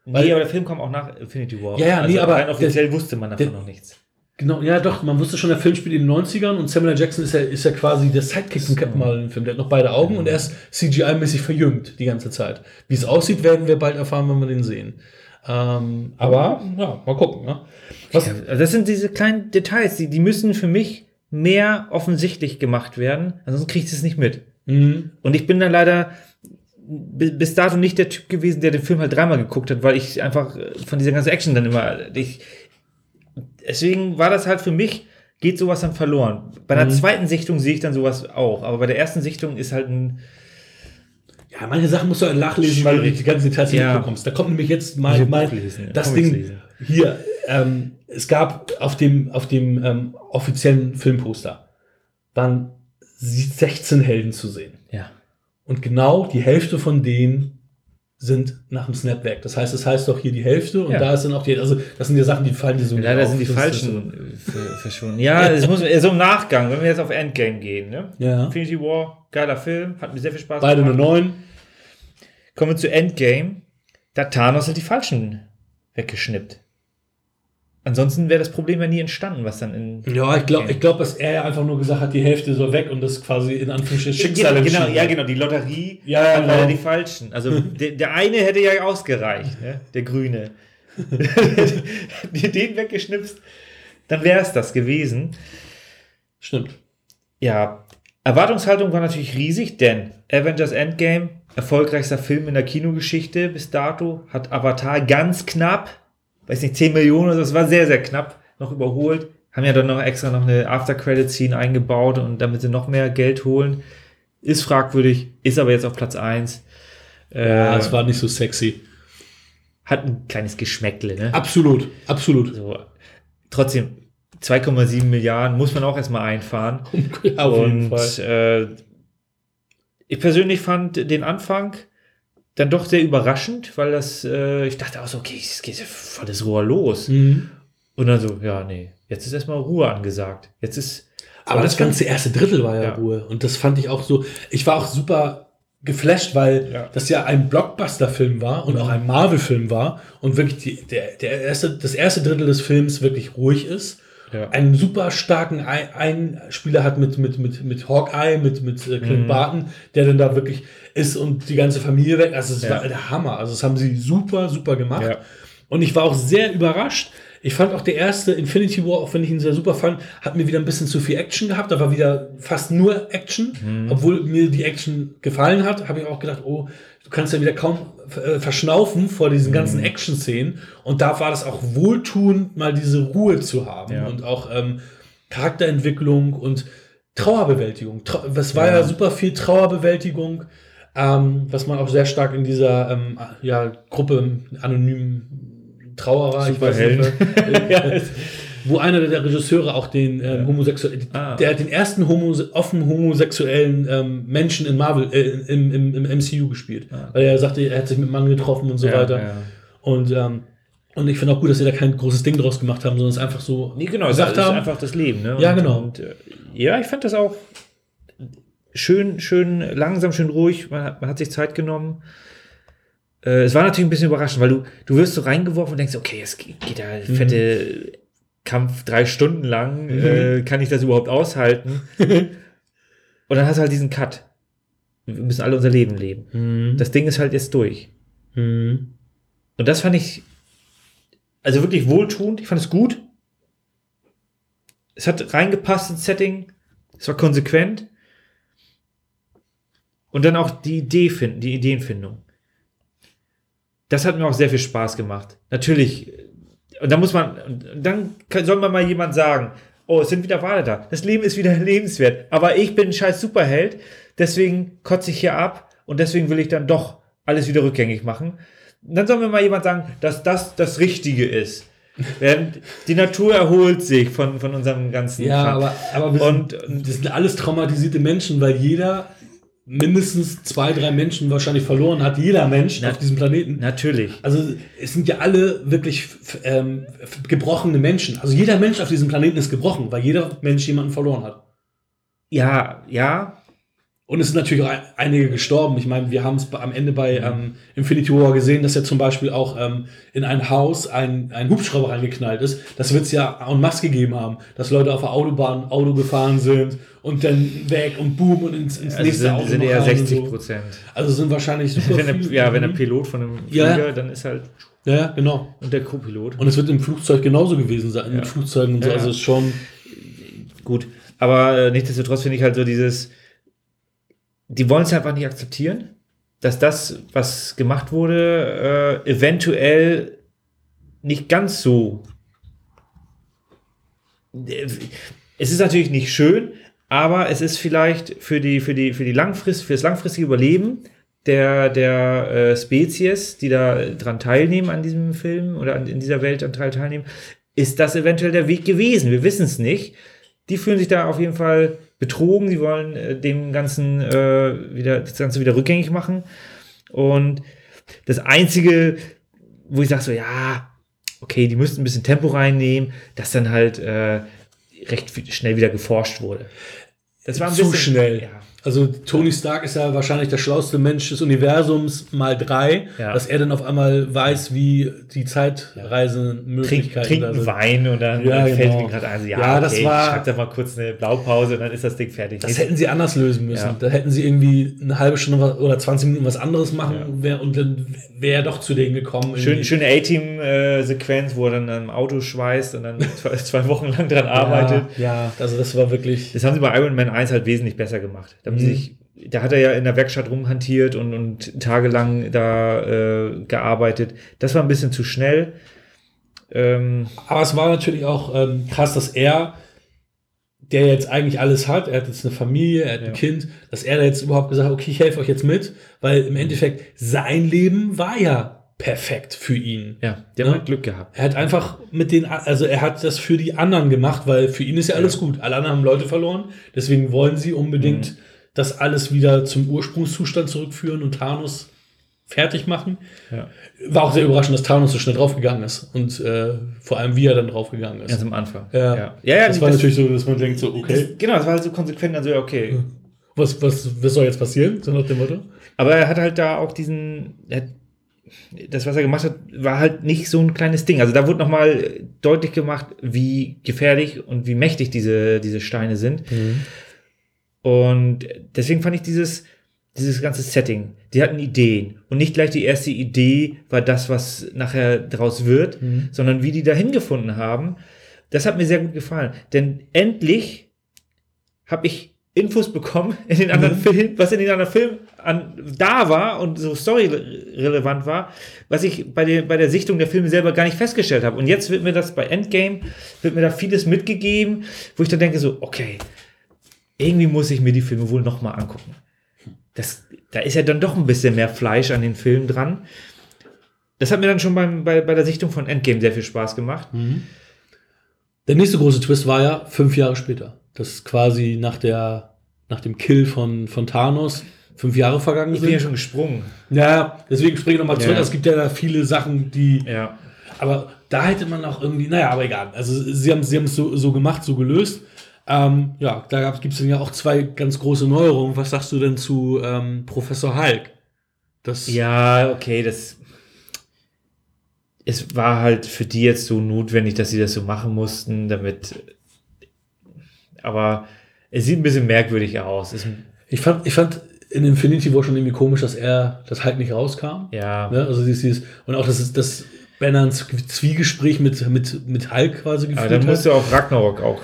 Nee, aber der Film kam auch nach Infinity War. Ja, ja, nee, aber rein offiziell der- wusste man davon der- noch nichts. Genau, ja doch, man wusste schon, der Film spielt in den 90ern und Samuel L. Jackson ist ja, ist ja quasi der Sidekick von Captain Marvel im Film. Der hat noch beide Augen und er ist CGI-mäßig verjüngt die ganze Zeit. Wie es aussieht, werden wir bald erfahren, wenn wir den sehen. Ähm, aber, ja, mal gucken. Ne? Was, also das sind diese kleinen Details, die, die müssen für mich mehr offensichtlich gemacht werden, ansonsten kriege ich das nicht mit. Mhm. Und ich bin dann leider bis dato nicht der Typ gewesen, der den Film halt dreimal geguckt hat, weil ich einfach äh, von dieser ganzen Action dann immer. Ich, deswegen war das halt für mich, geht sowas dann verloren. Bei der zweiten Sichtung sehe ich dann sowas auch, aber bei der ersten Sichtung ist halt ein. Ja, manche Sachen musst du halt nachlesen, weil du die ganzen Details nicht Ja. mitbekommst. Da kommt nämlich jetzt mal, mal lesen, das Ding lesen. hier. Ähm, es gab auf dem, auf dem ähm, offiziellen Filmposter waren 16 Helden zu sehen. Und genau die Hälfte von denen sind nach dem Snap weg. Das heißt, es heißt doch hier die Hälfte und Ja. da ist dann auch die, also das sind ja Sachen, die fallen dir so Leider nicht sind die auf. Das falschen ver- verschwunden. Ja, es muss so im Nachgang, wenn wir jetzt auf Endgame gehen, ne? Ja. Infinity War, geiler Film, hat mir sehr viel Spaß Beide gemacht. 9. Kommen wir zu Endgame. Da Thanos hat die Falschen weggeschnippt. Ansonsten wäre das Problem ja nie entstanden, was dann in. Ja, ich glaube, ich glaub, dass er ja einfach nur gesagt hat, die Hälfte soll weg und das quasi in Anführungsstrichen Schicksal genau, genau, ja, genau, die Lotterie Ja, ja, hat leider genau. die Falschen. Also der, der eine hätte ja ausgereicht, ne? der Grüne. Den weggeschnipst, dann wäre es das gewesen. Stimmt. Ja, Erwartungshaltung war natürlich riesig, denn Avengers Endgame, erfolgreichster Film in der Kinogeschichte bis dato, hat Avatar ganz knapp, weiß nicht, 10 Millionen oder so, das war sehr, sehr knapp, noch überholt. Haben ja dann noch extra noch eine After-Credit-Scene eingebaut und damit sie noch mehr Geld holen. Ist fragwürdig, ist aber jetzt auf Platz 1. Ja, Äh, es war nicht so sexy. hat ein kleines Geschmäckle, ne? Absolut, absolut. So, trotzdem, 2,7 Milliarden muss man auch erstmal einfahren. Ja, auf jeden und Fall. äh, ich persönlich fand den Anfang dann doch sehr überraschend, weil das, äh, ich dachte auch so, okay, es geht ja volles Rohr los. Mhm. Und dann so, ja, nee, jetzt ist erstmal Ruhe angesagt. Jetzt ist. Aber das ganze erste Drittel war ja, Ja. Ruhe. Und das fand ich auch so. Ich war auch super geflasht, weil Ja. das ja ein Blockbuster-Film war und auch ein Marvel-Film war und wirklich die, der, der erste, das erste Drittel des Films wirklich ruhig ist. Ja. Einen super starken Ein Einspieler hat mit, mit, mit, mit Hawkeye, mit, mit äh, Clint Mhm. Barton, der dann da wirklich ist und die ganze Familie weg. Also es Ja. war der Hammer. Also das haben sie super, super gemacht. Ja. Und ich war auch sehr überrascht. Ich fand auch der erste Infinity War, auch wenn ich ihn sehr super fand, hat mir wieder ein bisschen zu viel Action gehabt. Da war wieder fast nur Action. Mhm. Obwohl mir die Action gefallen hat, habe ich auch gedacht, oh, du kannst ja wieder kaum äh, verschnaufen vor diesen Mhm. ganzen Action-Szenen. Und da war das auch wohltuend, mal diese Ruhe zu haben. Ja. Und auch ähm, Charakterentwicklung und Trauerbewältigung. Trau es war ja. Ja. super viel Trauerbewältigung, ähm, was man auch sehr stark in dieser ähm, ja, Gruppe anonymen Trauerer, ich weiß nicht, Superhelden. wo einer der Regisseure auch den ähm, homosexuellen, Ah. der hat den ersten homo offen homosexuellen ähm, Menschen in Marvel, äh, im, im, im MCU gespielt. Weil er sagte, er hat sich mit Mann getroffen und so Ah. Ja, weiter. ja. Und, ähm, und ich finde auch gut, dass sie da kein großes Ding draus gemacht haben, sondern es einfach so Nee, genau, gesagt das ist haben. einfach das Leben. Ne? Ja, Und- genau. Und, äh, ja, ich fand das auch schön, schön langsam, schön ruhig. Man hat, man hat sich Zeit genommen. Äh, es war natürlich ein bisschen überraschend, weil du, du wirst so reingeworfen und denkst, okay, es geht da Mhm. fette Kampf drei Stunden lang. Äh, kann ich das überhaupt aushalten? und dann hast du halt diesen Cut. Wir müssen alle unser Leben leben. Mhm. Das Ding ist halt jetzt durch. Mhm. Und das fand ich also wirklich wohltuend. Ich fand es gut. Es hat reingepasst ins Setting. Es war konsequent. Und dann auch die Idee finden, die Ideenfindung. Das hat mir auch sehr viel Spaß gemacht. Natürlich, und da muss man, dann kann, soll man mal jemand sagen, oh, es sind wieder Wale da. Das Leben ist wieder lebenswert. Aber ich bin ein scheiß Superheld, deswegen kotze ich hier ab und deswegen will ich dann doch alles wieder rückgängig machen. Und dann soll mir mal jemand sagen, dass das das Richtige ist. Während die Natur erholt sich von, von unserem ganzen Ja, Kram. aber, aber wir Und- sind, das sind alles traumatisierte Menschen, weil jeder mindestens zwei, drei Menschen wahrscheinlich verloren hat. Jeder Mensch Na- auf diesem Planeten. Natürlich. Also es sind ja alle wirklich ähm, gebrochene Menschen. Also jeder Mensch auf diesem Planeten ist gebrochen, weil jeder Mensch jemanden verloren hat. Ja, ja, Und es sind natürlich auch ein- einige gestorben. Ich meine, wir haben es am Ende bei ähm, Infinity War gesehen, dass ja zum Beispiel auch ähm, in ein Haus ein, ein Hubschrauber reingeknallt ist. Das wird es ja en masse gegeben haben, dass Leute auf der Autobahn Auto gefahren sind und dann weg und boom und ins, ins also nächste sind, Auto sind eher rein und 60 so. Prozent. Also sind wahrscheinlich super Wenn der, ja, wenn der Pilot von einem Ja. Flieger, dann ist halt Ja, genau. und der Co-Pilot. Und es wird im Flugzeug genauso gewesen sein, mit Ja. Flugzeugen und so. Ja. Also ist schon. Gut, aber äh, nichtsdestotrotz finde ich halt so dieses, die wollen es einfach nicht akzeptieren, dass das, was gemacht wurde, äh, eventuell nicht ganz so. Äh, Es ist natürlich nicht schön, aber es ist vielleicht für die, für die, für die Langfrist, für das langfristige Überleben der, der äh, Spezies, die da dran teilnehmen an diesem Film oder an, in dieser Welt an Teil teilnehmen, ist das eventuell der Weg gewesen. Wir wissen es nicht. Die fühlen sich da auf jeden Fall betrogen. Sie wollen äh, dem Ganzen äh, wieder, das Ganze wieder rückgängig machen. Und das Einzige, wo ich sage so, ja, okay, die müssten ein bisschen Tempo reinnehmen, dass dann halt äh, recht schnell wieder geforscht wurde. Das war ein zu bisschen schnell. Ja. Also Tony Stark ist ja wahrscheinlich der schlauste Mensch des Universums mal drei, Ja. dass er dann auf einmal weiß, wie die Trink, Zeitreisemöglichkeiten da trinken. Wein und dann Ja, fällt genau. mir gerade ein, ja, Ja, okay, das war- ich schreib da mal kurz eine Blaupause und dann ist das Ding fertig. Das hätten sie anders lösen müssen. Ja. Da hätten sie irgendwie eine halbe Stunde oder 20 Minuten was anderes machen wär, und dann wäre er doch zu denen gekommen. Schön, schöne A-Team-Sequenz, wo er dann am Auto schweißt und dann zwei, zwei Wochen lang dran arbeitet. Ja, also das war wirklich. Das haben sie bei Iron Man 1 halt wesentlich besser gemacht. Da, Mhm. sich, da hat er ja in der Werkstatt rumhantiert und, und tagelang da äh, gearbeitet. Das war ein bisschen zu schnell. Ähm, Aber es war natürlich auch ähm, krass, dass er, der jetzt eigentlich alles hat, er hat jetzt eine Familie, er hat Ja. ein Kind, dass er da jetzt überhaupt gesagt hat, okay, ich helfe euch jetzt mit, weil im Endeffekt sein Leben war ja perfekt für ihn. ja, der Ja. hat Glück gehabt. Er hat einfach mit den, also er hat das für die anderen gemacht, weil für ihn ist ja alles gut. Alle anderen haben Leute verloren, deswegen wollen sie unbedingt das alles wieder zum Ursprungszustand zurückführen und Thanos fertig machen. Ja. War auch sehr überraschend, dass Thanos so schnell draufgegangen ist und äh, vor allem wie er dann draufgegangen ist. Ganz am Anfang. Ja. ja, ja, das war natürlich so, dass man denkt so, okay, das, genau, das war halt so konsequent, also okay. was, was, was soll jetzt passieren? So nach dem Motto. Aber er hat halt da auch diesen, das, was er gemacht hat, war halt nicht so ein kleines Ding. Also da wurde nochmal deutlich gemacht, wie gefährlich und wie mächtig diese, diese Steine sind. Und deswegen fand ich dieses, dieses ganze Setting, die hatten Ideen. Und nicht gleich die erste Idee war das, was nachher draus wird, Mhm. sondern wie die da hingefunden haben. Das hat mir sehr gut gefallen. Denn endlich habe ich Infos bekommen in den anderen Mhm. Filmen, was in den anderen Filmen an, da war und so storyrelevant war, was ich bei der, bei der Sichtung der Filme selber gar nicht festgestellt habe. Und jetzt wird mir das bei Endgame, wird mir da vieles mitgegeben, wo ich dann denke so, okay, irgendwie muss ich mir die Filme wohl nochmal angucken. Das, da ist ja dann doch ein bisschen mehr Fleisch an den Filmen dran. Das hat mir dann schon beim, bei, bei der Sichtung von Endgame sehr viel Spaß gemacht. Der nächste große Twist war ja fünf Jahre später. Das quasi nach der, nach dem Kill von, von Thanos fünf Jahre vergangen Ich bin ja sind. schon gesprungen. Ja, deswegen springe ich nochmal zurück. Ja. Es gibt ja da viele Sachen, die Ja. Aber da hätte man auch irgendwie, naja, aber egal. Also sie haben sie es so, so gemacht, so gelöst. Ähm, ja, da gibt es ja auch zwei ganz große Neuerungen. Was sagst du denn zu ähm, Professor Hulk? Das, Ja, okay, das. Es war halt für die jetzt so notwendig, dass sie das so machen mussten, damit. Aber es sieht ein bisschen merkwürdig aus. Es, ich, fand, ich fand in Infinity War schon irgendwie komisch, dass er das Hulk nicht rauskam. ja. Ne? Also dieses, dieses, und auch das das Banner ein Zwiegespräch mit, mit, mit Hulk quasi Aber geführt dann hat. musst du auch Ragnarok auch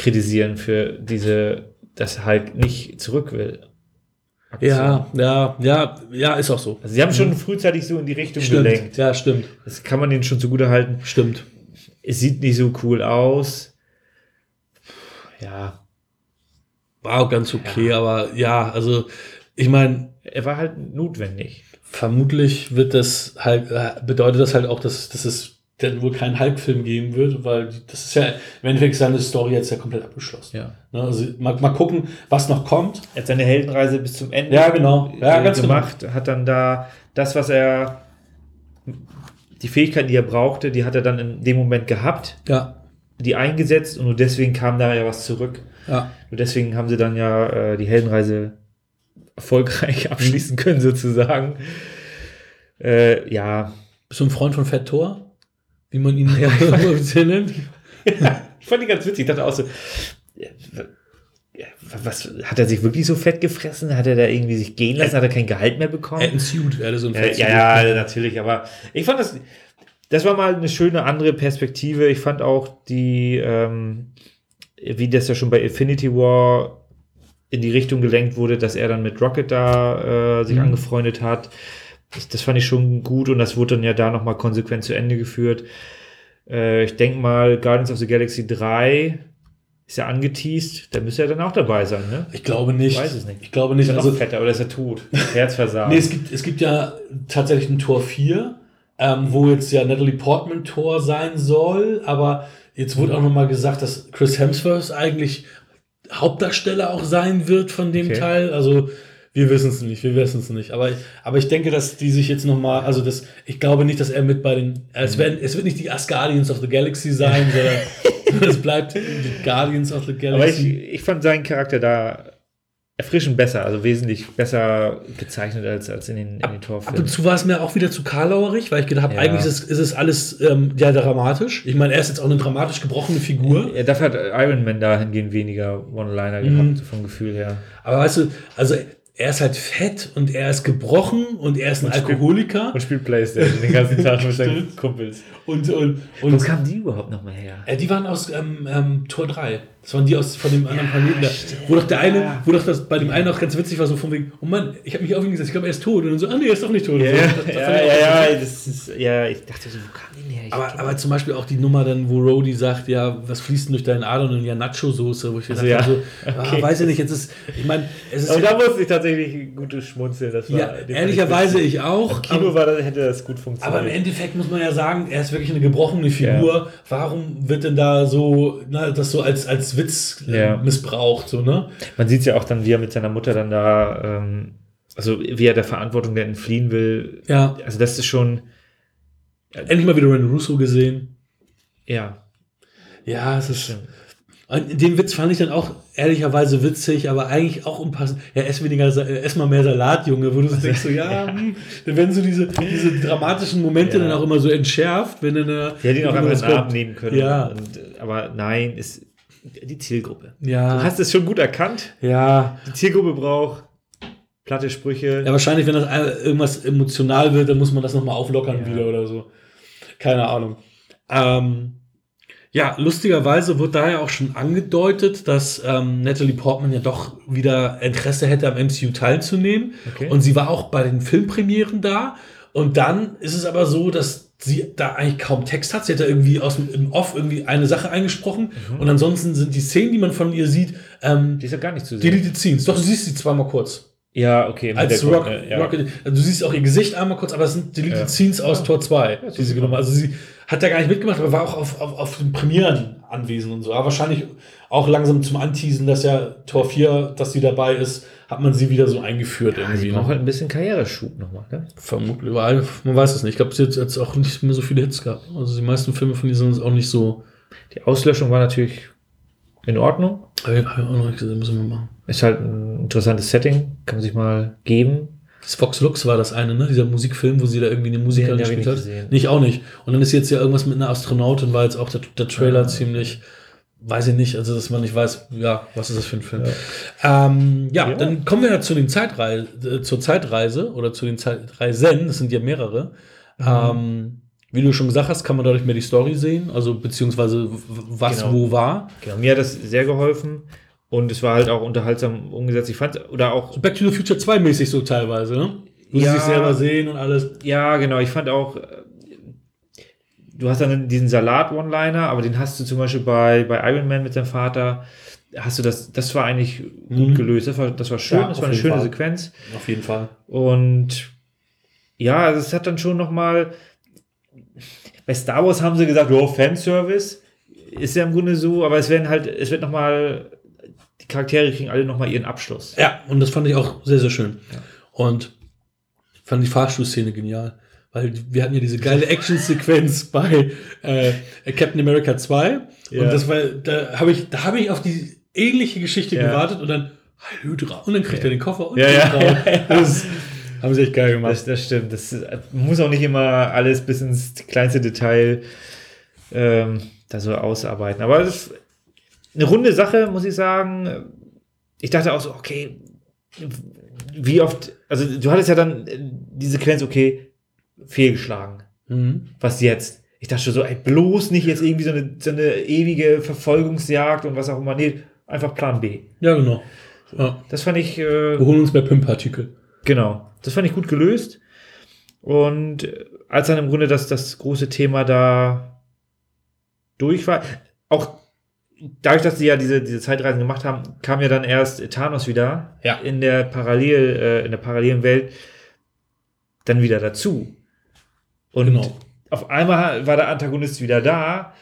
kritisieren für diese, dass Hulk nicht zurück will. Ja, ja, ja, ja, ist auch so. Also sie haben schon frühzeitig so in die Richtung Stimmt. gelenkt. Ja, stimmt. Das kann man denen schon zugute halten. Stimmt. Es sieht nicht so cool aus. Ja, War auch ganz okay, aber ja, also ich meine, er war halt notwendig. vermutlich wird das halt, äh, bedeutet das halt auch, dass, dass es dann wohl keinen Hulk-Film geben wird, weil das ist ja im Endeffekt seine Story jetzt ja komplett abgeschlossen. Ja. Ne, also mal, mal gucken, was noch kommt. Er hat seine Heldenreise bis zum Ende Ja, genau. Ja, äh, ganz gemacht, hat dann da das, was er, die Fähigkeiten, die er brauchte, die hat er dann in dem Moment gehabt, Ja, die eingesetzt und nur deswegen kam da ja was zurück. ja. Und deswegen haben sie dann ja äh, die Heldenreise erfolgreich abschließen können, sozusagen. Äh, ja. Bist du ein Freund von Fat Thor? Wie man ihn offiziell nennt? ich fand die ganz witzig. Ich dachte auch so, ja, ja, was, hat er sich wirklich so fett gefressen? Hat er da irgendwie sich gehen lassen? Hat er kein Gehalt mehr bekommen? Er hat einen Suit, er hatte so einen Ja, Fettsuit. ja, ja, natürlich, aber ich fand das, das war mal eine schöne andere Perspektive. Ich fand auch die, ähm, wie das ja schon bei Infinity War in die Richtung gelenkt wurde, dass er dann mit Rocket da äh, sich Mhm. angefreundet hat. Das, das fand ich schon gut und das wurde dann ja da nochmal konsequent zu Ende geführt. Äh, ich denke mal, Guardians of the Galaxy 3 ist ja angeteased, da müsste er dann auch dabei sein, ne? Ich glaube nicht. Ich weiß es nicht. Ich glaube Ist nicht. er noch Also, fetter oder ist er tot? Herzversagen. nee, es gibt, es gibt ja tatsächlich ein Tor 4, ähm, wo jetzt ja Natalie Portman Tor sein soll, aber jetzt wurde auch nochmal gesagt, dass Chris Hemsworth eigentlich Hauptdarsteller auch sein wird von dem Okay. Teil. Also wir wissen es nicht, wir wissen es nicht. Aber, aber ich denke, dass die sich jetzt nochmal, also das, ich glaube nicht, dass er mit bei den, es, werden, es wird nicht die Asgardians of the Galaxy sein, sondern es bleibt die Guardians of the Aber ich, Galaxy. ich fand seinen Charakter da erfrischend besser, also wesentlich besser gezeichnet als, als in den, in den Ab und Torfilmen. zu war es mir auch wieder zu karlauerig, weil ich gedacht habe, Ja. eigentlich ist es, ist es alles ähm, ja dramatisch. Ich meine, er ist jetzt auch eine dramatisch gebrochene Figur. Ja, dafür hat Iron Man dahingehend weniger One-Liner Mhm. gehabt, vom Gefühl her. Aber weißt du, also er ist halt fett und er ist gebrochen und er ist ein Und spielt- Alkoholiker. Und spielt Playstation den ganzen Tag mit seinen Kumpels. Und, und, Wo und kamen die überhaupt nochmal her? äh, die waren aus ähm, ähm, Tor 3. Das waren die aus von dem anderen Planeten. Da, wo doch der eine, wo doch das bei dem einen auch ganz witzig war, so von wegen, oh Mann, ich habe mich auf ihn gesetzt, ich glaube, er ist tot. Und dann so, ah nee, er ist doch nicht tot. Ja, so. ja, Das- das ja, ja, ja, das ist, ja, ich dachte so, wo kam die denn her? Ich Aber, aber zum Beispiel auch die Nummer dann, wo Rhodey sagt, ja, was fließt denn durch deine Adern und ja Nacho-Soße, wo ich gedacht ja. habe, so, Okay. ah, weiß ich nicht, jetzt ist, ich meine, es ist Aber ja, da musste ich tatsächlich ein gutes Schmunzeln. Das war, ja, ich ehrlicherweise ich auch. Im Kino aber, war das, hätte das gut funktioniert. aber im Endeffekt muss man ja sagen, er ist wirklich eine gebrochene Figur. Warum wird denn da so, na, das so als, als Witz äh, Ja. missbraucht, so, ne? Man sieht ja auch dann, wie er mit seiner Mutter dann da, ähm, also wie er der Verantwortung der entfliehen will. Ja. Also das ist schon, Endlich mal wieder Ren Russo gesehen. ja, Ja, es ist. stimmt. Und Den Witz fand ich dann auch ehrlicherweise witzig, aber eigentlich auch unpassend. Ja, ess weniger, äh, ess mal mehr Salat, Junge, wo du so denkst, so, ja, hm, dann werden so diese, diese dramatischen Momente Ja. dann auch immer so entschärft, wenn dann eine. Die hätte ihn auch einfach was in den Arm kommt. nehmen können. Ja. Und, äh, aber nein, ist die Zielgruppe. Ja. Du hast es schon gut erkannt. ja. Die Zielgruppe braucht platte Sprüche. Ja, wahrscheinlich, wenn das irgendwas emotional wird, dann muss man das nochmal auflockern Ja. wieder oder so. Keine Ahnung. Ähm, ja, lustigerweise wird da ja auch schon angedeutet, dass ähm, Natalie Portman ja doch wieder Interesse hätte, am MCU teilzunehmen. Okay. Und sie war auch bei den Filmpremieren da. Und dann ist es aber so, dass sie da eigentlich kaum Text hat. Sie hat da irgendwie aus dem im Off irgendwie eine Sache eingesprochen. Und ansonsten sind die Szenen, die man von ihr sieht, ähm, die ist ja gar nicht zu sehen. deleted Scenes. Doch, du siehst sie zweimal kurz. ja, okay. Als Rock, äh, ja. Rocket, also du siehst auch ihr Gesicht einmal kurz, aber es sind deleted Ja. Scenes aus Tor 2, das die sie genommen hat. Also sie hat da gar nicht mitgemacht, aber war auch auf, auf, auf den Premieren anwesend und so. Aber wahrscheinlich auch langsam zum Anteasen, dass ja Tor 4, dass sie dabei ist, hat man sie wieder so eingeführt Ja, irgendwie. braucht Ne? halt ein bisschen Karriereschub nochmal. Ne? Vermutlich überall, man weiß es nicht. Ich glaube, sie hat jetzt auch nicht mehr so viele Hits gehabt. Also die meisten Filme von ihr sind auch nicht so. Die Auslöschung war natürlich in Ordnung. Hab ich auch noch nicht gesehen, müssen wir machen. Ist halt ein interessantes Setting, kann man sich mal geben. Das Fox Lux war das eine, ne? Dieser Musikfilm, wo sie da irgendwie eine Musikerin ich gespielt nicht hat. gesehen. Nicht auch nicht. Und dann ist jetzt ja irgendwas mit einer Astronautin, war jetzt auch der, der Trailer Ah. ziemlich, weiß ich nicht, also dass man nicht weiß, ja, was ist das für ein Film. Ja, ähm, ja, Ja. dann kommen wir ja zu den Zeitreise, äh, zur Zeitreise oder zu den Zeitreisen, das sind ja mehrere. Mhm. Ähm, Wie du schon gesagt hast, kann man dadurch mehr die Story sehen, also beziehungsweise was Genau. wo war. Genau, mir hat das sehr geholfen und es war halt auch unterhaltsam umgesetzt. Ich fand, oder auch, Back to the Future 2 mäßig so teilweise, ne? Wo Ja. sie sich selber sehen und alles. ja, genau, ich fand auch, äh, du hast dann diesen Salat-One-Liner, aber den hast du zum Beispiel bei, bei Iron Man mit seinem Vater, hast du das, das war eigentlich gut Mhm. gelöst, das war, das war schön, Ja, das war eine schöne Fall. Sequenz. Auf jeden Fall. Und ja, also es hat dann schon noch mal bei Star Wars haben sie gesagt, oh, Fanservice ist ja im Grunde so, aber es werden halt, es wird noch mal die Charaktere kriegen alle noch mal ihren Abschluss. Ja, und das fand ich auch sehr, sehr schön. Und fand die Fahrstuhlszene genial. Weil wir hatten ja diese geile Action-Sequenz bei äh, Captain America 2. Ja. Und das war, da habe ich, da habe ich auf die ähnliche Geschichte Ja. gewartet und dann Hydra. Und dann kriegt er den Koffer und Ja, ja, ja, ja. Das haben sie echt geil gemacht. Das, das stimmt. Das ist- muss auch nicht immer alles bis ins kleinste Detail ähm, da so ausarbeiten. Aber das ist eine runde Sache, muss ich sagen. Ich dachte auch so, okay, wie oft, also du hattest ja dann äh, die Sequenz, okay, fehlgeschlagen. Mhm. Was jetzt? Ich dachte schon so, ey, bloß nicht jetzt irgendwie so eine, so eine ewige Verfolgungsjagd und was auch immer. Nee, einfach Plan B. Ja, genau. Ja. Das fand ich, äh, Wir holen uns mehr Pimp-Partikel. Genau. Das fand ich gut gelöst. Und als dann im Grunde das, das große Thema da durch war, auch dadurch, dass sie ja diese, diese Zeitreisen gemacht haben, kam ja dann erst Thanos wieder Ja. in der Parallel, äh, in der parallelen Welt dann wieder dazu. Und Genau. auf einmal war der Antagonist wieder da.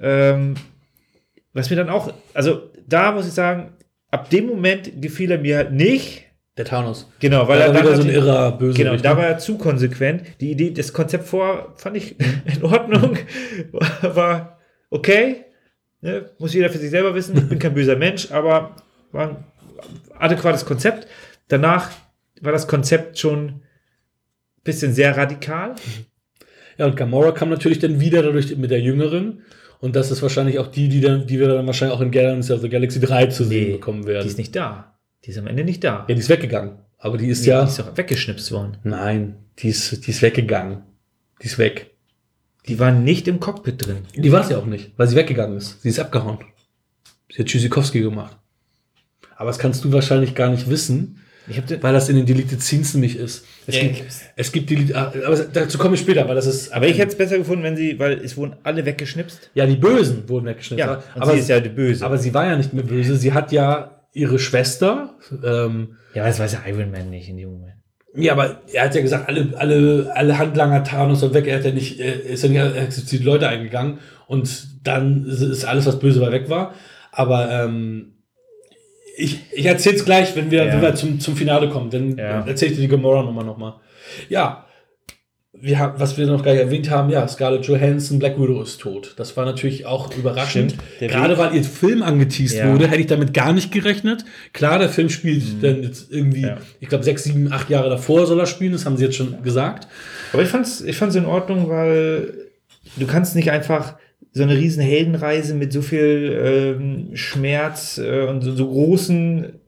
Ähm, was mir dann auch, also da muss ich sagen, ab dem Moment gefiel er mir halt nicht. Der Thanos. Genau, weil Weil er er wieder so ein natürlich- irrer Böse. Genau, da war er zu konsequent. Die Idee, das Konzept vor fand ich in Ordnung. War okay. Ne? Muss jeder für sich selber wissen. Ich bin kein böser Mensch, aber war ein adäquates Konzept. Danach war das Konzept schon ein bisschen sehr radikal. Ja, und Gamora kam natürlich dann wieder dadurch mit der Jüngeren. Und das ist wahrscheinlich auch die, die, dann, die wir dann wahrscheinlich auch in Guardians of the Galaxy 3 zu sehen bekommen werden. Die ist nicht da. Die ist am Ende nicht da. ja, die ist weggegangen. Aber die ist Die, ja. die ist doch weggeschnipst worden. nein, die ist, die ist weggegangen. Die ist weg. Die war nicht im Cockpit drin. Die war es ja auch nicht, weil sie weggegangen ist. Sie ist abgehauen. Sie hat Tschüssikowski gemacht. Aber das kannst du wahrscheinlich gar nicht wissen, weil das in den Deleted Scenes nämlich ist. Es Ja, gibt, es gibt Deleted, ah, aber dazu komme ich später, weil das ist. aber ich hätte es besser gefunden, wenn sie, weil es wurden alle weggeschnipst. Ja, die Bösen wurden weggeschnitten. Ja, und aber, sie ist ja die Böse. aber sie war ja nicht mehr böse. Sie hat ja ihre Schwester. Ähm, ja, aber das weiß ja Iron Man nicht in dem Moment. Ja, aber er hat ja gesagt, alle, alle, alle Handlanger Thanos und weg. Er hat ja nicht, er ist ja nicht explizit die Leute eingegangen. Und dann ist alles, was böse war, weg war. Aber ähm, ich, ich erzähle es gleich, wenn wir, Ja. wenn wir zum, zum Finale kommen. Dann Ja. erzähle ich dir die Gamora-Nummer nochmal. Ja, wir haben, was wir noch gar nicht erwähnt haben, ja, Scarlett Johansson, Black Widow ist tot. Das war natürlich auch überraschend. Gerade Weg- weil ihr Film angeteased Ja. wurde, hätte ich damit gar nicht gerechnet. Klar, der Film spielt dann jetzt irgendwie, Ja. ich glaube, sechs, sieben, acht Jahre davor soll er spielen, das haben sie jetzt schon gesagt. Aber ich fand's, ich fand's in Ordnung, weil du kannst nicht einfach so eine riesen Heldenreise mit so viel ähm, Schmerz äh, und so, so großen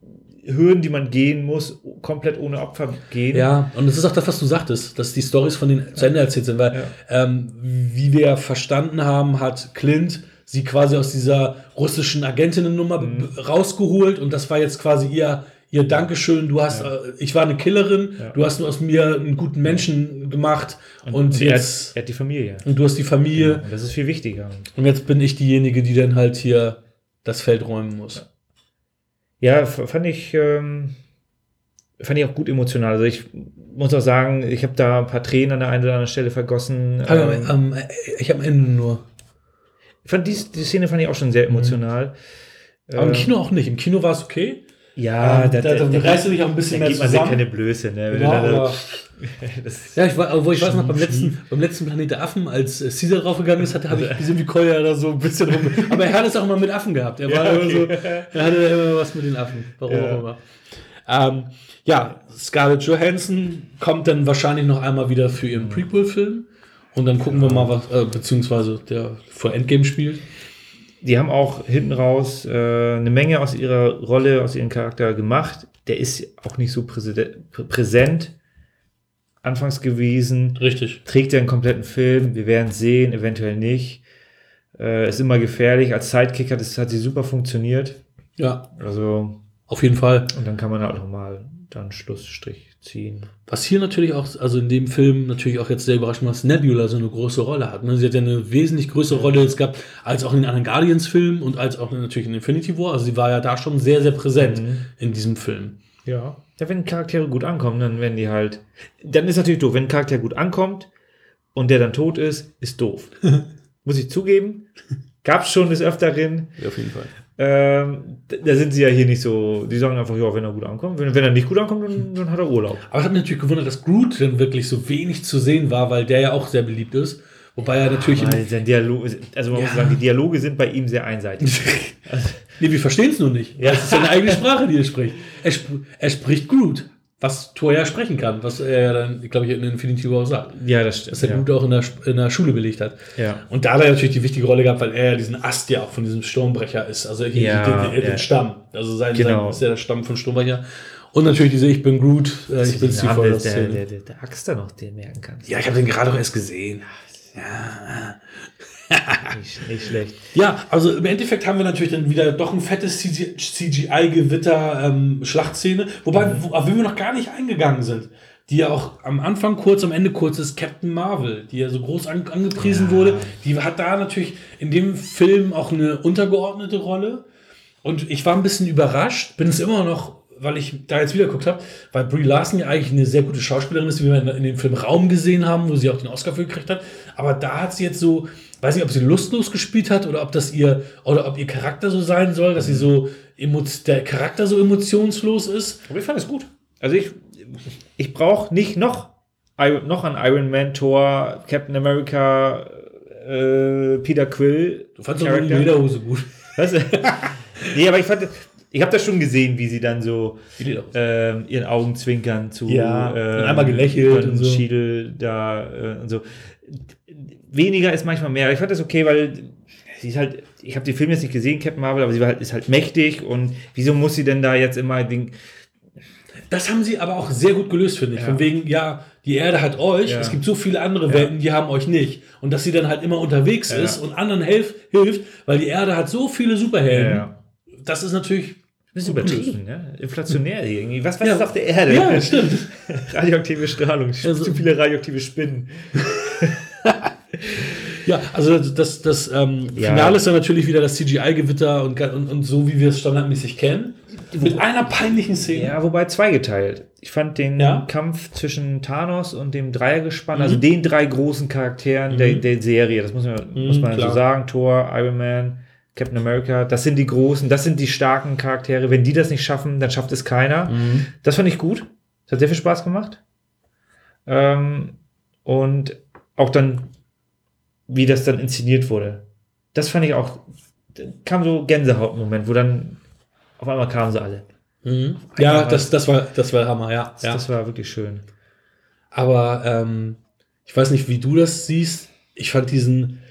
Hürden, die man gehen muss, komplett ohne Opfer gehen. Ja, und das ist auch das, was du sagtest, dass die Stories von denen zu Ende erzählt sind, weil ähm, wie wir verstanden haben, hat Clint sie quasi aus dieser russischen Agentinnennummer Mhm. rausgeholt und das war jetzt quasi ihr ihr Dankeschön, du hast, äh, ich war eine Killerin, Ja. du hast nur aus mir einen guten Menschen gemacht und, Und jetzt hat, er hat die Familie. und du hast die Familie Und das ist viel wichtiger. und jetzt bin ich diejenige, die dann halt hier das Feld räumen muss. Ja, f- fand ich, ähm, fand ich auch gut emotional. Also ich muss auch sagen, ich habe da ein paar Tränen an der einen oder anderen Stelle vergossen. Aber, Ähm, ähm, ich habe am Ende nur. ich fand die, die Szene fand ich auch schon sehr emotional. Aber im Ähm, Kino auch nicht. Im Kino war es okay. Ja, Ähm, da, da, da reißt du dich auch ein bisschen da mehr gibt man sich zusammen. keine Blöße, ne? Ja, da- ja, ich, war, obwohl ich weiß noch, beim letzten, beim letzten Planet der Affen, als äh, Caesar draufgegangen ist, hatte, habe ich gesehen, wie Koya da so ein bisschen rum. Aber er hat es auch immer mit Affen gehabt. Er, war Ja, immer so, okay. er hatte immer was mit den Affen. Warum Ja. auch immer. Ähm, ja, Scarlett Johansson kommt dann wahrscheinlich noch einmal wieder für ihren Prequel-Film. Und dann gucken wir mal, was, äh, beziehungsweise der vor Endgame spielt. Die haben auch hinten raus äh, eine Menge aus ihrer Rolle, aus ihrem Charakter gemacht. Der ist auch nicht so präsent, anfangs gewesen. Richtig. Trägt er einen kompletten Film? Wir werden sehen, eventuell nicht. Äh, ist immer gefährlich. Als Sidekick hat, es, hat sie super funktioniert. Ja, Also, auf jeden Fall. und dann kann man halt nochmal dann Schlussstrich ziehen. Was hier natürlich auch, also in dem Film natürlich auch jetzt sehr überraschend, dass Nebula so eine große Rolle hat. Ne? Sie hat ja eine wesentlich größere Rolle jetzt gehabt, als auch in den anderen Guardians-Filmen und als auch natürlich in Infinity War. Also sie war ja da schon sehr, sehr präsent Mhm. in diesem Film. Ja. Ja, wenn Charaktere gut ankommen, dann werden die halt. Dann ist natürlich doof. Wenn ein Charakter gut ankommt und der dann tot ist, ist doof. Muss ich zugeben. Gab's schon des Öfteren. Ja, auf jeden Fall. Ähm, da sind sie ja hier nicht so. Die sagen einfach, ja, wenn er gut ankommt. Wenn, wenn er nicht gut ankommt, dann, dann hat er Urlaub. Aber es hat mich natürlich gewundert, dass Groot dann wirklich so wenig zu sehen war, weil der ja auch sehr beliebt ist. Wobei er natürlich. Sein Dialog, also man Ja. muss sagen, die Dialoge sind bei ihm sehr einseitig. nee, wir verstehen es nur nicht. Ja. Das ist seine eigene Sprache, die er spricht. Er, sp er spricht Groot, was Thor ja sprechen kann, was er ja dann, glaube ich, in Infinity War auch sagt. ja, das stimmt. Dass er ja. Groot auch in der, in der Schule belegt hat. Ja. Und da hat er natürlich die wichtige Rolle gehabt, weil er ja diesen Ast ja auch von diesem Sturmbrecher ist. Also hier Ja, den, den, ja. Stamm. Also sein, Genau. sein ist ja der Stamm von Sturmbrecher. Und natürlich diese Ich bin Groot, äh, ich bin Steve der, der, der, der, der Axt da noch den merken kannst. Ja, ich habe den gerade auch erst gesehen. Nicht, nicht schlecht. Ja, also im Endeffekt haben wir natürlich dann wieder doch ein fettes CGI-Gewitter-Schlachtszene. Wobei, wo, auf wen wir noch gar nicht eingegangen sind. Die ja auch am Anfang kurz, am Ende kurz ist Captain Marvel, die ja so groß an, angepriesen wurde. Die hat da natürlich in dem Film auch eine untergeordnete Rolle. Und ich war ein bisschen überrascht, bin es immer noch, weil ich da jetzt wieder geguckt habe, weil Brie Larson ja eigentlich eine sehr gute Schauspielerin ist, wie wir in, in dem Film Raum gesehen haben, wo sie auch den Oscar für gekriegt hat. Aber da hat sie jetzt so, weiß nicht, ob sie lustlos gespielt hat oder ob das ihr, oder ob ihr Charakter so sein soll, dass sie so, der Charakter so emotionslos ist. Aber ich fand es gut. Also ich, ich brauche nicht noch, noch an Iron Man, Thor, Captain America, äh, Peter Quill. Du fandst doch nur die. Lederhose gut. Was? nee, aber ich fand, ich habe das schon gesehen, wie sie dann so ähm, ihren Augen zwinkern zu Ja, ähm, und einmal gelächelt von und so. Schiedel da äh, und so. Weniger ist manchmal mehr. Ich fand das okay, weil sie ist halt, ich habe den Film jetzt nicht gesehen, Captain Marvel, aber sie war halt, ist halt mächtig und wieso muss sie denn da jetzt immer den, Das haben sie aber auch sehr gut gelöst, finde ich. Ja. Von wegen, ja, die Erde hat euch, Ja. es gibt so viele andere Welten, die haben euch nicht. Und dass sie dann halt immer unterwegs Ja. ist und anderen helf, hilft, weil die Erde hat so viele Superhelden. Ja. Das ist natürlich. ein bisschen übertrieben, ne? Inflationär irgendwie. Was, was Ja. ist auf der Erde? Ja, stimmt. Radioaktive Strahlung, Also- zu viele radioaktive Spinnen. Ja, also das, das, ähm, Ja. Finale ist dann natürlich wieder das CGI-Gewitter und, und, und so, wie wir es standardmäßig kennen. Mit einer peinlichen Szene. Ja, wobei zweigeteilt. Ich fand den Ja. Kampf zwischen Thanos und dem Dreiergespann, also den drei großen Charakteren der, der Serie, das muss man, muss man klar. so sagen, Thor, Iron Man, Captain America, das sind die großen, das sind die starken Charaktere. Wenn die das nicht schaffen, dann schafft es keiner. Das fand ich gut. Das hat sehr viel Spaß gemacht. Ähm, und auch dann, wie das dann inszeniert wurde. Das fand ich auch, kam so Gänsehautmoment, wo dann auf einmal kamen sie alle. Mhm. Ja, das, das, war, das war Hammer, ja. Das, ja. das war wirklich schön. Aber ähm, ich weiß nicht, wie du das siehst. Ich fand diesen,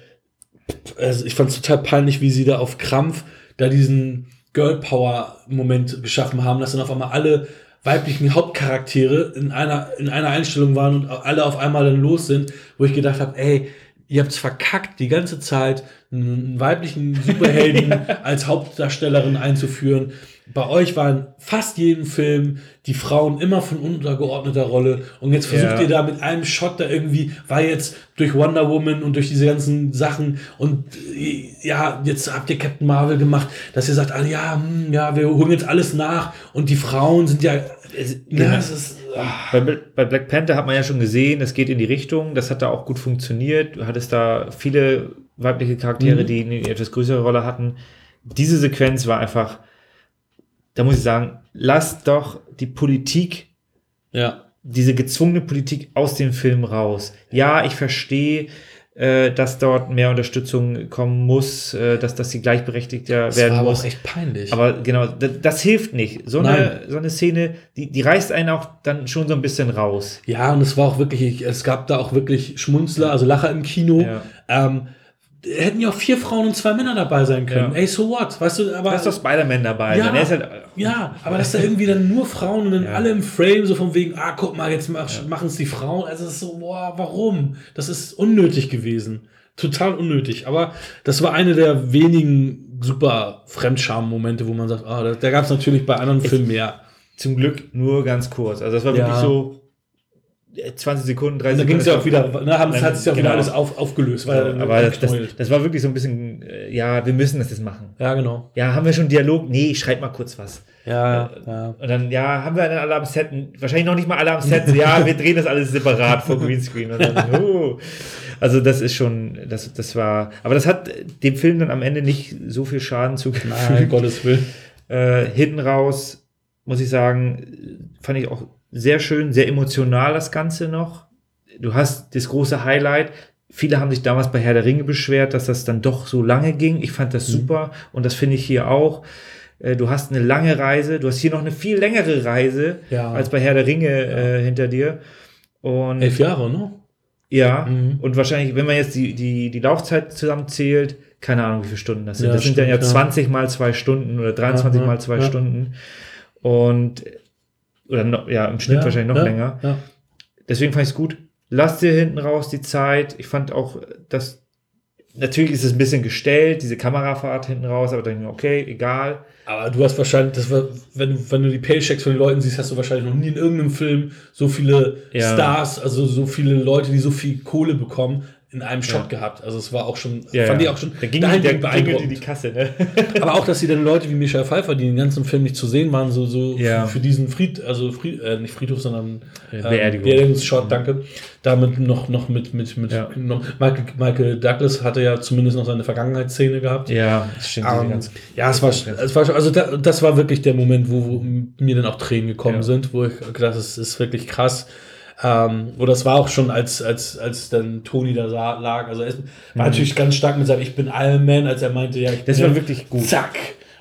also ich fand es total peinlich, wie sie da auf Krampf da diesen Girl Power Moment geschaffen haben, dass dann auf einmal alle weiblichen Hauptcharaktere in einer, in einer Einstellung waren und alle auf einmal dann los sind, wo ich gedacht habe, ey, ihr habt's verkackt, die ganze Zeit einen weiblichen Superhelden als Hauptdarstellerin einzuführen. Bei euch waren fast jeden Film die Frauen immer von untergeordneter Rolle und jetzt versucht Ja. ihr da mit einem Shot da irgendwie, weil jetzt durch Wonder Woman und durch diese ganzen Sachen und äh, ja, jetzt habt ihr Captain Marvel gemacht, dass ihr sagt, ah, ja, hm, ja, wir holen jetzt alles nach und die Frauen sind ja, Es- ne, ja. das ist, ah, Bei, bei Black Panther hat man ja schon gesehen, es geht in die Richtung, das hat da auch gut funktioniert. Du hattest da viele weibliche Charaktere, Mhm. die eine etwas größere Rolle hatten. Diese Sequenz war einfach, da muss ich sagen, lass doch die Politik, ja. diese gezwungene Politik aus dem Film raus. Ja, ich verstehe, äh, dass dort mehr Unterstützung kommen muss, äh, dass, dass sie gleichberechtigter Das werden war aber muss. auch echt peinlich. Aber genau, das, das hilft nicht. So eine, so eine Szene, die, die reißt einen auch dann schon so ein bisschen raus. Ja, und es war auch wirklich, es gab da auch wirklich Schmunzler, also Lacher im Kino. Ja. Ähm, hätten ja auch vier Frauen und zwei Männer dabei sein können. Ja. Ey, so what? Weißt du, aber. Da ist doch Spider-Man dabei. Ja, halt, ja, aber dass da irgendwie dann nur Frauen und dann Ja. alle im Frame so von wegen, ah, guck mal, jetzt mach, machen es die Frauen. Also es ist so, boah, warum? Das ist unnötig gewesen. Total unnötig. Aber das war eine der wenigen super Fremdscham-Momente, wo man sagt, ah, da, da gab es natürlich bei anderen Filmen mehr. zum Glück nur ganz kurz. Also das war Ja. wirklich so 20 Sekunden, 30 Und da ging es ja auch wieder, ne, haben, Dann- hat sich ja auch wieder genau. alles auf, aufgelöst. War ja dann aber das, das, war wirklich so ein bisschen, äh, ja, wir müssen das jetzt machen. ja, genau. Ja, haben wir schon Dialog? Nee, ich schreib mal kurz was. Ja, ja. Und dann, ja, haben wir dann alle am Set? Wahrscheinlich noch nicht mal alle am Set. So, ja, wir drehen das alles separat vor Greenscreen. Dann, oh. Also das ist schon, das, das war, aber das hat dem Film dann am Ende nicht so viel Schaden Nein, zugefügt. Gottes Willen. Äh, hinten raus, muss ich sagen, fand ich auch sehr schön, sehr emotional das Ganze noch. Du hast das große Highlight. Viele haben sich damals bei Herr der Ringe beschwert, dass das dann doch so lange ging. Ich fand Mhm. das super und das finde ich hier auch. Äh, Du hast eine lange Reise, du hast hier noch eine viel längere Reise Ja. als bei Herr der Ringe äh, hinter dir. Und Elf Jahre, ne? ja, Mhm. und wahrscheinlich, wenn man jetzt die, die, die Laufzeit zusammenzählt, keine Ahnung, wie viele Stunden das sind. Ja, das sind dann ja stimmt, ja. 20 mal zwei Stunden oder 23 Ja, mal ja, zwei ja. Stunden. Und, oder noch, ja, im Schnitt Ja, wahrscheinlich noch ja, länger. Ja. Deswegen fand ich es gut. Lass dir hinten raus die Zeit. Ich fand auch, dass, natürlich ist es ein bisschen gestellt, diese Kamerafahrt hinten raus, aber dann, denke ich mir, okay, egal. Aber du hast wahrscheinlich, das war, wenn du, wenn du die Paychecks von den Leuten siehst, hast du wahrscheinlich noch nie in irgendeinem Film so viele Ja. Stars, also so viele Leute, die so viel Kohle bekommen, in einem Shot Ja. gehabt. Also es war auch schon, Ja, fand ja. ich auch schon da ging, da ging die beeindruckend. Kasse, ne? Aber auch, dass sie dann Leute wie Michael Pfeiffer, die den ganzen Film nicht zu sehen waren, so, so Ja. für, für diesen Fried, also Fried, äh, nicht Friedhof, sondern Äh, ähm, Beerdigung. Beerdigungsshot, danke. Damit noch, noch mit, mit, mit noch, Michael, Michael Douglas hatte ja zumindest noch seine Vergangenheitsszene gehabt. ja, das stimmt. diese Ähm, ja, es war, es war schon, also da, das war wirklich der Moment, wo, wo mir dann auch Tränen gekommen sind, wo ich gedacht habe, es ist wirklich krass. Ähm, oder es war auch schon, als, als, als dann Toni da lag. Also er ist- war natürlich ganz stark mit seinem Ich bin Iron Man, als er meinte, ja, ich Mhm. Das bin war wirklich gut. Zack.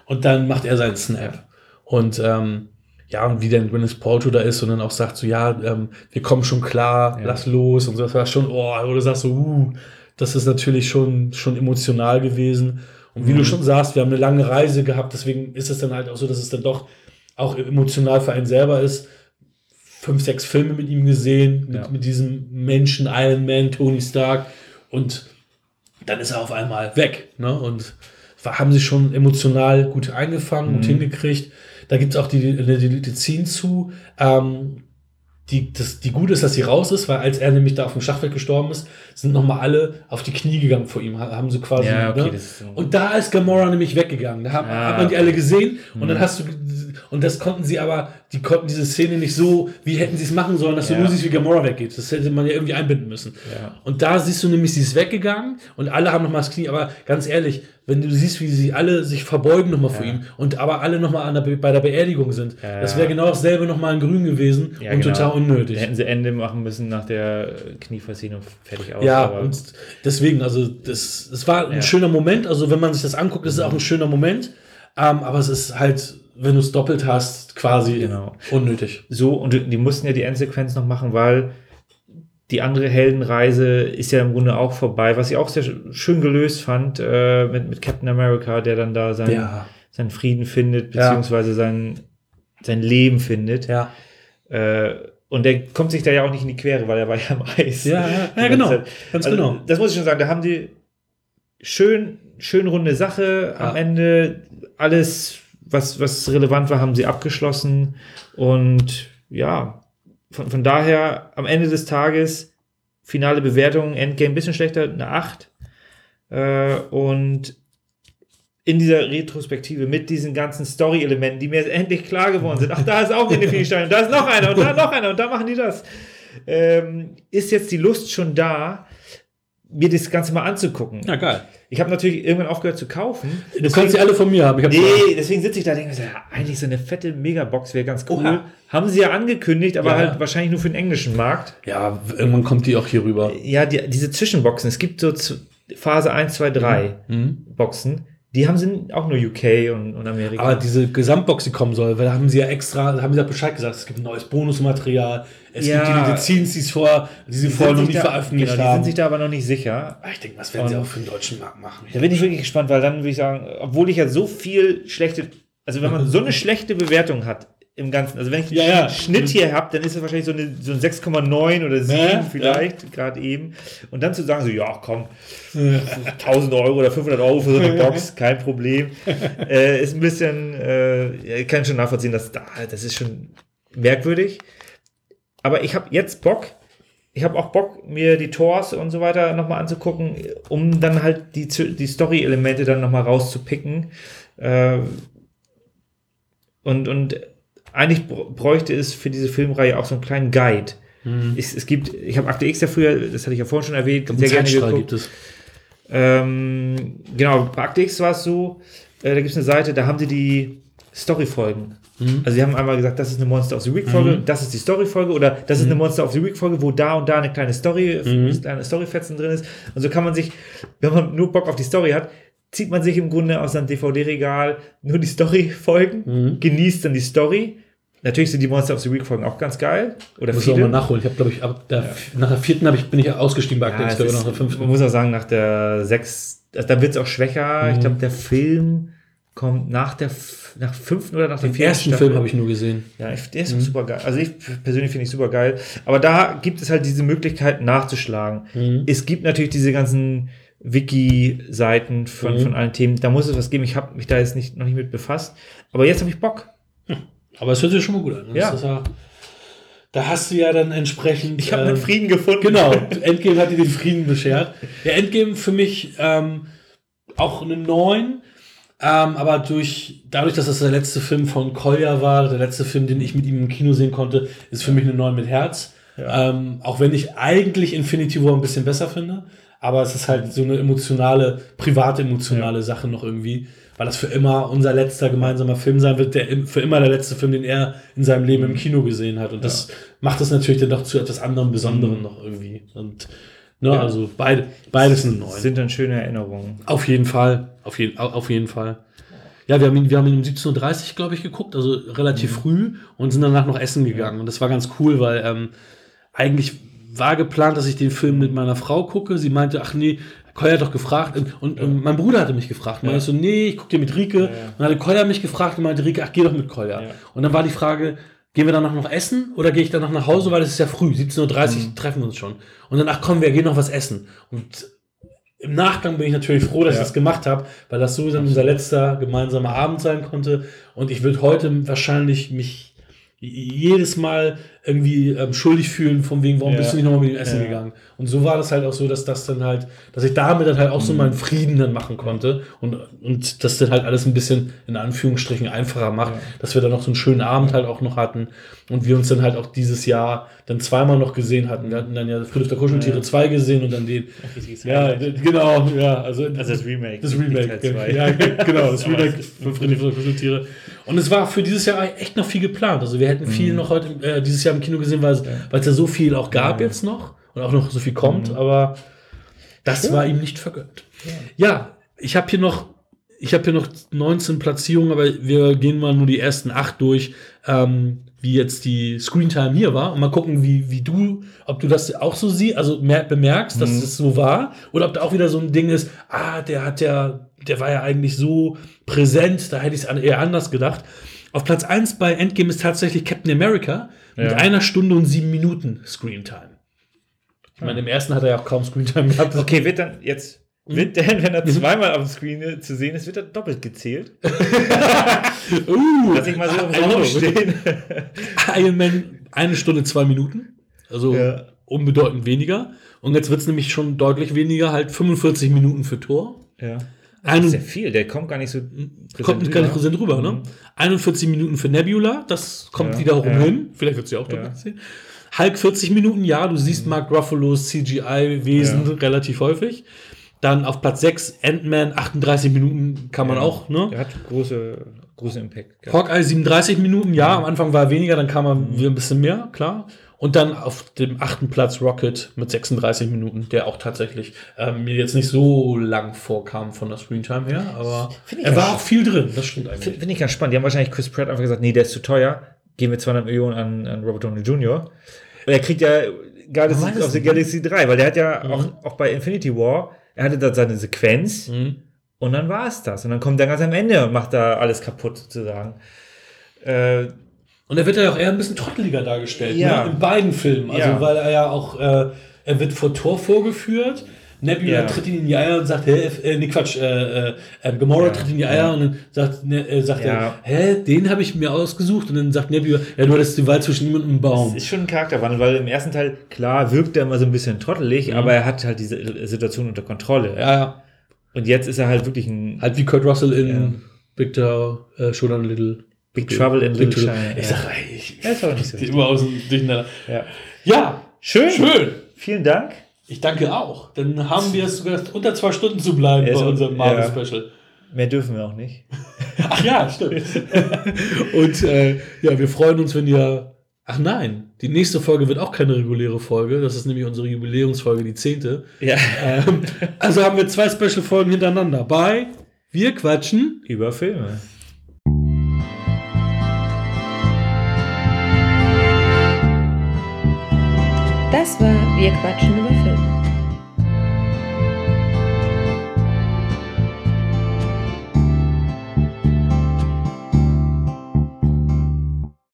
Und dann macht er seinen Snap. Und ähm, ja, und wie dann Gwyneth Paltrow da ist und dann auch sagt so, ja, ähm, wir kommen schon klar, Ja. lass los. Und so, das war schon, oh, du sagst so, uh, das ist natürlich schon, schon emotional gewesen. Und wie Mhm. du schon sagst, wir haben eine lange Reise gehabt, deswegen ist es dann halt auch so, dass es dann doch auch emotional für einen selber ist. Fünf, sechs Filme mit ihm gesehen, mit, Ja. mit diesem Menschen, Iron Man, Tony Stark. Und dann ist er auf einmal weg. Ne? Und haben sie schon emotional gut eingefangen und Mhm. hingekriegt. Da gibt es auch die, die, die, die Scene zu, ähm, die, das, die gut ist, dass sie raus ist, weil als er nämlich da auf dem Schachfeld gestorben ist, sind nochmal alle auf die Knie gegangen vor ihm, ha- haben sie quasi. Ja, okay, ne? das ist so. Und da ist Gamora nämlich weggegangen. Da hat, Ah, hat man die okay. alle gesehen und dann Mhm. hast du und das konnten sie aber, die konnten diese Szene nicht so, wie hätten sie es machen sollen, dass Ja. du nur siehst, wie Gamora weggeht. Das hätte man ja irgendwie einbinden müssen. Ja. Und da siehst du nämlich, sie ist weggegangen und alle haben nochmal das Knie. Aber ganz ehrlich, wenn du siehst, wie sie alle sich verbeugen nochmal vor Ja. ihm und aber alle nochmal bei der Beerdigung sind, Ja. das wäre genau dasselbe nochmal in Grün gewesen Ja, und genau. total unnötig. Hätten sie Ende machen müssen nach der Knieverziehung fertig aus. Ja, und deswegen, also das, das war ein schöner Moment. Also wenn man sich das anguckt, ist es auch ein schöner Moment. Ähm, aber es ist halt, wenn du es doppelt hast, quasi Genau. unnötig. so, und die mussten ja die Endsequenz noch machen, weil die andere Heldenreise ist ja im Grunde auch vorbei, was ich auch sehr sch- schön gelöst fand äh, mit, mit Captain America, der dann da seinen, Ja. seinen Frieden findet, Ja. beziehungsweise sein, sein Leben findet. Ja. Äh, und der kommt sich da ja auch nicht in die Quere, weil er war ja am Eis. Ja, ja, ja genau. Zeit. Ganz Also, genau. Das muss ich schon sagen, da haben die schön, schön runde Sache am Ja. Ende. Alles, was, was relevant war, haben sie abgeschlossen. Und ja, von, von daher am Ende des Tages finale Bewertung, Endgame ein bisschen schlechter, eine 8. Äh, und in dieser Retrospektive mit diesen ganzen Story-Elementen, die mir jetzt endlich klar geworden sind. Ach, da ist auch eine Stein, da ist noch einer und da noch einer und da machen die das. Ähm, ist jetzt die Lust schon da, mir das Ganze mal anzugucken. Ja, geil. Ich habe natürlich irgendwann aufgehört zu kaufen. Du kannst sie alle von mir haben. Ich hab Nee, deswegen sitze ich da und denke mir, so, ja, eigentlich so eine fette Megabox wäre ganz cool. Oha. Haben sie ja angekündigt, aber Ja. halt wahrscheinlich nur für den englischen Markt. ja, irgendwann kommt die auch hier rüber. Ja, die, diese Zwischenboxen, es gibt so Phase 1, 2, 3 Mhm. Boxen, Die haben sind auch nur UK und, und Amerika. Aber diese Gesamtbox, die kommen soll, weil da haben sie ja extra, da haben sie ja Bescheid gesagt, es gibt ein neues Bonusmaterial, es Ja. gibt die Medizins, die es vor, die sie Die vorher noch nie da- veröffentlicht genau, Die haben. sind sich da aber noch nicht sicher. Ah, ich denke, was werden sie Und- auch für den deutschen Markt machen? Da bin ich wirklich gespannt, weil dann würde ich sagen, obwohl ich ja so viel schlechte, also wenn man so eine schlechte Bewertung hat im Ganzen, also wenn ich Ja, ja. Schnitt hier habe, dann ist es wahrscheinlich so, eine, so ein 6,9 oder 7 Ja, vielleicht, gerade eben. Und dann zu sagen, so, ja, komm, 1000 Euro oder 500 Euro für so eine Box, kein Problem, äh, ist ein bisschen, äh, ich kann schon nachvollziehen, dass da, das ist schon merkwürdig. Aber ich habe jetzt Bock, ich habe auch Bock, mir die Tors und so weiter nochmal anzugucken, um dann halt die, die Story-Elemente dann nochmal rauszupicken. Äh, und, und eigentlich br- bräuchte es für diese Filmreihe auch so einen kleinen Guide. Es, es gibt, ich habe Akte X ja früher, das hatte ich ja vorhin schon erwähnt, sehr gerne geguckt. gibt es. Ähm, genau, bei Akte X war es so, äh, da gibt es eine Seite, da haben sie die Story-Folgen. Also sie haben einmal gesagt, das ist eine Monster of the Week-Folge, das ist die Story-Folge oder das ist eine Monster of the Week-Folge, wo da und da eine kleine Story, eine kleine Story-Fetzen drin ist. Und so kann man sich, wenn man nur Bock auf die Story hat, zieht man sich im Grunde aus seinem DVD-Regal nur die Story-Folgen, genießt dann die Story. Natürlich sind die Monster of the Week-Folgen auch ganz geil. Oder Muss ich auch viele. mal nachholen. Ich habe, glaube ich, ab der, nach der vierten hab ich, bin ich ausgestiegen bei Akte Ja, glaube nach der fünften. man muss auch sagen, nach der sechs, also da wird es auch schwächer. Ich glaube, der Film kommt nach der nach fünften oder nach der Den vierten ersten Staffel. Film habe ich nur gesehen. Ja, ich, der ist auch super geil. Also ich persönlich finde ich super geil. Aber da gibt es halt diese Möglichkeit nachzuschlagen. Es gibt natürlich diese ganzen Wiki-Seiten von, von allen Themen. Da muss es was geben. Ich habe mich da jetzt nicht, noch nicht mit befasst. Aber jetzt habe ich Bock. Aber es hört sich schon mal gut an. ne? Ja. Ja da hast du ja dann entsprechend. Ich habe ähm, einen Frieden gefunden. Genau, Endgame hat dir den Frieden beschert. Der Endgame für mich ähm, auch eine 9, ähm, aber durch, dadurch, dass das der letzte Film von Kolja war, der letzte Film, den ich mit ihm im Kino sehen konnte, ist für mich eine 9 mit Herz. Ähm, auch wenn ich eigentlich Infinity War ein bisschen besser finde, aber es ist halt so eine emotionale, private emotionale Sache noch irgendwie, weil das für immer unser letzter gemeinsamer Film sein wird, der für immer der letzte Film, den er in seinem Leben im Kino gesehen hat. Und das macht es natürlich dann doch zu etwas anderem Besonderem noch irgendwie. Und ne, Ja. also beide, beides eine 9. Sind dann schöne Erinnerungen. Auf jeden Fall. Auf, jeden, au- auf jeden Fall. Ja, wir haben ihn, wir haben ihn um 17.30 Uhr, glaube ich, geguckt, also relativ früh und sind danach noch essen gegangen. Und das war ganz cool, weil ähm, eigentlich war geplant, dass ich den Film mit meiner Frau gucke. Sie meinte, ach nee, Koya hat doch gefragt und, und, und mein Bruder hatte mich gefragt. Ja. ich so, nee, ich gucke dir mit Rike. Und dann hatte Koya mich gefragt und meinte, Rike, ach, geh doch mit Koya. Ja. Und dann war die Frage, gehen wir danach noch essen oder gehe ich danach nach Hause, weil es ist ja früh, 17.30 Uhr Mhm. treffen wir uns schon. Und dann, ach komm, wir gehen noch was essen. Und im Nachgang bin ich natürlich froh, dass Ja. ich das gemacht habe, weil das so dann unser letzter gemeinsamer Abend sein konnte. Und ich würde heute wahrscheinlich mich jedes Mal irgendwie ähm, schuldig fühlen, von wegen, warum Ja. bist du nicht nochmal mit dem Essen Ja. gegangen? Und so war das halt auch so, dass das dann halt, dass ich damit dann halt auch Mhm. so meinen Frieden dann machen konnte und, und das dann halt alles ein bisschen in Anführungsstrichen einfacher macht, Ja. dass wir dann noch so einen schönen Abend halt auch noch hatten und wir uns dann halt auch dieses Jahr dann zweimal noch gesehen hatten. Wir hatten dann ja Friedrich der Kuscheltiere Ja. 2 gesehen und dann den, ja, genau, ja, also, Also das Remake. das Remake, ja, genau, das Remake von Friedrich der Kuscheltiere. Und es war für dieses Jahr echt noch viel geplant. Also wir hätten viel noch heute, äh, dieses Jahr im Kino gesehen, weil es weil es ja so viel auch gab Ja. jetzt noch und auch noch so viel kommt, aber das war ihm nicht vergönnt. Ja, ich habe hier noch, ich habe hier noch 19 Platzierungen, aber wir gehen mal nur die ersten acht durch, ähm, wie jetzt die Screentime hier war und mal gucken, wie, wie du, ob du das auch so siehst, also mer bemerkst, dass es so war oder ob da auch wieder so ein Ding ist, ah, der hat ja, der war ja eigentlich so präsent, da hätte ich es eher anders gedacht. Auf Platz 1 bei Endgame ist tatsächlich Captain America mit Ja. einer Stunde und sieben Minuten Screentime. Ich meine, im ersten hat er ja auch kaum Screentime gehabt. Okay, wird dann jetzt, Mhm. wird denn, wenn er zweimal auf dem Screen zu sehen ist, wird er doppelt gezählt? Uh, Lass ich mal so im I don't Raum know. stehen. Iron Man eine Stunde, zwei Minuten. Also Ja. unbedeutend weniger. Und jetzt wird es nämlich schon deutlich weniger, halt 45 Minuten für Tor. Ja. Das ist ja viel, der kommt gar nicht so kommt nicht gar nicht präsent rüber, ne? Mhm. 41 Minuten für Nebula, das kommt Ja, wiederum ja. hin. Vielleicht wird sie auch Ja. doppelt sehen. Hulk 40 Minuten, ja, du siehst Mark Ruffalo's CGI-Wesen Ja. relativ häufig. Dann auf Platz 6 Ant-Man, 38 Minuten kann man Ja. auch, ne? Der hat große, große Impact. gehabt. Hawkeye 37 Minuten, ja, am Anfang war er weniger, dann kam er wieder ein bisschen mehr, klar. Und dann auf dem achten Platz Rocket mit 36 Minuten, der auch tatsächlich ähm, mir jetzt nicht so lang vorkam von der Screentime her, aber er war auch viel drin, das stimmt eigentlich. Finde ich ganz spannend. Die haben wahrscheinlich Chris Pratt einfach gesagt, nee, der ist zu teuer. Geben wir 200 Millionen an, an Robert Downey Jr. Und er kriegt ja of the es Galaxy 3, weil der hat ja auch, auch bei Infinity War, er hatte da seine Sequenz Mhm. und dann war es das. Und dann kommt er ganz am Ende und macht da alles kaputt sozusagen. Äh, Und er wird ja auch eher ein bisschen trotteliger dargestellt, Ja. ne? in beiden Filmen. Also, Ja. weil er ja auch, äh, er wird vor Tor vorgeführt. Nebula Ja. tritt ihn in die Eier und sagt, hä, äh, nee, Quatsch, äh, äh, äh, Gamora Ja. tritt in die Eier und dann sagt, ne, äh, sagt Ja. er, hä, den habe ich mir ausgesucht. Und dann sagt Nebula, ja, du hattest die Wahl zwischen ihm und einem Das Baum. ist schon ein Charakterwandel, weil im ersten Teil, klar, wirkt er immer so ein bisschen trottelig, aber er hat halt diese Situation unter Kontrolle. Ja, ja. Und jetzt ist er halt wirklich ein Halt wie Kurt Russell in Ja. Victor äh, Shodan Little. Big Trouble in Big Little. China. Ich ja. sag, ey, ich, Ja, ist auch nicht so immer aus dem Durcheinander. Ja. Ja, Schön. schön. Vielen Dank. Ich danke auch. Dann haben wir es sogar unter zwei Stunden zu bleiben Ja, bei unserem ja. Marvel-Special. Mehr dürfen wir auch nicht. Ach ja, stimmt. Und äh, ja, wir freuen uns, wenn ihr. Ach nein, die nächste Folge wird auch keine reguläre Folge. Das ist nämlich unsere Jubiläumsfolge, die zehnte. Ja. Ähm, also haben wir zwei Special-Folgen hintereinander. Bei Wir quatschen. Über Filme. Das war Wir quatschen über